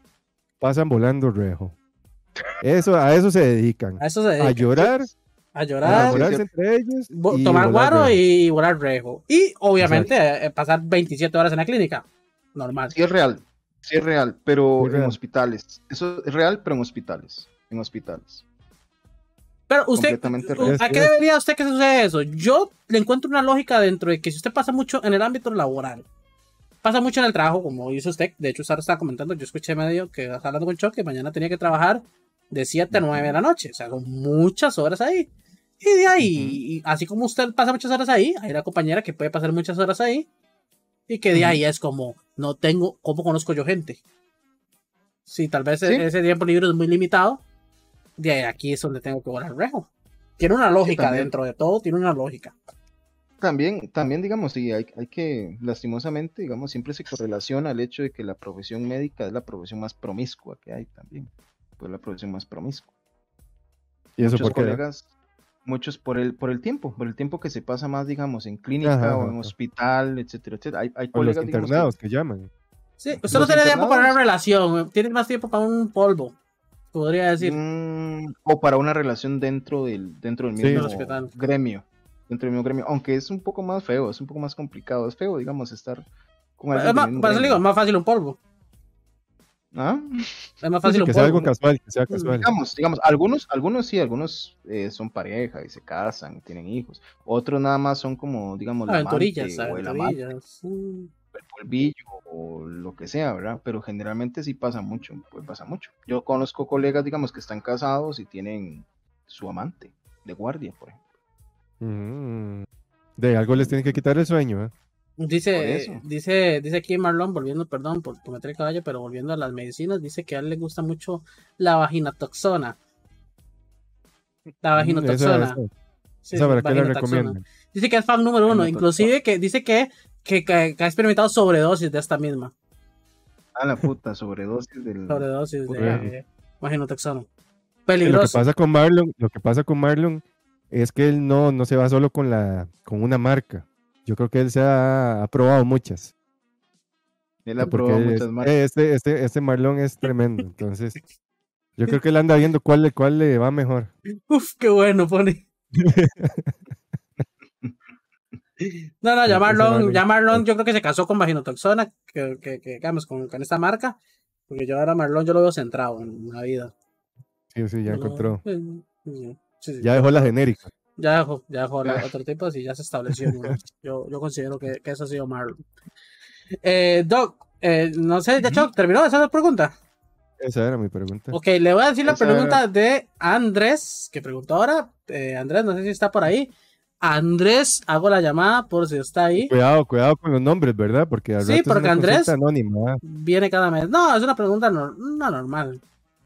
S2: pasan volando rejo. Eso, a eso se dedican.
S1: A eso se
S2: A
S1: dedica.
S2: llorar,
S1: A
S2: a
S1: llorar,
S3: sí,
S2: enamorarse entre ellos. y
S1: tomar
S2: volar
S1: guaro
S2: rejo.
S1: y volar rejo. Y obviamente eh, pasar 27 horas en la clínica. Normal.
S3: Sí es real, sí es real, pero
S2: es
S3: en
S2: real.
S3: hospitales. Eso es real, pero en hospitales. En hospitales.
S1: Pero usted, ¿a qué debería usted que sucede eso? Yo le encuentro una lógica dentro de que si usted pasa mucho en el ámbito laboral, pasa mucho en el trabajo, como dice usted, de hecho Sara estaba comentando, yo escuché medio que estaba hablando con Choc que mañana tenía que trabajar de 7 a 9 de la noche, o sea, son muchas horas ahí. Y de ahí, y así como usted pasa muchas horas ahí, hay una compañera que puede pasar muchas horas ahí, y que de ahí es como, no tengo, ¿cómo conozco yo gente? Sí, tal vez
S3: Sí.
S1: ese tiempo libre es muy limitado, de aquí es donde tengo que volar rejo. Tiene una lógica
S3: también.
S1: dentro de todo, tiene una lógica.
S3: También, también digamos, sí, hay, hay que, lastimosamente, digamos, siempre se correlaciona el hecho de que la profesión médica es la profesión más promiscua que hay también. Pues la profesión más promiscua.
S2: ¿Y eso
S3: muchos
S2: por qué?
S3: colegas, muchos por el, por el tiempo, por el tiempo que se pasa más, digamos, en clínica
S2: Ajá,
S3: o
S2: ajá,
S3: en
S2: ajá.
S3: hospital, etcétera, etcétera. Hay, hay
S2: O los
S3: colegas, digamos, que-
S2: internados que llaman.
S1: Sí, usted no tiene tiempo para una
S3: internados.
S1: relación, tiene más tiempo para un polvo, podría decir.
S3: Mm, o para una relación dentro del, dentro del
S2: Sí.
S3: mismo gremio. Dentro del mismo gremio. Aunque es un poco más feo, es un poco más complicado. Es feo, digamos, estar con alguien
S1: es, más, para eso le digo, es más fácil un polvo.
S3: ¿Ah?
S1: Es más
S2: Sí,
S1: fácil
S2: sí,
S1: un
S2: que sea algo
S1: polvo.
S2: casual, que sea casual.
S3: Digamos, digamos, algunos, algunos sí, algunos eh, son pareja y se casan y tienen hijos. Otros nada más son como, digamos, la
S1: Aventurillas,
S3: amante o el amante,
S1: mm.
S3: El polvillo o lo que sea, ¿verdad? Pero generalmente sí pasa mucho, pues pasa mucho. Yo conozco colegas, digamos, que están casados y tienen su amante de guardia, por ejemplo.
S2: Mm. De algo les tienen que quitar el sueño, ¿eh?
S1: Dice,
S3: eso.
S1: dice, dice aquí Marlon, volviendo, perdón por cometer el caballo, pero volviendo a las medicinas, dice que a él le gusta mucho la vaginatoxona. La vaginotoxona.
S2: Esa, esa,
S1: Sí,
S2: qué
S1: vaginatoxona.
S2: recomiendan.
S1: Dice que es fan número uno, inclusive que dice que, que, que- que ha experimentado sobredosis de esta misma.
S3: A la puta, sobredosis del...
S1: Sobredosis
S3: Puta.
S1: de vaginatoxona.
S2: Eh, Lo que
S1: Peligroso.
S2: pasa con Marlon, lo que pasa con Marlon es que él no, no se va solo con la, con una marca. Yo creo que él se ha, ha probado muchas.
S3: Él ha
S2: porque
S3: probado
S2: es-
S3: muchas marcas.
S2: Este, este, este Marlon es tremendo. Entonces, yo creo que él anda viendo cuál, le- cuál le va mejor.
S1: Uf, qué bueno, pone. No, no, ya ya Marlon, yo creo que se casó con Vaginotoxona, que, que, que digamos, con, con esta marca, porque yo ahora Marlon yo lo veo centrado en la vida.
S2: Sí, sí, ya
S1: Yo
S2: encontró.
S1: Sí, sí.
S2: Ya dejó la genérica.
S1: Ya dejó, ya dejó la- otro tipo, y ya se estableció. uno. Yo, yo considero que, que eso ha sido Marlon. Eh, Doc, eh, no sé, de hecho, ¿terminó esa pregunta?
S2: Esa era mi pregunta.
S1: Ok, le voy a decir la pregunta de Andrés, que preguntó ahora. Eh, Andrés, no sé si está por ahí. Andrés, hago la llamada por si está ahí.
S2: Cuidado, cuidado con los nombres, ¿verdad? Porque al
S1: Sí,
S2: rato es
S1: porque
S2: una
S1: Andrés-
S2: anónima.
S1: Viene cada mes. No, es una pregunta no, no normal.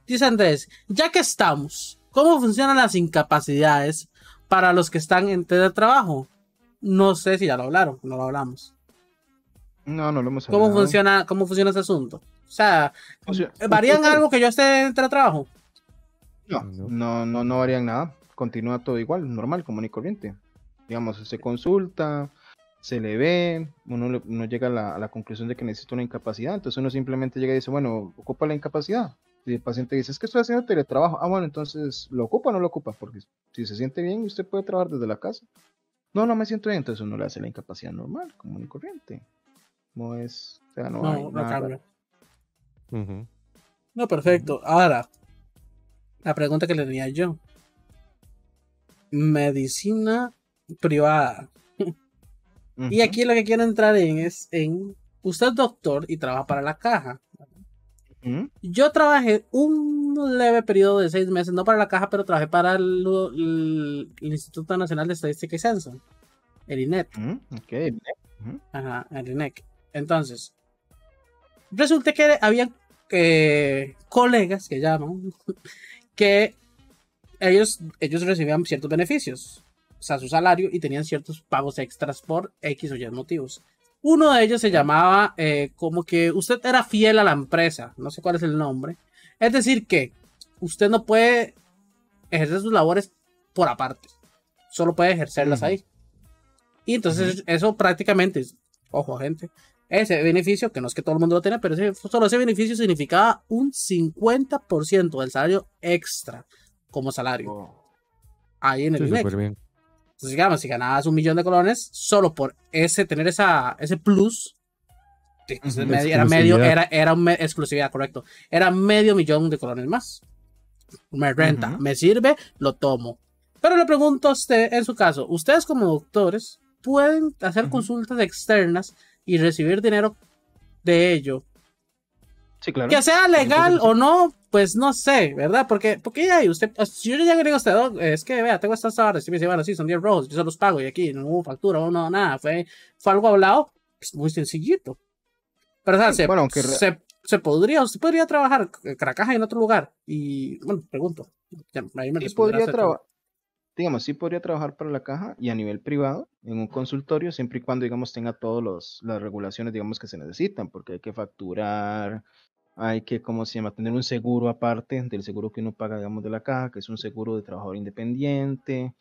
S1: Dice Andrés, ya que estamos, ¿cómo funcionan las incapacidades para los que están en teletrabajo? No sé si ya lo hablaron, no lo hablamos.
S3: No, no lo hemos
S1: ¿Cómo funciona, cómo funciona ese asunto? O sea,
S3: Funciona-
S1: ¿varían algo que yo esté en teletrabajo?
S3: No, no, no, no varían nada. Continúa todo igual, normal, común y corriente. Digamos, se consulta, se le ve, uno, le- uno llega a la, a la conclusión de que necesita una incapacidad, entonces uno simplemente llega y dice, bueno, ocupa la incapacidad. Y el paciente dice, es que estoy haciendo teletrabajo. Ah, bueno, entonces, ¿lo ocupa o no lo ocupa? Porque si se siente bien, usted puede trabajar desde la casa. No, no me siento bien, entonces uno le hace la incapacidad normal, común y corriente. No es, o sea, no,
S1: No,
S3: hay
S1: no
S3: nada
S1: cambia. No, perfecto. Ahora, la pregunta que le tenía yo. Medicina privada. Y aquí lo que quiero entrar en es en usted es doctor y trabaja para la caja. Yo trabajé un leve periodo de seis meses, no para la caja, pero trabajé para el, el- el Instituto Nacional de Estadística y Censo, el INET.
S3: Ujú, ok.
S1: Ajá, el INEC. Entonces, resulta que había eh, colegas que llaman que ellos, ellos recibían ciertos beneficios, o sea, su salario y tenían ciertos pagos extras por X o Y motivos. Uno de ellos se llamaba eh, como que usted era fiel a la empresa, no sé cuál es el nombre. Es decir, que usted no puede ejercer sus labores por aparte, solo puede ejercerlas ahí. Y entonces eso prácticamente, ojo gente, ese beneficio, que no es que todo el mundo lo tenga, pero ese, solo ese beneficio significaba un 50% del salario extra como salario
S3: Oh.
S1: ahí en el
S2: Sí, bien.
S1: Entonces, digamos, si ganabas un millón de colones, solo por ese, tener esa, ese plus, sí,
S3: Ujú.
S1: medio- era medio, era, era un me- exclusividad, correcto. Era medio millón de colones más. Me renta, me sirve, lo tomo. Pero le pregunto a usted, en su caso, ustedes como doctores pueden hacer consultas externas y recibir dinero de ello.
S3: Sí, claro.
S1: Que sea legal o no, pues no sé, ¿verdad? Porque, porque ya, usted, si yo ya le digo a usted, "Doc, es que vea, tengo estas horas, y me dice, bueno, sí, son 10 rojos, yo se los pago y aquí no hubo factura, o no, nada, fue, fue algo hablado, pues muy sencillito. Pero, o sea,
S3: Sí,
S1: se,
S3: bueno, aunque
S1: se, se podría, usted podría trabajar en Caracaja en otro lugar. Y, bueno, pregunto. Ya, ahí me
S3: sí podría trabajar, digamos, sí podría trabajar para la caja y a nivel privado en un consultorio, siempre y cuando, digamos, tenga todas las regulaciones, digamos, que se necesitan, porque hay que facturar, hay que, ¿cómo se llama?, tener un seguro aparte del seguro que uno paga, digamos, de la caja, que es un seguro de trabajador independiente,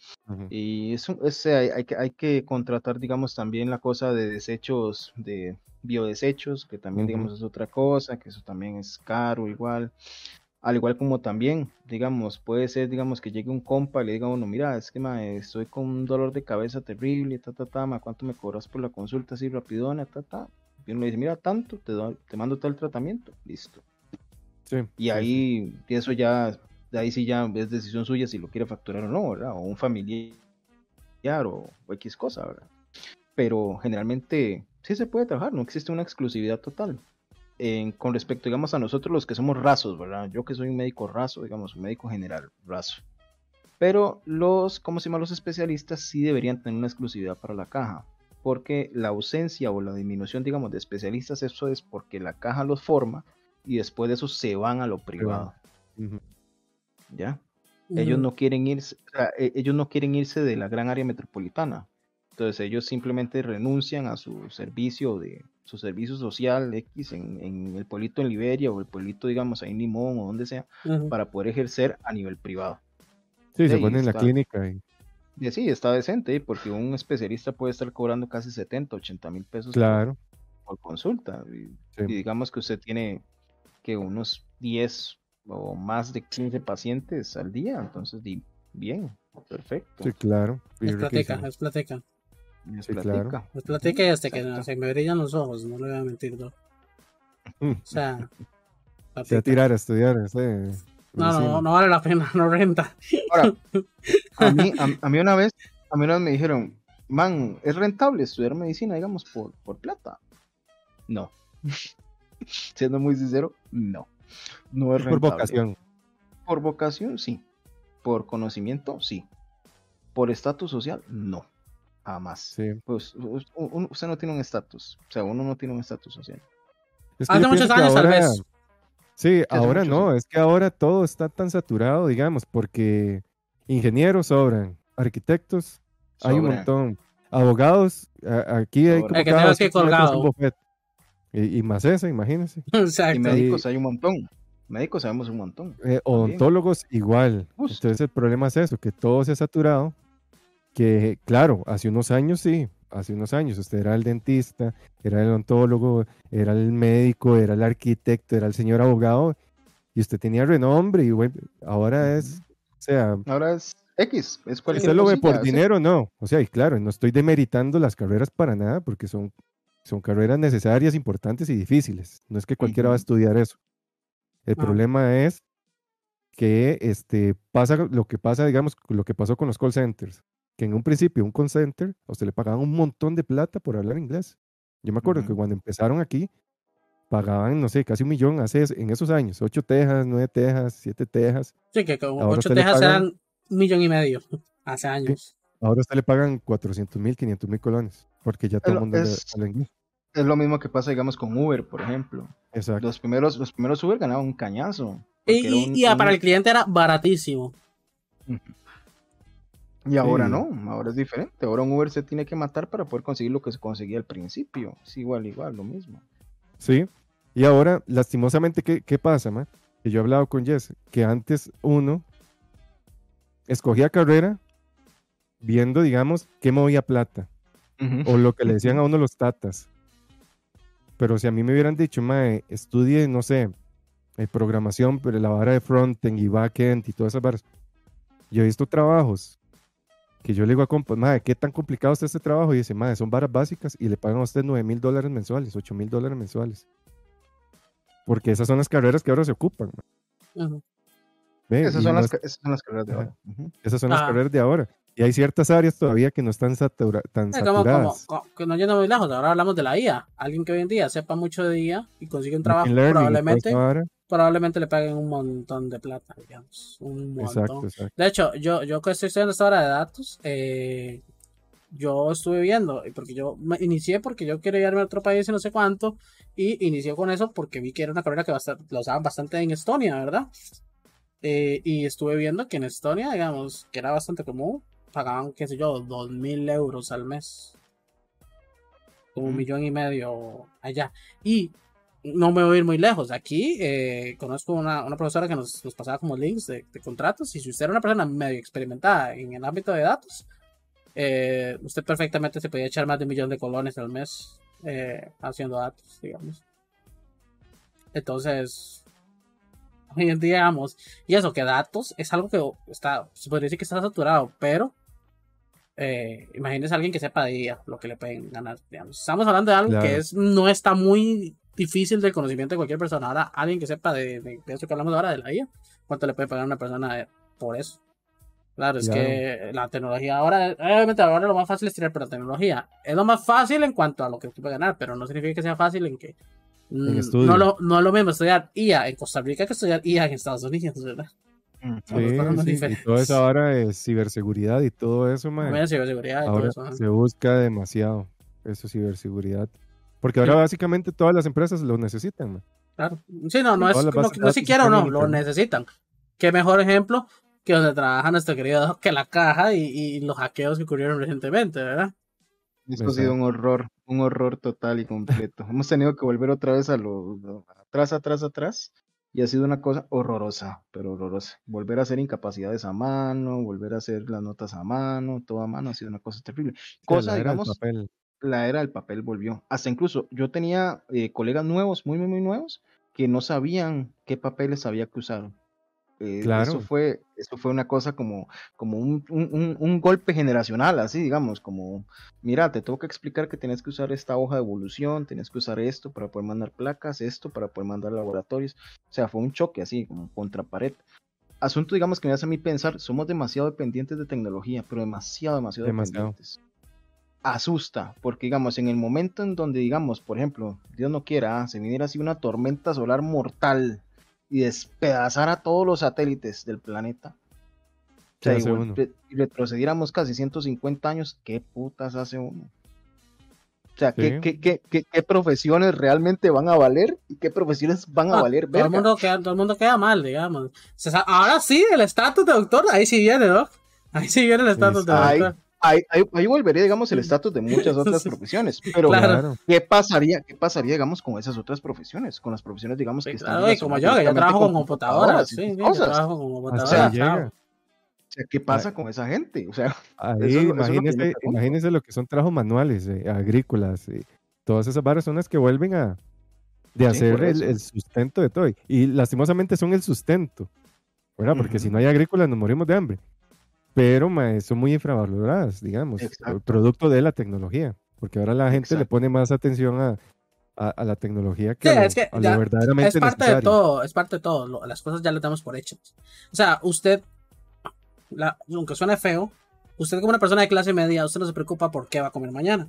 S3: y es, un- es, hay, hay que, hay que contratar, digamos, también la cosa de desechos, de biodesechos, que también, digamos, es otra cosa, que eso también es caro igual. Al igual como también, digamos, puede ser, digamos, que llegue un compa y le diga a uno, mira, es que ma, estoy con un dolor de cabeza terrible, ta, ta, ta, ma, ¿cuánto me cobras por la consulta así rapidona, ta, ta? Y uno le dice, mira, tanto, te, doy- te mando tal tratamiento, listo.
S2: Sí,
S3: Y
S2: sí,
S3: ahí, y eso ya, de ahí sí ya es decisión suya si lo quiere facturar o no, ¿verdad? O un familiar o, o X cosa, ¿verdad? Pero generalmente sí se puede trabajar, no existe una exclusividad total. En- con respecto, digamos, a nosotros los que somos rasos, ¿verdad? Yo que soy un médico raso, digamos, un médico general raso. Pero los, ¿cómo se llama? Los especialistas sí deberían tener una exclusividad para la caja. Porque la ausencia o la disminución, digamos, de especialistas, eso es porque la caja los forma y después de eso se van a lo privado. ¿Ya? Ellos no quieren irse, o sea, e- ellos no quieren irse de la gran área metropolitana. Entonces ellos simplemente renuncian a su servicio de su servicio social X en, en el pueblito en Liberia o el pueblito, digamos, ahí en Limón o donde sea, para poder ejercer a nivel privado.
S2: Sí, se pone en la clínica y
S3: Y sí, está decente, ¿eh? porque un especialista puede estar cobrando casi 70, 80 mil pesos por-
S2: claro.
S3: por, consulta. Y,
S2: Sí.
S3: y digamos que usted tiene que unos 10 o más de 15 pacientes al día, entonces bien, perfecto.
S2: Sí, claro.
S1: Es
S2: riquísimo.
S1: es platica.
S3: Es
S2: Sí,
S3: platica.
S2: claro.
S1: Es platica y hasta que
S3: Exacto.
S1: se me brillan los ojos, no le voy a mentir, Doc.
S2: Mm.
S1: O sea,
S2: Se va a tirar a estudiar.
S1: No, no, no vale la pena, no renta.
S3: Ahora, a mí, a, mí una vez, a mí una vez me dijeron, man, ¿es rentable estudiar medicina, digamos, por, por plata? No. Siendo muy sincero, no. No es rentable.
S2: Por vocación.
S3: Por vocación, sí. Por conocimiento, sí. Por estatus social, no. Jamás.
S2: Sí.
S3: Pues usted no tiene un estatus. O sea, uno no tiene un estatus social.
S1: Hace muchos años, tal vez.
S2: Sí, ahora no, es que ahora todo está tan saturado, digamos, porque ingenieros sobran, arquitectos hay un montón, abogados, aquí hay como
S1: que colgado.
S2: Y, y, más eso, imagínense.
S3: Exacto. Y médicos hay un montón. Médicos sabemos un montón.
S2: Eh, odontólogos igual. Entonces el problema es eso, que todo se ha saturado. Que claro, hace unos años sí, hace unos años usted era el dentista, era el odontólogo, era el médico, era el arquitecto, era el señor abogado y usted tenía renombre y bueno, ahora es, o sea...
S3: Ahora es X, es cualquier
S2: Usted lo ve por dinero, no. O sea, y claro, no estoy demeritando las carreras para nada porque son, son carreras necesarias, importantes y difíciles. No es que cualquiera va a estudiar eso. El problema es que este, pasa lo que pasa, digamos, lo que pasó con los call centers. Que en un principio, un call center, a usted le pagaban un montón de plata por hablar inglés. Yo me acuerdo que cuando empezaron aquí, pagaban, no sé, casi un millón hace en esos años. Ocho tejas, nueve tejas, siete tejas.
S1: Sí, que con ocho tejas eran un millón y medio hace años.
S2: Ahora a usted le pagan 400 mil, 500 mil colones, porque ya todo el mundo habla inglés
S3: es lo mismo que pasa, digamos, con Uber, por ejemplo.
S2: Exacto.
S3: Los primeros, los primeros Uber ganaban un cañazo.
S1: Y, y, para el cliente era baratísimo.
S3: Y ahora no, ahora es diferente. Ahora un Uber se tiene que matar para poder conseguir lo que se conseguía al principio. Es igual, igual, lo mismo.
S2: Sí. Y ahora, lastimosamente, ¿qué, qué pasa, man? Que yo he hablado con Jess, que antes uno escogía carrera viendo, digamos, qué movía plata. O lo que le decían a uno los tatas. Pero si a mí me hubieran dicho, mae, estudie, no sé, eh, programación, pero la vara de frontend y backend y todas esas varas. Yo he visto trabajos que yo le digo a compas, madre, ¿qué tan complicado está este trabajo? Y dice, madre, son varas básicas y le pagan a usted 9 mil dólares mensuales, 8 mil dólares mensuales. Porque esas son las carreras que ahora se ocupan.
S3: esas, son las, esas, son las, carreras de ahora.
S2: Esas son las carreras de ahora. Y hay ciertas áreas todavía que no están tan saturadas.
S1: que no yendo muy lejos, ahora hablamos de la IA. Alguien que hoy en día sepa mucho de IA y consigue un trabajo, probablemente, probablemente le paguen un montón de plata, digamos. Un montón. De hecho, yo, yo que estoy estudiando esta hora de datos, eh, yo estuve viendo, porque yo me inicié porque yo quiero irme a otro país y no sé cuánto, y inicié con eso porque vi que era una carrera que lo usaban bastante en Estonia, ¿verdad? Eh, y estuve viendo que en Estonia, digamos, que era bastante común, pagaban, qué sé yo, dos mil euros al mes. Como un millón y medio allá. Y no me voy a ir muy lejos. Aquí eh, conozco una, una, profesora que nos, nos pasaba como links de, contratos. Y si usted era una persona medio experimentada en el ámbito de datos, eh, usted perfectamente se podía echar más de un millón de colones al mes eh, haciendo datos, digamos. Entonces, hoy en día, digamos, y eso, que datos es algo que está, se podría decir que está saturado, pero eh, imagínese a alguien que sepa de ella lo que le pueden ganar. Estamos hablando de algo que es, no está muy difícil del conocimiento de cualquier persona. Ahora, alguien que sepa de, eso que hablamos ahora de la IA, ¿cuánto le puede pagar a una persona por eso? Claro, es que la tecnología ahora, obviamente ahora lo más fácil es tirar por la tecnología. Es lo más fácil en cuanto a lo que usted puede ganar, pero no significa que sea fácil en que mm, no, lo, no es lo mismo estudiar IA en Costa Rica que estudiar IA en Estados Unidos, ¿verdad?
S2: Sí, y todo eso ahora es ciberseguridad y todo eso, man.
S1: ciberseguridad
S2: ahora se busca demasiado eso, ciberseguridad. Porque ahora básicamente todas las empresas lo necesitan, man.
S1: Claro. Sí, no, no es no, siquiera o no, lo necesitan. Qué mejor ejemplo que donde trabaja nuestro querido que la caja y, los hackeos que ocurrieron recientemente, ¿verdad?
S3: Esto ha sido un horror, un horror total y completo. Hemos tenido que volver otra vez a lo atrás, atrás, atrás y ha sido una cosa horrorosa, pero horrorosa. Volver a hacer incapacidades a mano, volver a hacer las notas a mano, todo a mano, ha sido una cosa terrible. Cosa, digamos, papel. La era del papel volvió. Hasta incluso yo tenía eh, colegas nuevos, muy, muy, muy nuevos, que no sabían qué papeles había que usar. Eh,
S2: Claro.
S3: Eso fue, eso fue una cosa como, como un, un- un- golpe generacional, así digamos, como, mira, te tengo que explicar que tienes que usar esta hoja de evolución, tienes que usar esto para poder mandar placas, esto para poder mandar laboratorios. O sea, fue un choque así, como contra pared. Asunto, digamos, que me hace a mí pensar, somos demasiado dependientes de tecnología, pero demasiado, demasiado,
S2: Demasiado.
S3: dependientes. Asusta, porque digamos, en el momento en donde, digamos, por ejemplo, Dios no quiera, ah, se viniera así una tormenta solar mortal y despedazara todos los satélites del planeta. O sea, y retrocediéramos casi 150 años, ¿qué putas hace uno? O sea, ¿qué,
S2: Sí.
S3: qué, qué, qué- qué profesiones realmente van a valer y qué profesiones van a
S1: Ah,
S3: valer?
S1: todo, el mundo queda, todo el mundo queda mal, digamos. O sea, ahora sí, el estatus de doctor, ahí sí viene, ¿no? Ahí sí viene el estatus de doctor.
S3: Ahí, ahí, ahí volvería, digamos, el estatus de muchas otras profesiones. Pero,
S1: Claro.
S3: ¿qué pasaría, qué pasaría, digamos, con esas otras profesiones? Con las profesiones, digamos, que
S1: Sí,
S3: están
S1: claro, como yo, que yo trabajo con computadoras, sí, yo trabajo con computadoras. claro.
S3: O sea, ¿qué pasa con esa gente? O sea,
S2: Ahí,
S3: Eso es lo- eso es lo que
S2: son trabajos manuales, eh, agrícolas, eh, todas esas varas son las que vuelven a de
S3: Sí,
S2: hacer el, sustento de todo. Y lastimosamente son el sustento, ¿verdad? Porque si no hay agrícolas nos morimos de hambre. Pero son muy infravaloradas, digamos,
S3: Exacto.
S2: producto de la tecnología. Porque ahora la gente le pone más atención a, a- a la tecnología que,
S1: Sí,
S2: a lo,
S1: es que
S2: a lo
S1: ya
S2: verdaderamente
S1: Es parte de todo, es parte de todo. lo- las cosas ya las damos por hechas. O sea, usted, la- aunque suene feo, usted como una persona de clase media, usted no se preocupa por qué va a comer mañana.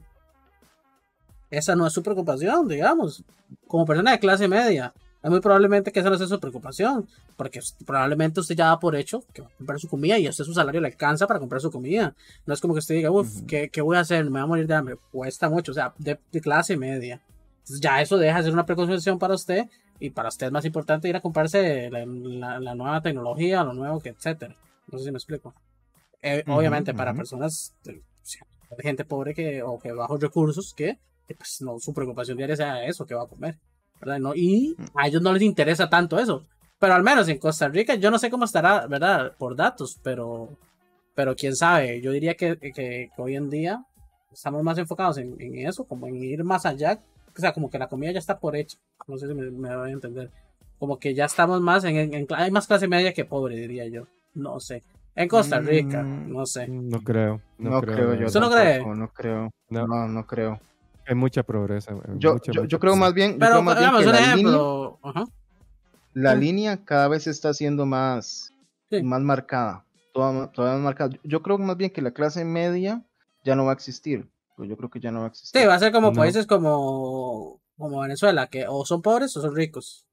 S1: Esa no es su preocupación, digamos. Como persona de clase media, es muy probablemente que esa no sea su preocupación. Porque probablemente usted ya da por hecho que va a comprar su comida y a usted su salario le alcanza para comprar su comida. No es como que usted diga, uff,
S3: Ujú.
S1: ¿qué, qué voy a hacer? Me voy a morir de hambre. Cuesta mucho, o sea, de, de clase media. Entonces ya eso deja de ser una preconcepción para usted y para usted es más importante ir a comprarse la, la- la nueva tecnología, lo nuevo que etcétera. No sé si me explico. Eh,
S3: Ujú,
S1: obviamente para
S3: ujú.
S1: personas de, de gente pobre que o que bajos recursos que, pues no su preocupación diaria sea eso que va a comer, ¿verdad? No, y a ellos no les interesa tanto eso. Pero al menos en Costa Rica yo no sé cómo estará, ¿verdad? Por datos, pero pero quién sabe, yo diría que, que- que hoy en día estamos más enfocados en, en eso, como en ir más allá o sea, como que la comida ya está por hecho. No sé si me, me voy a entender. Como que ya estamos más en, en- en- Hay más clase media que pobre, diría yo. No sé. En Costa Rica,
S3: Mm,
S1: no sé.
S2: No creo. No,
S3: no,
S2: creo,
S3: creo, yo.
S1: ¿Usted no
S3: tampoco,
S1: cree?
S3: No creo.
S2: No.
S3: No, no, creo.
S2: Hay mucha hay
S3: Yo,
S2: mucha,
S3: yo,
S2: mucha
S3: yo creo más bien, yo
S1: Pero,
S3: creo más bien
S1: digamos,
S3: que
S1: un
S3: la línea.
S1: Ajá.
S3: la
S1: Sí.
S3: línea cada vez está siendo más,
S1: Sí.
S3: más marcada. Toda, toda más marcada. Yo creo más bien que la clase media ya no va a existir. Pues yo creo que ya no va a existir.
S1: Sí, va a ser como
S2: No.
S1: países como, como Venezuela, que o son pobres o son ricos.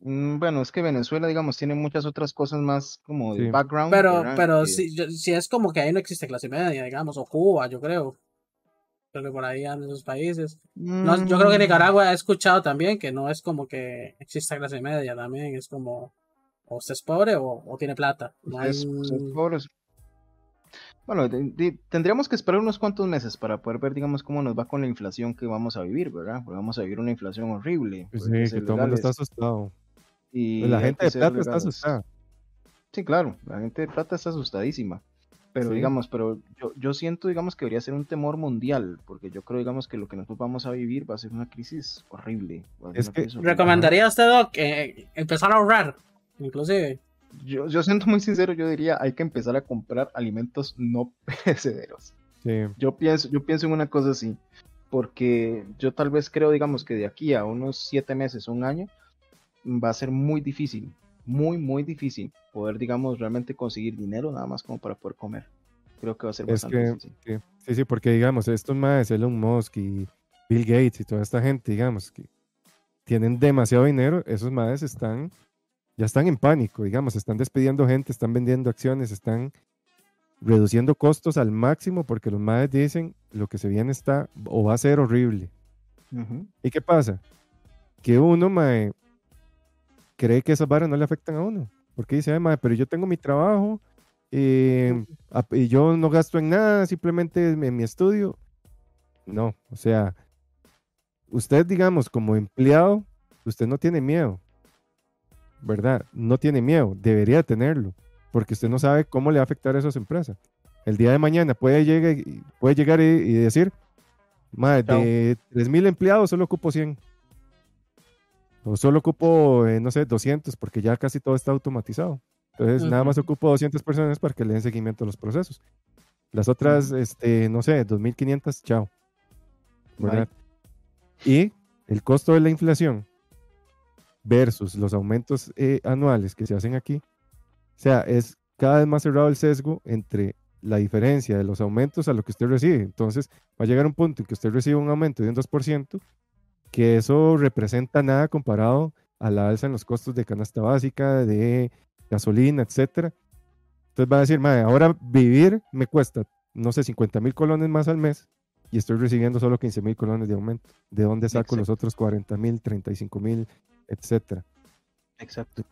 S3: Mm, Bueno, es que Venezuela, digamos, tiene muchas otras cosas más como de background.
S1: Pero, pero si, yo- si es como que ahí no existe clase media, digamos, o Cuba, yo creo. Creo que por ahí andan esos países. No, yo creo que
S3: Mm,
S1: Nicaragua he escuchado también que no es como que exista clase media también, es como o usted es pobre o, o tiene plata. No hay
S3: es- son pobres. Bueno, de- de- tendríamos que esperar unos cuantos meses para poder ver, digamos, cómo nos va con la inflación que vamos a vivir, ¿verdad? Porque vamos a vivir una inflación horrible.
S2: Pues sí,
S3: que
S2: todo el mundo está asustado.
S3: y
S2: Pues la gente de plata está
S3: legales.
S2: asustada.
S3: Sí, claro, la gente de plata está asustadísima. Pero
S2: Sí.
S3: digamos, pero yo, yo siento, digamos, que debería ser un temor mundial, porque yo creo, digamos, que lo que nosotros vamos a vivir va a ser una crisis horrible.
S2: Es
S3: una
S2: que-
S3: crisis horrible.
S1: ¿Recomendaría a usted, Doc, eh, empezar a ahorrar? Inclusive.
S3: Yo, yo siento muy sincero, yo diría, hay que empezar a comprar alimentos no perecederos.
S2: Sí.
S3: Yo pienso, yo pienso en una cosa así, porque yo tal vez creo, digamos, que de aquí a unos siete meses, un año, va a ser muy difícil, muy, muy difícil poder, digamos, realmente conseguir dinero nada más como para poder comer. Creo que va a ser
S2: Es
S3: bastante
S2: que,
S3: difícil.
S2: sí, sí, sí, porque digamos, estos más, Elon Musk y Bill Gates y toda esta gente, digamos, que tienen demasiado dinero, esos madres están, ya están en pánico, digamos, están despidiendo gente, están vendiendo acciones, están reduciendo costos al máximo porque los madres dicen lo que se viene está o va a ser horrible.
S3: Ujú.
S2: ¿Y qué pasa? Que uno, mae, cree que esas varas no le afectan a uno. Porque dice, ay, mae, pero yo tengo mi trabajo eh, y yo no gasto en nada, simplemente en, mi estudio. No, o sea, usted, digamos, como empleado, usted no tiene miedo, ¿verdad? No tiene miedo, debería tenerlo, porque usted no sabe cómo le va a afectar a esas empresas. El día de mañana puede llegar, y- puede llegar y, y decir,
S3: Chao.
S2: de 3.000 empleados solo ocupo 100. O solo ocupo, eh, no sé, 200 porque ya casi todo está automatizado. Entonces, nada más ocupo 200 personas para que le den seguimiento a los procesos. Las otras, este, no sé, 2500, chao. ¿Verdad? Y el costo de la inflación versus los aumentos eh, anuales que se hacen aquí, o sea, es cada vez más cerrado el sesgo entre la diferencia de los aumentos a lo que usted recibe. Entonces, va a llegar un punto en que usted recibe un aumento de un 2%, que eso representa nada comparado a la alza en los costos de canasta básica, de gasolina, etcétera. Entonces va a decir, madre, ahora vivir me cuesta, no sé, 50 mil colones más al mes y estoy recibiendo solo 15 mil colones de aumento. ¿De dónde saco los otros 40 mil, 35 mil, etcétera?
S3: Exacto.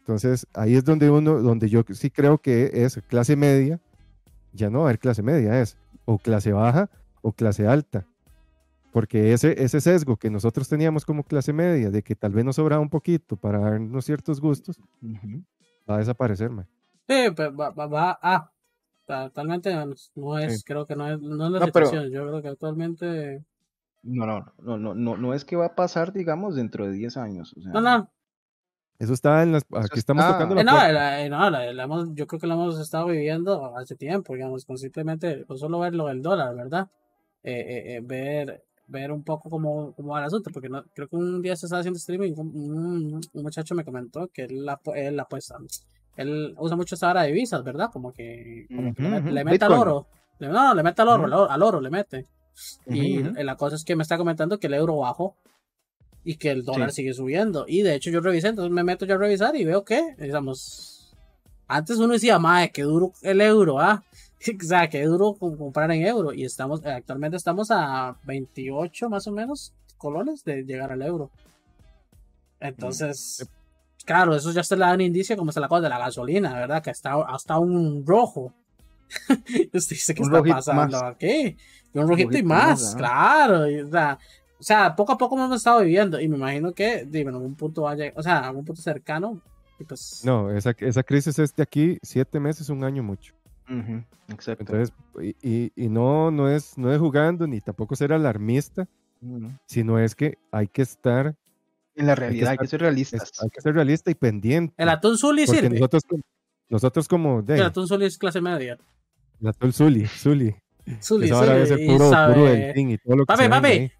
S2: Entonces ahí es donde uno, donde yo sí creo que es clase media, ya no va a haber clase media, es o clase baja o clase alta. Porque ese, ese sesgo que nosotros teníamos como clase media, de que tal vez nos sobraba un poquito para darnos ciertos gustos,
S3: Ujú.
S2: va a desaparecer, mae.
S1: Sí, pero va, va, va a. Totalmente no es,
S2: Sí.
S1: creo que no es, no es la
S3: No, pero-
S1: situación. Yo creo que actualmente.
S3: No, no, no, no, no, no es que va a pasar, digamos, dentro de 10 años. O sea,
S1: No, no.
S2: Eso está en las. Aquí estamos
S3: está-
S2: tocando la
S1: Eh, no, la- eh, no, la- la hemos- yo creo que lo hemos estado viviendo hace tiempo, digamos, con simplemente, con solo ver lo del dólar, ¿verdad? Eh, eh, eh, ver, ver un poco cómo, cómo va el asunto, porque no, creo que un día se estaba haciendo streaming, un, un- un muchacho me comentó que él, apu- él apuesta, él usa mucho esta hora de divisas, ¿verdad? Como que, como que le, mete al oro, le, no, le mete al oro, al oro, al oro le mete. Y
S3: Ujú, ujú.
S1: eh, la cosa es que me está comentando que el euro bajó y que el dólar
S3: Sí.
S1: sigue subiendo. Y de hecho yo revisé, entonces me meto yo a revisar y veo que, digamos, antes uno decía, madre, qué duro el euro, ¿ah? O sea, qué duro com- comprar en euro. Y estamos, eh, actualmente estamos a 28 más o menos colones de llegar al euro. Entonces, claro, eso ya se le da un indicio como se la cosa de la gasolina, ¿verdad? Que está hasta un rojo. Usted dice que
S3: Un
S1: está
S3: rojito
S1: pasando
S3: más.
S1: aquí. Y un rojito y más,
S3: más, ajá.
S1: claro. y, o, sea, o sea, poco a poco hemos estado viviendo. Y me imagino que, digo, en algún punto vaya, o sea, en algún punto cercano. Y pues,
S2: No, esa, esa crisis es de aquí siete meses, un año mucho.
S3: Exacto.
S2: Entonces, y, y- y no, no, es, no es jugando ni tampoco ser alarmista, sino es que hay que estar,
S3: En la realidad, hay que
S2: estar-
S3: ser realistas.
S2: es- hay que ser realista y pendiente.
S1: el atún Zully sirve.
S2: nosotros, como- nosotros como de
S1: El atún Zully es clase media.
S2: Zuli, Zuli,
S1: Zully,
S2: ahora debe ser
S1: Zully, y
S2: puro, puro delfín y todo lo que
S1: Papi, papi.
S2: ahí.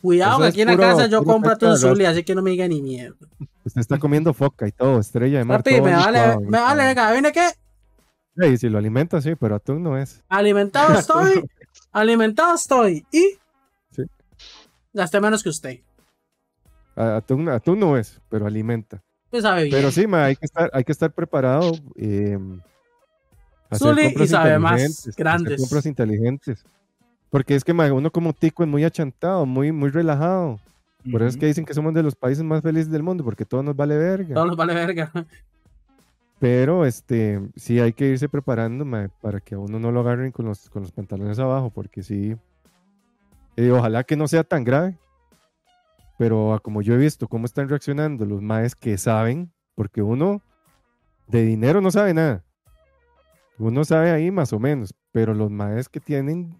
S1: Cuidado
S2: Eso
S1: que aquí en la
S2: puro-
S1: casa yo compro atún Zully, así que no me diga ni mierda.
S2: Usted está comiendo foca y todo, estrella de mar.
S1: Papi,
S2: todo
S1: me vale, me vale, venga, ¿viene qué?
S2: Sí, si lo alimenta, sí, pero atún no es.
S1: Alimentado estoy, alimentado estoy. Y
S2: Sí.
S1: gasté menos que usted.
S2: A- Atún, atún no es, pero alimenta.
S1: Usted sabe bien.
S2: Pero sí, ma, hay que estar, hay que estar preparado. eh,
S1: Zuli y sabe más grandes.
S2: compras inteligentes. Porque es que ma, uno como tico es muy achantado, muy, muy relajado. Por eso es que dicen que somos de los países más felices del mundo, porque todo nos vale verga.
S1: Todos los vale verga.
S2: Pero este, sí hay que irse preparando para que a uno no lo agarren con los, con los pantalones abajo, porque sí. eh, ojalá que no sea tan grave. Pero a como yo he visto cómo están reaccionando los maes que saben, porque uno de dinero no sabe nada. Uno sabe ahí más o menos, pero los maes que tienen,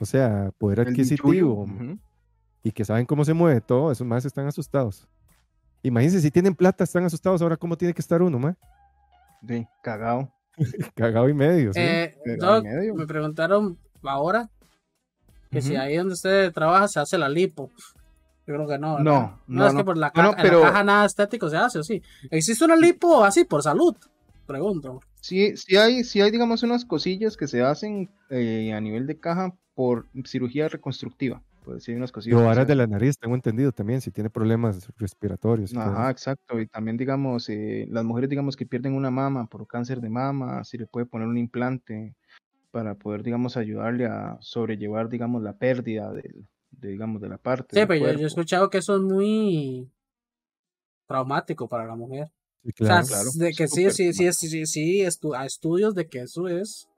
S2: o sea, poder
S3: El
S2: adquisitivo y que saben cómo se mueve todo, esos maes están asustados. Imagínense si tienen plata, están asustados. Ahora, ¿cómo tiene que estar uno, mae?
S3: Sí, cagado.
S2: Cagado y medio, ¿sí?
S1: Eh, Doc,
S3: medio.
S1: me preguntaron ahora que si ahí donde usted trabaja se hace la lipo. Yo creo que no. ¿verdad?
S3: No, no,
S1: es que por la,
S3: no,
S1: en la caja nada estético se hace, ¿o sí? ¿Existe una lipo así por salud? Pregunto.
S3: Sí, sí hay, sí hay, digamos, unas cosillas que se hacen eh, a nivel de caja por cirugía reconstructiva. Pues sí unas
S2: varas
S3: se
S2: de la nariz, tengo entendido también, si tiene problemas respiratorios. todo
S3: Ajá, exacto. Y también, digamos, eh, las mujeres, digamos, que pierden una mama por cáncer de mama, si le puede poner un implante para poder, digamos, ayudarle a sobrellevar, digamos, la pérdida del, de, digamos, de la parte
S1: Sí, pero yo, yo he escuchado que eso es muy traumático para la mujer.
S2: Sí,
S1: O
S2: claro.
S1: sea,
S3: claro,
S1: de que sí, sí, sí, sí, sí, sí, estu- a estudios de que eso es.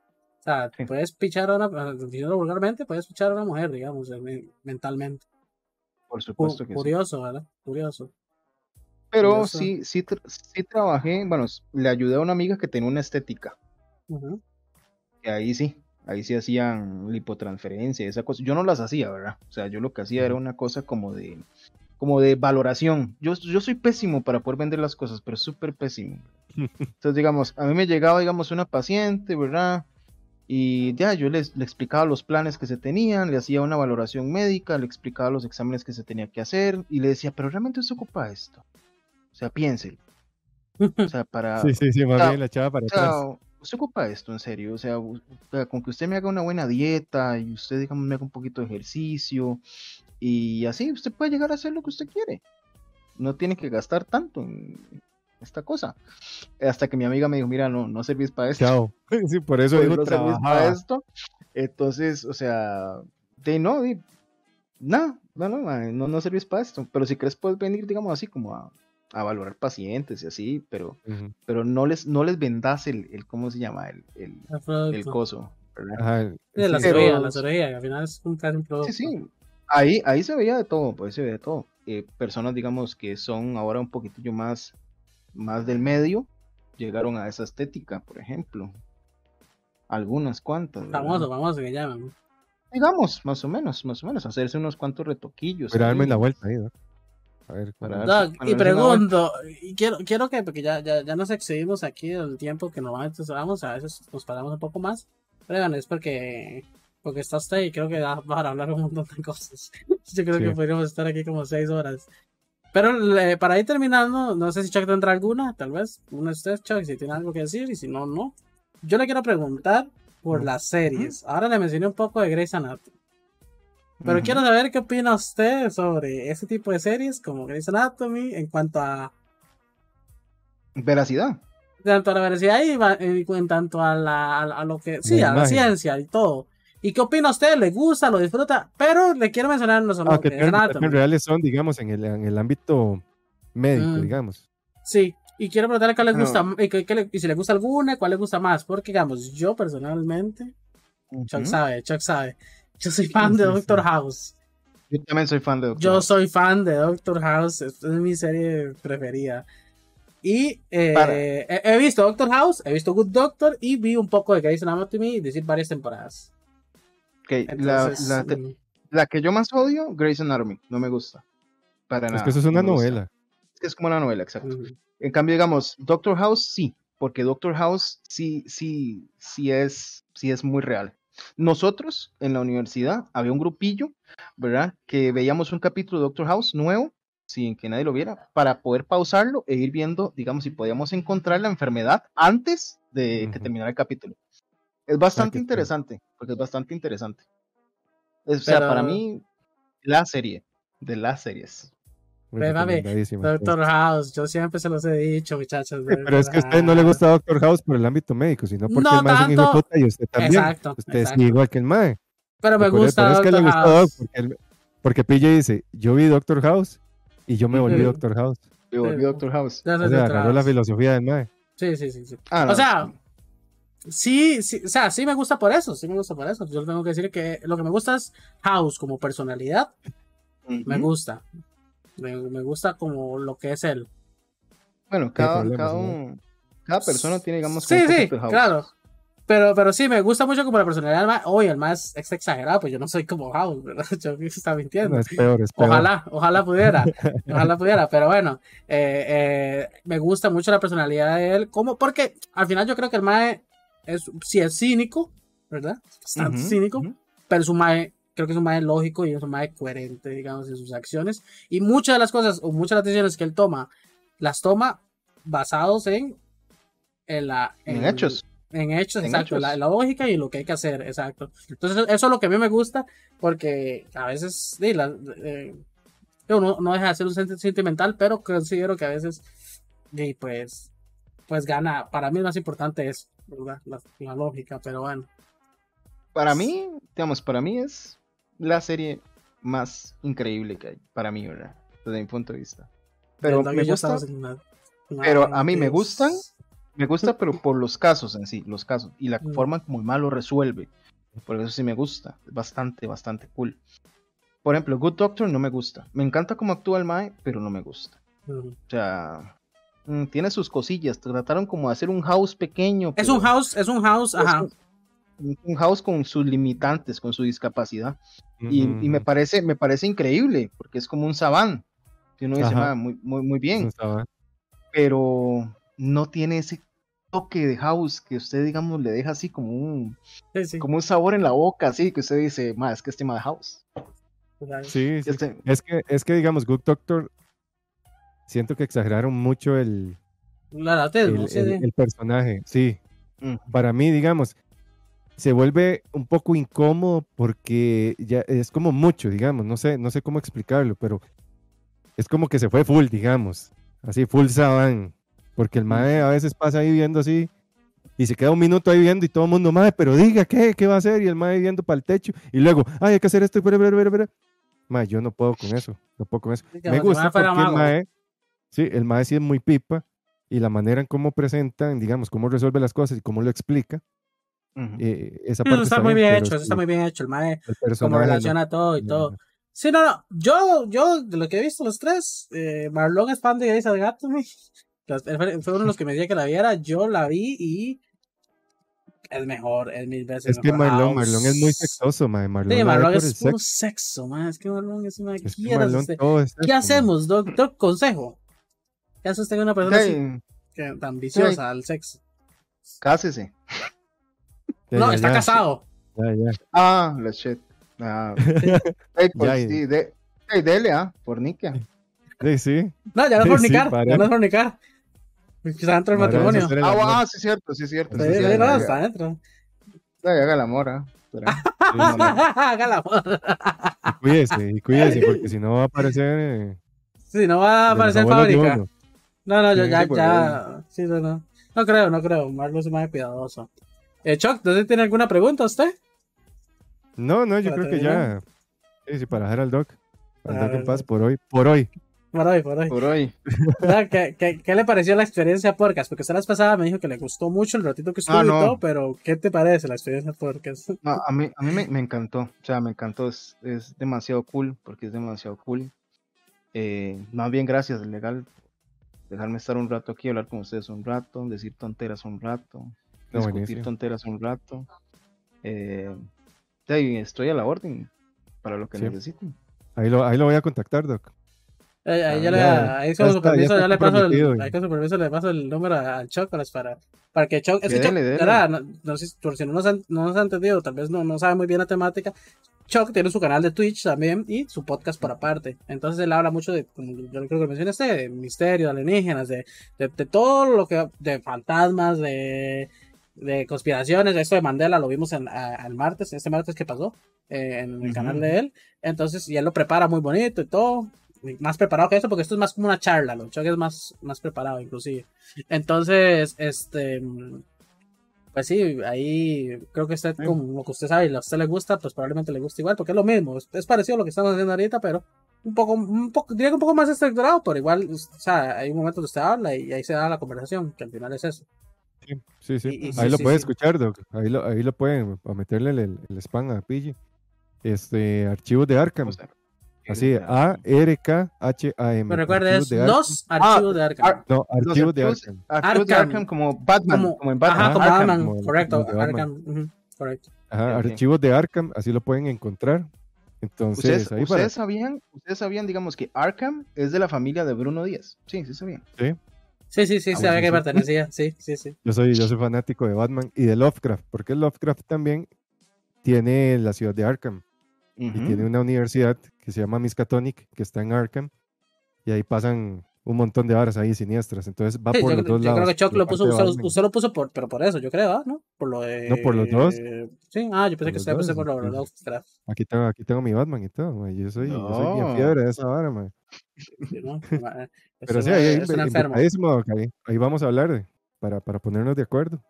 S1: O sea,
S3: Sí.
S1: puedes pichar a una, diciendo vulgarmente, puedes pichar a una mujer, digamos, eh, mentalmente.
S3: Por supuesto que sí.
S1: curioso, ¿verdad? Curioso.
S3: Pero
S1: curioso.
S3: sí, sí, tra- sí trabajé, bueno, le ayudé a una amiga que tenía una estética, que ahí sí, ahí sí hacían lipotransferencia, esa cosa. Yo no las hacía, ¿verdad? O sea, yo lo que hacía era una cosa como de, como de valoración. Yo, yo soy pésimo para poder vender las cosas, pero súper pésimo. Entonces, digamos, a mí me llegaba, digamos, una paciente, ¿verdad? Y ya, yo les, le explicaba los planes que se tenían, le hacía una valoración médica, le explicaba los exámenes que se tenía que hacer y le decía, pero realmente se ocupa esto. O sea, piense. O sea, para...
S2: Sí, sí, sí, más bien la echaba para
S3: o sea,
S2: atrás.
S3: se ocupa esto, en serio. O sea, u- o sea, con que usted me haga una buena dieta y usted, digamos, me haga un poquito de ejercicio y así, usted puede llegar a hacer lo que usted quiere. No tiene que gastar tanto en esta cosa. Hasta que mi amiga me dijo, mira, no, no servís para esto.
S2: Chao. Sí, por eso
S3: Pues,
S2: dijo
S3: no servís para esto. Entonces, o sea, de no, di, no, no, no, no, no servís para esto. Pero si crees, puedes venir, digamos así, como a, a valorar pacientes y así, pero,
S2: Ujú.
S3: pero no les, no les vendas el, el ¿cómo se llama? El, el,
S1: El
S3: coso.
S2: Ajá,
S1: Sí, la cirugía, la cirugía, al final es un, casi un producto.
S3: Sí, sí. Ahí, ahí se veía de todo, pues se veía de todo. Eh, personas, digamos, que son ahora un poquitillo más, más del medio, llegaron a esa estética, por ejemplo. Algunas cuantas. ¿verdad?
S1: Famoso, famoso que llaman.
S3: Digamos, más o menos, más o menos, hacerse unos cuantos retoquillos.
S2: A darme la vuelta ahí, ¿no? A ver,
S3: Para
S1: Doc, y pregunto, y quiero, quiero que, porque ya, ya, ya nos excedimos aquí el tiempo que normalmente usamos, a veces nos paramos un poco más, pero bueno, es porque, porque está usted y creo que da para hablar un montón de cosas. Yo creo
S2: Sí.
S1: que podríamos estar aquí como seis horas. Pero le- para ir terminando, no sé si Chuck tendrá alguna, tal vez, una de ustedes, Chuck, si tiene algo que decir, y si no, no. Yo le quiero preguntar por las series. Ahora le mencioné un poco de Grey's Anatomy. Pero
S3: Ujú.
S1: quiero saber qué opina usted sobre ese tipo de series como Grey's Anatomy en cuanto a,
S3: Veracidad.
S1: tanto a la veracidad y en tanto a, la, a, a lo que sí, a la ciencia y todo. ¿Y qué opina usted? ¿Le gusta? ¿Lo disfruta? Pero le quiero mencionar no solo
S2: Ah, que términos
S1: Anatomy.
S2: reales son, digamos, en el, en el ámbito médico,
S1: Mm.
S2: digamos.
S1: Sí, y quiero preguntarle cuál le
S3: No.
S1: gusta y, qué- qué le- y si le gusta alguna, cuál le gusta más. Porque, digamos, yo personalmente, Chuck
S3: Ujú.
S1: sabe, Chuck sabe. Yo soy fan
S2: Sí,
S1: de
S2: sí,
S1: Doctor
S2: sí.
S1: House.
S3: Yo también soy fan de Doctor
S1: Yo
S3: House.
S1: soy fan de Doctor House, es, es mi serie preferida. Y eh, he, he visto Doctor House, he visto Good Doctor y vi un poco de Grey's Anatomy, es decir, varias temporadas.
S3: Ok, la,
S1: Entonces,
S3: la, te-
S1: mm,
S3: la que yo más odio, Grey's Anatomy, no me gusta. Para nada.
S2: Es que eso es una
S3: no me gusta.
S2: novela.
S3: Es que es como una novela, exacto. En cambio, digamos, Doctor House sí, porque Doctor House sí, sí, sí es, sí es muy real. Nosotros en la universidad había un grupillo, ¿verdad? Que veíamos un capítulo de Doctor House nuevo, sin que nadie lo viera, para poder pausarlo e ir viendo, digamos, si podíamos encontrar la enfermedad antes de que terminara el capítulo. Es bastante
S2: qué
S3: interesante, porque es bastante interesante. Es- O sea, para
S1: Pero-
S3: mí, la serie, de las series.
S1: Ve, mami, Doctor House, yo siempre se los he dicho, muchachos.
S2: Sí, pero es que a usted no le gusta Doctor House por el ámbito médico, sino porque
S1: No
S2: el mae es un hijo puta y usted también.
S1: Exacto,
S2: usted
S1: exacto.
S2: es igual que el mae.
S1: Pero me gusta
S2: es que le
S1: Doctor
S2: gustó porque, el- porque PJ dice, yo vi Doctor House y yo me volví. Doctor House.
S3: Me volví Doctor House.
S2: O sea,
S1: Doctor
S2: agarró la filosofía del mae.
S1: Sí, sí, sí. sí.
S3: Ah, no,
S1: O sea, sí, sí, o sea, sí me gusta por eso, sí me gusta por eso. Yo tengo que decir que lo que me gusta es House como personalidad, me gusta. Me, me gusta como lo que es él.
S3: Bueno, cada,
S2: problemas,
S3: cada,
S2: ¿no?
S3: un- cada persona tiene, digamos,
S1: Sí, sí, claro. Pero, pero sí, me gusta mucho como la personalidad. Oye, el más está exagerado, pues yo no soy como House, ¿verdad? Yo está mintiendo.
S2: No, es peor, es peor.
S1: Ojalá, ojalá pudiera, ojalá pudiera, pero bueno, eh, eh, me gusta mucho la personalidad de él, como porque al final yo creo que el Mae es, sí es cínico, ¿verdad? Bastante
S3: Ujú,
S1: cínico,
S3: ujú.
S1: pero es un Mae, creo que es un Mae lógico y es un Mae coherente, digamos, en sus acciones, y muchas de las cosas, o muchas de las decisiones que él toma, las toma basados en, en la...
S3: En hechos.
S1: En hechos,
S3: En
S1: exacto,
S3: hechos.
S1: La, la lógica y lo que hay que hacer, exacto. Entonces, eso es lo que a mí me gusta, porque a veces, sí, la- eh, uno no deja de ser un sent- sentimental, pero considero que a veces, y pues, pues gana, para mí es más importante eso, ¿verdad? La, la lógica, pero bueno.
S3: Para mí, digamos, para mí es la serie más increíble que hay. Para mí, ¿verdad? Desde mi punto de vista. Pero me gusta,
S1: una- una-
S3: pero a mí me gustan. me gusta, pero por los casos en sí, los casos. Y la
S1: Mm.
S3: forma como el mal lo resuelve. Por eso sí me gusta. Es bastante, bastante cool. Por ejemplo, Good Doctor no me gusta. Me encanta cómo actúa el Mae, pero no me gusta.
S1: Ujú.
S3: O sea, mm, tiene sus cosillas. Trataron como de hacer un house pequeño.
S1: Es un house, es un house,
S3: es
S1: ajá.
S3: un, un house con sus limitantes, con su discapacidad. Y, y me parece, me parece increíble, porque es como un sabán. Y uno dice. "Ma, muy, muy, muy bien, pero no tiene ese toque de house que usted, digamos, le deja así como un,
S1: Sí, sí.
S3: como un sabor en la boca, así que usted dice, ma, es que es tema de house.
S1: sea,
S2: Sí, sí.
S3: Este,
S2: Es que, es que digamos, Good Doctor, siento que exageraron mucho el,
S1: La
S2: el,
S1: sí,
S2: el- personaje. Sí,
S3: mm,
S2: para mí, digamos, se vuelve un poco incómodo porque ya es como mucho, digamos, no sé, no sé cómo explicarlo, pero es como que se fue full, digamos, así full Saban, porque el mae a veces pasa ahí viendo así y se queda un minuto ahí viendo y todo el mundo, mae, pero diga qué, qué va a hacer y el mae viendo para el techo y luego, ay, hay que hacer esto, pero, pero, pero, pero. Mae, yo no puedo con eso, no puedo con eso. Me gusta
S1: fuera
S2: porque el
S1: mago.
S2: mae, sí, el mae sí es muy pipa y la manera en cómo presentan, digamos, cómo resuelve las cosas y cómo lo explica,
S3: ujú.
S2: eh, esa
S1: Sí,
S2: parte
S1: Eso está muy bien
S2: pero
S1: hecho, eso está muy bien hecho. El mae,
S2: el no.
S1: relaciona todo y
S2: no,
S1: todo.
S2: no.
S1: Sí, no, no. Yo, yo, de lo que he visto los tres, eh, Marlon es fan de Grey's Anatomy. Fue uno de los que me decía que la viera. Yo la vi y es mejor, es mil veces
S2: Es que
S1: mejor
S2: Marlon,
S1: House.
S2: Marlon es muy sexoso, mae. Marlon,
S1: Sí, Marlon es puro
S2: sexo.
S1: sexo, man. Es que Marlon es una
S2: Es que
S1: quieras
S2: Marlon
S1: usted.
S2: todo es
S1: ¿Qué
S2: sexo, mae.
S1: hacemos, Doc? Doc, consejo. ¿Qué usted con una persona así,
S3: Sí,
S1: que, tan viciosa al sexo?
S3: cásese.
S2: Ya,
S1: no,
S2: ya,
S1: está
S2: ya,
S1: casado.
S2: ya, ya.
S3: Ah, la shit. Ah, ey, pues,
S2: Ya,
S3: sí, de, ey, dele, ah, fornica.
S2: Sí, sí.
S1: No, ya no es fornicar. ya no es fornicar. Está dentro del matrimonio.
S3: Ah, ah, sí, cierto, sí, cierto.
S1: Sí,
S3: Sí,
S1: no, está dentro.
S3: haga el amor, ah.
S1: Haga la moda.
S2: Y cuídese, y cuídese, porque si no va a aparecer. eh,
S1: Sí, no va a aparecer fábrica. No, no, yo
S2: Sí,
S1: ya,
S3: sí,
S1: ya. Sí, no, no. No creo, no creo. Marlon es más cuidadoso. Eh, Chuck, ¿no tiene alguna pregunta usted?
S2: No, no, yo creo que ya. Sí, sí, para dejar al doc. Al
S1: Para
S2: doc en paz por hoy. Por hoy.
S1: Por hoy, por hoy.
S3: Por hoy.
S1: No, ¿Qué, qué, qué le pareció la experiencia podcast? Porque usted la vez pasada me dijo que le gustó mucho el ratito que estuvo
S3: Ah,
S1: y todo, pero ¿qué te parece la experiencia podcast?
S3: No, a mí, a mí me, me encantó. O sea, me encantó. Es, es demasiado cool, porque es demasiado cool. Eh, más bien, gracias, legal. Dejarme estar un rato aquí, hablar con ustedes un rato, decir tonteras un rato, discutir
S2: buenísimo.
S3: tonteras un rato. Eh, estoy a la orden para lo que
S2: Sí.
S3: necesiten.
S2: Ahí lo, ahí lo voy a contactar, doc.
S1: Ahí,
S3: Ah,
S1: ya con su permiso ya le paso el,
S2: comprometido.
S1: ahí con su permiso le paso el número al Chocolas para, para que Choc, es que Choc, no, no sé si- por si no nos, han, no nos ha entendido, tal vez no, no sabe muy bien la temática. Choc tiene su canal de Twitch también y su podcast por aparte. Entonces él habla mucho de, como yo creo que mencionaste, de misterio, de alienígenas, de, de, de todo lo que, de fantasmas, de, de conspiraciones. Esto de Mandela lo vimos en, a- el martes, este martes que pasó, eh, en el canal de él. Entonces, y él lo prepara muy bonito y todo. Más preparado que eso, porque esto es más como una charla, lo Choc es más, más preparado, inclusive. Entonces, este. Pues sí, ahí creo que usted,
S3: Sí.
S1: como lo que usted sabe y a usted le gusta, pues probablemente le guste igual, porque es lo mismo. Es, es parecido a lo que estamos haciendo ahorita, pero un poco, un poco, diría que un poco más estructurado, pero igual, o sea, hay un momento donde usted habla y ahí se da la conversación, que al final es eso.
S2: Sí, sí. sí.
S1: Y- y sí,
S2: ahí lo
S1: sí,
S2: puede
S1: sí.
S2: escuchar, doc. Ahí lo, ahí lo pueden, a meterle el, el, spam a Pille. Este, archivos de Arkham.
S3: O sea,
S2: Así, A-R-K-H-A-M.
S1: Pero recuerde,
S2: archivos
S1: es
S2: de Arkham.
S1: los archivos de Arkham.
S3: Ar-
S2: No, archivos de Arkham.
S3: archivos de
S1: Arkham.
S3: Arkham como Batman,
S1: Como-
S3: como, en Batman.
S1: Ajá, como
S3: Arkham.
S1: Batman,
S2: como-
S1: correcto. Arkham, correcto.
S2: Ajá, archivos de Arkham, así lo pueden encontrar. Entonces,
S3: ¿Ustedes,
S2: ahí
S3: ustedes sabían, ustedes sabían, digamos, que Arkham es de la familia de Bruno Díaz. Sí, sí sabían.
S2: para...
S1: Sí, sí, sí,
S2: Ah,
S1: sabía que
S2: bueno, sí.
S1: pertenecía, sí, sí, sí.
S2: Yo soy, yo soy fanático de Batman y de Lovecraft, porque Lovecraft también tiene la ciudad de Arkham y
S3: Ujú.
S2: tiene una universidad que se llama Miskatonic, que está en Arkham, y ahí pasan un montón de horas ahí siniestras. Entonces va
S1: Sí,
S2: por
S1: yo,
S2: los dos
S1: yo
S2: lados.
S1: creo que Chuck lo puso, usted, lo- usted lo puso por, pero por eso, yo creo. ¿no? Por lo de...
S2: No, por los dos.
S1: Sí, ah, yo pensé
S2: Por
S1: que
S2: los
S1: usted lo puso
S2: dos,
S1: por lo de
S2: sí.
S1: Lovecraft.
S2: Aquí tengo, aquí tengo mi Batman y todo, ma, Yo soy, yo soy bien
S3: No.
S2: fiebre de esa vara, ma.
S1: Sí, ¿no? Eh,
S2: Pero sí, ahí, ahí, ahí vamos a hablar de- para, para ponernos de acuerdo.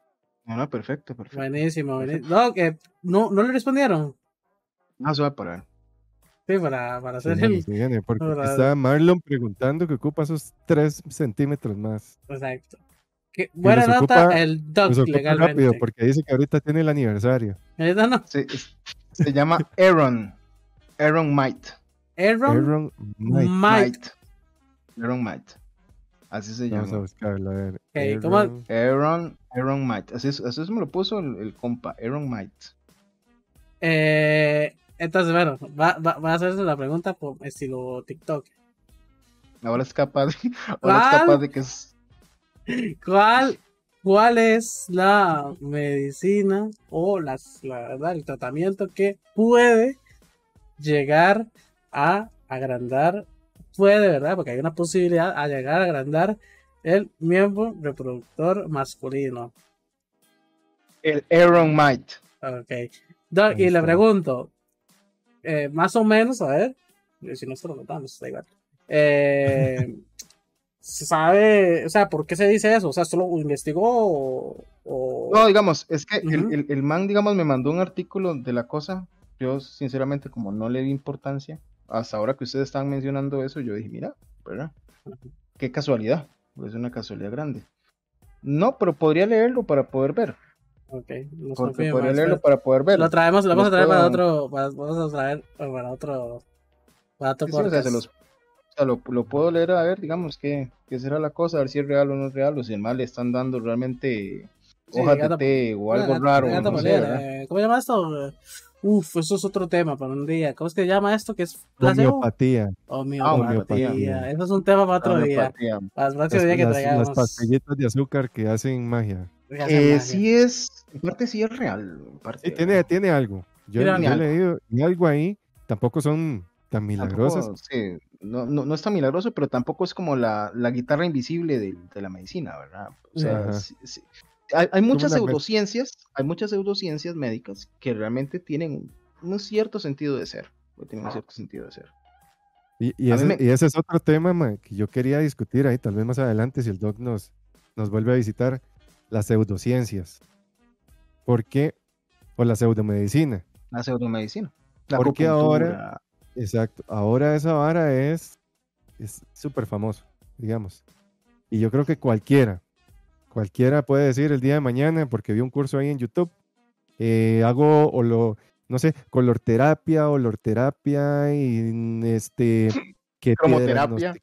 S3: No, no, perfecto, perfecto.
S1: Buenísimo, buenísimo. No, que no, no le respondieron.
S3: No se va a parar.
S1: Sí, para, para hacer el...
S2: sí, viene, porque está Marlon preguntando que ocupa esos 3 centímetros más.
S1: Exacto. Que, buena
S2: los
S1: nota,
S2: ocupa-
S1: el doc legalmente.
S2: rápido, porque dice que ahorita tiene el aniversario.
S1: Ahorita no.
S3: Se, llama Aaron. Aaron Might.
S1: Aaron,
S2: Aaron Might.
S1: Might.
S3: Aaron Might. Así se
S2: Vamos a
S3: llama.
S2: buscarlo, a ver.
S1: Ok, ¿cómo-
S2: Aaron-
S3: Aaron, Aaron Might. Así, es- así es me lo puso el, el compa. Aaron Might.
S1: Eh, entonces, bueno, va, va, va a hacerse la pregunta por estilo TikTok.
S3: Ahora es capaz, ahora es capaz de que es...
S1: ¿Cuál, ¿Cuál es la medicina o las, la verdad, el tratamiento que puede llegar a agrandar, puede, ¿verdad? Porque hay una posibilidad a llegar a agrandar el miembro reproductor masculino.
S3: El Aaron Might.
S1: Ok. Doc, y le pregunto, eh, más o menos, a ver, si no se lo notamos, da igual. Eh, ¿Se sabe, o sea, por qué se dice eso? O sea, ¿solo investigó o...?
S3: No, digamos, es que el, el, el, man, digamos, me mandó un artículo de la cosa. Yo, sinceramente, como no le di importancia, hasta ahora que ustedes están mencionando eso, yo dije, mira, ¿verdad? Qué casualidad, es una casualidad grande. No, pero podría leerlo para poder ver.
S1: Ok,
S3: Porque podría leerlo para poder verlo.
S1: Lo traemos, lo vamos a traer para otro, para, vamos a traer para otro, para otro
S3: sí, sí, o sea, se los, o sea, lo, lo, puedo leer a ver, digamos, qué, qué será la cosa, a ver si es real o no es real, o si el mal le están dando realmente
S1: Sí,
S3: hoja
S1: gato-
S3: de té o algo
S1: Gato-
S3: raro.
S1: gato
S3: no sé,
S1: eh, ¿Cómo se llama esto? Uf, eso es otro tema para un día. ¿Cómo es que se llama esto? ¿Qué es?
S2: Homeopatía.
S1: Homeopatía.
S3: homeopatía.
S1: Eso es un tema para otro día.
S3: Homeopatía.
S1: Para el próximo
S2: Las,
S1: día que traigamos.
S2: las pastillitas de azúcar que hacen magia.
S3: Eh, sí es, en parte sí es real. en parte,
S2: Sí, tiene, tiene algo. Yo, yo he
S3: algo.
S2: leído y algo ahí. Tampoco son tan milagrosas.
S3: Tampoco, sí, no, no, no es tan milagroso, pero tampoco es como la, la guitarra invisible de, de la medicina, ¿verdad? O sea,
S2: Ajá.
S3: sí- sí. Hay, hay muchas pseudociencias, hay muchas pseudociencias médicas que realmente tienen un cierto sentido de ser. o Tienen un cierto sentido de ser.
S2: Y, ese,
S3: me-
S2: y ese es otro tema ma, que yo quería discutir ahí, tal vez más adelante, si el doc nos, nos vuelve a visitar, las pseudociencias. ¿Por qué? O la pseudomedicina.
S3: La pseudomedicina. La
S2: Porque ahora- Exacto. Ahora esa vara es es súper famoso, digamos. Y yo creo que cualquiera, cualquiera puede decir el día de mañana, porque vi un curso ahí en YouTube, eh, hago o lo, no sé, colorterapia, olorterapia y mm, este, que piedras, no sé
S3: Cromoterapia.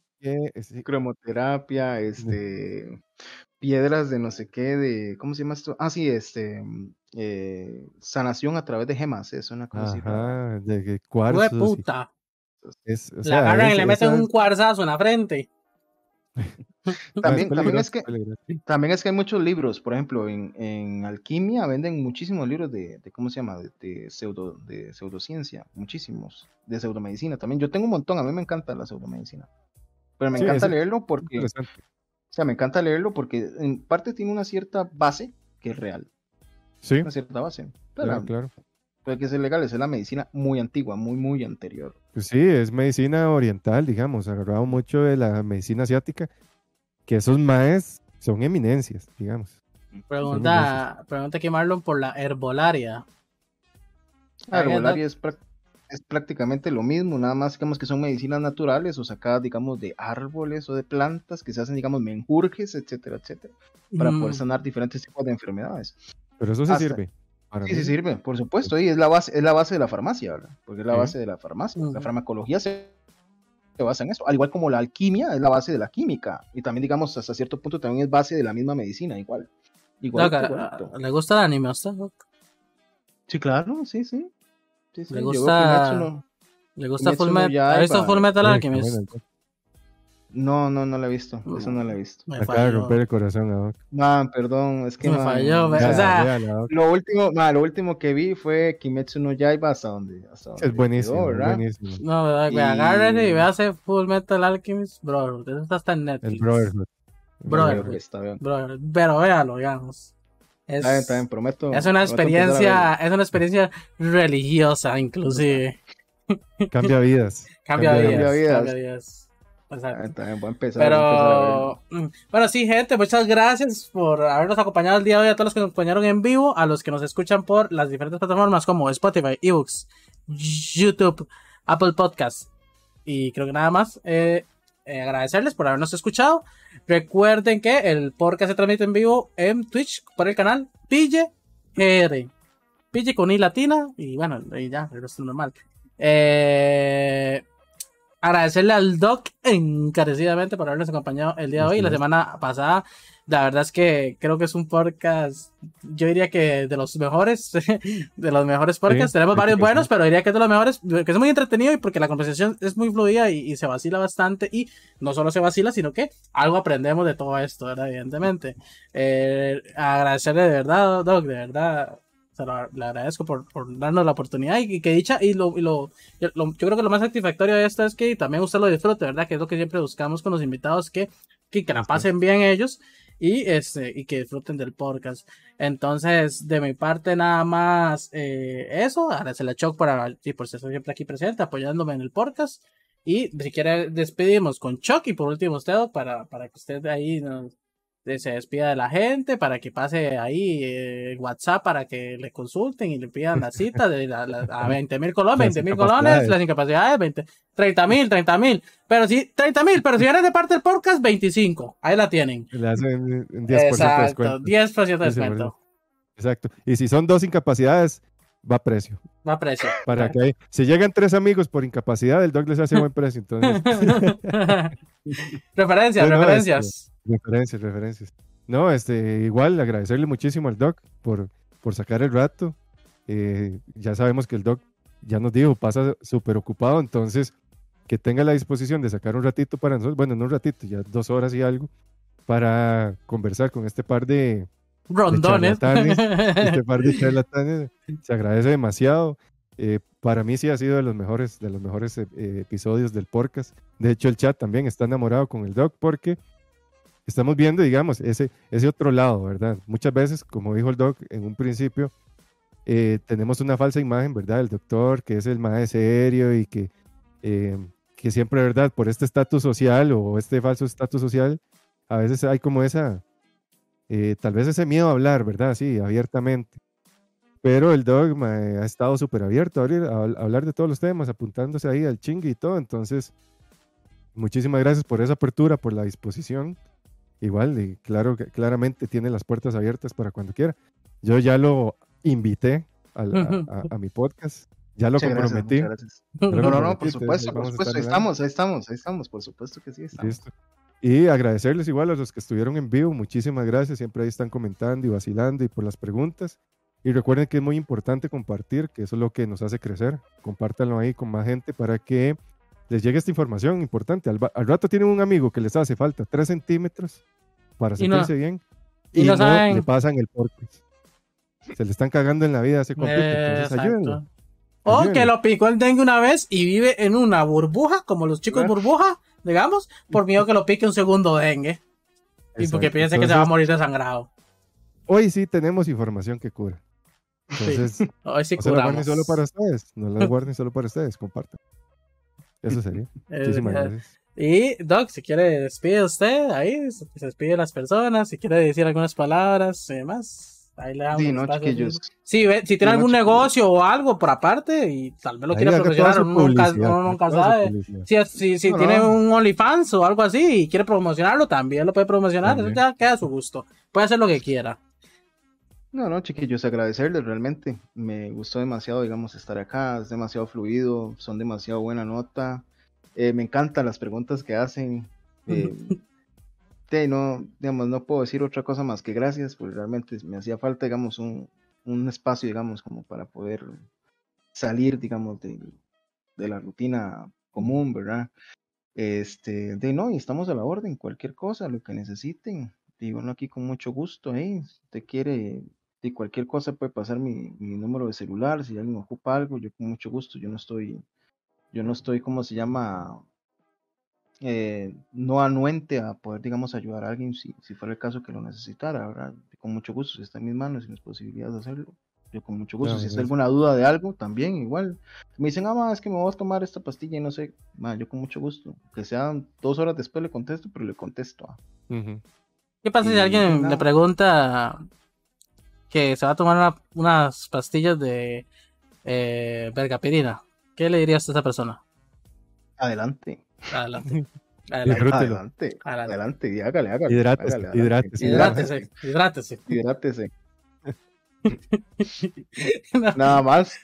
S2: Sí,
S3: cromoterapia, este, piedras de no sé qué, de, ¿cómo se llama esto? Ah, sí, este, eh, sanación a través de gemas, es una cosa así.
S2: Ajá, de que
S1: Hue
S2: cuarzos. y-
S1: puta.
S2: es- o
S1: La agarran y
S2: es-
S1: le meten
S2: esa-
S1: un cuarzazo en la frente.
S3: También, también
S2: peligroso,
S3: es que, también es que hay muchos libros, por ejemplo, en, en alquimia venden muchísimos libros de, de ¿cómo se llama? De, de pseudo, de pseudociencia, muchísimos, de pseudomedicina también. Yo tengo un montón, a mí me encanta la pseudomedicina. Pero me
S2: Sí,
S3: encanta leerlo porque, o sea, me encanta leerlo porque en parte tiene una cierta base que es real,
S2: Sí,
S3: una cierta base. Pero
S2: claro, claro.
S3: puede que sea legal, es la medicina muy antigua, muy, muy anterior.
S2: Pues sí, es medicina oriental, digamos, agarrado mucho de la medicina asiática, que esos maes son eminencias, digamos.
S1: Pregunta, pregunta aquí Marlon por la herbolaria.
S3: La herbolaria es, prac- es prácticamente lo mismo, nada más digamos que son medicinas naturales o sacadas, digamos, de árboles o de plantas que se hacen, digamos, menjurjes, etcétera, etcétera, para
S1: Mm,
S3: poder sanar diferentes tipos de enfermedades.
S2: Pero eso sí
S3: Hasta-
S2: sirve. Para
S3: Sí, sí sirve, por supuesto, y es la base, es la base de la farmacia, ¿verdad? Porque es la base de la farmacia. La farmacología se, se basa en eso, al igual como la alquimia es la base de la química, y también, digamos, hasta cierto punto también es base de la misma medicina, igual. Igual.
S1: Doc, ¿a- ¿Le gusta el anime a usted?
S3: Sí, claro, sí, sí. Sí, sí,
S1: ¿Le gusta-
S3: Kimetsu no-
S1: ¿Le gusta Full
S3: no
S1: Metal? ¿Ha visto
S3: Yaiba.
S1: Full Metal
S2: Sí,
S1: Alchemist?
S2: bueno, entonces,
S3: No, no, no la he visto. Eso no la he visto.
S1: Me
S2: acaba de
S1: falló.
S2: romper el corazón Doc.
S3: Man, perdón, es que
S1: Me
S3: man,
S1: falló,
S3: ya,
S1: o sea,
S3: lo último, man, lo último que vi fue Kimetsu no Yaiba hasta donde, hasta donde
S2: es buenísimo,
S3: quedó, ¿verdad?
S2: buenísimo.
S1: No, ¿verdad?
S3: Y-
S1: Ve, Agárrese y véase Full Metal Alchemist, bro. Eso está hasta en Netflix.
S2: El Brotherhood.
S1: Pero véalo, digamos. Es,
S3: Está bien, está bien, prometo.
S1: es una experiencia, es una experiencia religiosa, inclusive.
S2: Cambia vidas.
S1: Cambia
S2: Cambia
S1: vidas.
S3: vidas.
S1: Cambia vidas.
S3: Ah, Está bien, voy a empezar, voy a empezar a.
S1: Pero, mm, bueno, sí, gente, muchas gracias por habernos acompañado el día de hoy, a todos los que nos acompañaron en vivo, a los que nos escuchan por las diferentes plataformas como Spotify, eBooks, YouTube, Apple Podcasts y creo que nada más. Eh, eh, agradecerles por habernos escuchado. Recuerden que el podcast se transmite en vivo en Twitch por el canal Pille GR. Pille con I latina y bueno, ya, el resto es normal. Eh, agradecerle al Doc encarecidamente por habernos acompañado el día de hoy. La semana pasada la verdad es que creo que es un podcast, yo diría que de los mejores, de los mejores podcasts. Tenemos varios buenos, pero diría que es de los mejores, que es muy entretenido y porque la conversación es muy fluida y, se vacila bastante. Y no solo se vacila, sino que algo aprendemos de todo esto, ¿verdad? Evidentemente. Eh, agradecerle de verdad, Doc, de verdad. Se lo, le agradezco por, por, darnos la oportunidad y, que dicha, y, lo, y lo, yo creo que lo más satisfactorio de esto es que también usted lo disfrute, ¿verdad? Que es lo que siempre buscamos con los invitados, que, que, que la pasen bien ellos y, este, y que disfruten del podcast. Entonces, de mi parte, nada más eh, eso. Agradecerle a Choc por, por ser siempre aquí presente, apoyándome en el podcast. Y si quiere, despedimos con Chuck y por último usted para, para que usted ahí nos, se despida de la gente, para que pase ahí eh, WhatsApp para que le consulten y le pidan la cita de la, a 20 mil colones, 20 mil colones, las incapacidades, 20, 30 mil, 30 mil. Pero si, 30 mil, pero si eres de parte del podcast, 25. Ahí la tienen.
S2: Le hacen 10%
S1: Exacto, de descuento. 10% de descuento.
S2: Exacto. Y si son dos incapacidades, va a precio.
S1: Va a precio.
S2: Para que si llegan tres amigos por incapacidad, el dog les hace buen precio. Entonces.
S1: referencias, referencias. Este,
S2: Referencias, referencias. No, este, igual agradecerle muchísimo al Doc por, por sacar el rato. Eh, ya sabemos que el Doc ya nos dijo, pasa súper ocupado, entonces que tenga la disposición de sacar un ratito para nosotros, bueno, no un ratito, ya dos horas y algo, para conversar con este par de
S1: rondones.
S2: este par de charlatanes, se agradece demasiado. Eh, para mí sí ha sido de los mejores, de los mejores eh, episodios del podcast. De hecho, el chat también está enamorado con el Doc porque estamos viendo, digamos, ese, ese otro lado, ¿verdad? Muchas veces, como dijo el doc en un principio, eh, tenemos una falsa imagen, ¿verdad? El doctor, que es el más serio y que, eh, que siempre, ¿verdad? Por este estatus social o este falso estatus social, a veces hay como esa, eh, tal vez ese miedo a hablar, ¿verdad? Sí, abiertamente. Pero el dogma ha estado súper abierto a, a, hablar de todos los temas, apuntándose ahí al chingue y todo. Entonces, muchísimas gracias por esa apertura, por la disposición igual, y claro, claramente tiene las puertas abiertas para cuando quiera. Yo ya lo invité a, mi podcast, ya lo comprometí.
S3: no, no, no, por supuesto, por supuesto, estamos, ahí estamos, ahí estamos, por supuesto que sí estamos.
S2: Y agradecerles igual a los que estuvieron en vivo, muchísimas gracias, siempre ahí están comentando y vacilando y por las preguntas. Y recuerden que es muy importante compartir, que eso es lo que nos hace crecer. Compártanlo ahí con más gente para que les llegue esta información importante. Al, rato tienen un amigo que les hace falta 3 centímetros para sentirse bien y, no, le pasan el podcast. Se le están cagando en la vida a ese entonces ayúdenlo.
S1: O que lo picó el dengue una vez y vive en una burbuja, como los chicos burbuja, digamos, por miedo que lo pique un segundo dengue. Y porque piensa que se va a morir desangrado.
S2: Hoy sí tenemos información que cura. Entonces,
S1: hoy sí
S2: no la guarden solo para ustedes, no la guarden solo para ustedes, compartan. Eso sería. Muchísimas gracias.
S1: Y Doc, si quiere despide usted ahí, se despide las personas, si quiere decir algunas palabras y demás. Ahí le damos
S3: sí, no, chiquillos.
S1: Sí, si tiene algún negocio o algo por aparte y tal vez lo quiera promocionar, uno nunca, sabe. Si, si, tiene un OnlyFans o algo así y quiere promocionarlo, también lo puede promocionar, eso ya queda a su gusto. Puede hacer lo que quiera.
S3: No, no, chiquillos, agradecerles realmente. Me gustó demasiado, digamos, estar acá. Es demasiado fluido, son demasiado buena nota. Eh, me encantan las preguntas que hacen. Eh, no, digamos, no puedo decir otra cosa más que gracias, porque realmente me hacía falta, digamos, un, un espacio, digamos, como para poder salir, digamos, de, de la rutina común, ¿verdad? Este, de no, y estamos a la orden, cualquier cosa, lo que necesiten. Digo, no aquí con mucho gusto, ¿eh? Si usted quiere y cualquier cosa puede pasar mi, número de celular, si alguien ocupa algo, yo con mucho gusto, yo no estoy, yo no estoy, ¿cómo se llama? Eh, no anuente a poder, digamos, ayudar a alguien si, si fuera el caso que lo necesitara, ¿verdad? Con mucho gusto, si está en mis manos y mis posibilidades de hacerlo, yo con mucho gusto. si hay alguna duda de algo, también igual. Me dicen, ah, es que me voy a tomar esta pastilla y no sé, yo con mucho gusto. Que sean dos horas después le contesto, pero le contesto. Ah.
S1: ¿Qué pasa si alguien le pregunta que se va a tomar unas pastillas de eh, vergapirina, ¿qué le dirías a esa persona?
S3: Adelante.
S1: Adelante.
S3: Adelante. Adelante. Adelante. Hágale, hágale.
S2: Hidrátese. Hidrátese.
S1: Hidrátese. Hidrátese.
S3: Hidrátese. Nada más.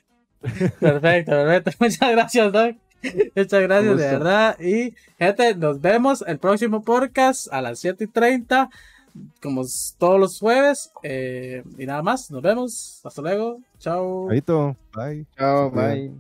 S1: Perfecto, perfecto. Muchas gracias, Doc. Muchas gracias, de verdad. Y, gente, nos vemos el próximo podcast a las 7 y 30, como todos los jueves. eh, y nada más, nos vemos. Hasta luego. Chao.
S2: Bye.
S3: Chao, bye.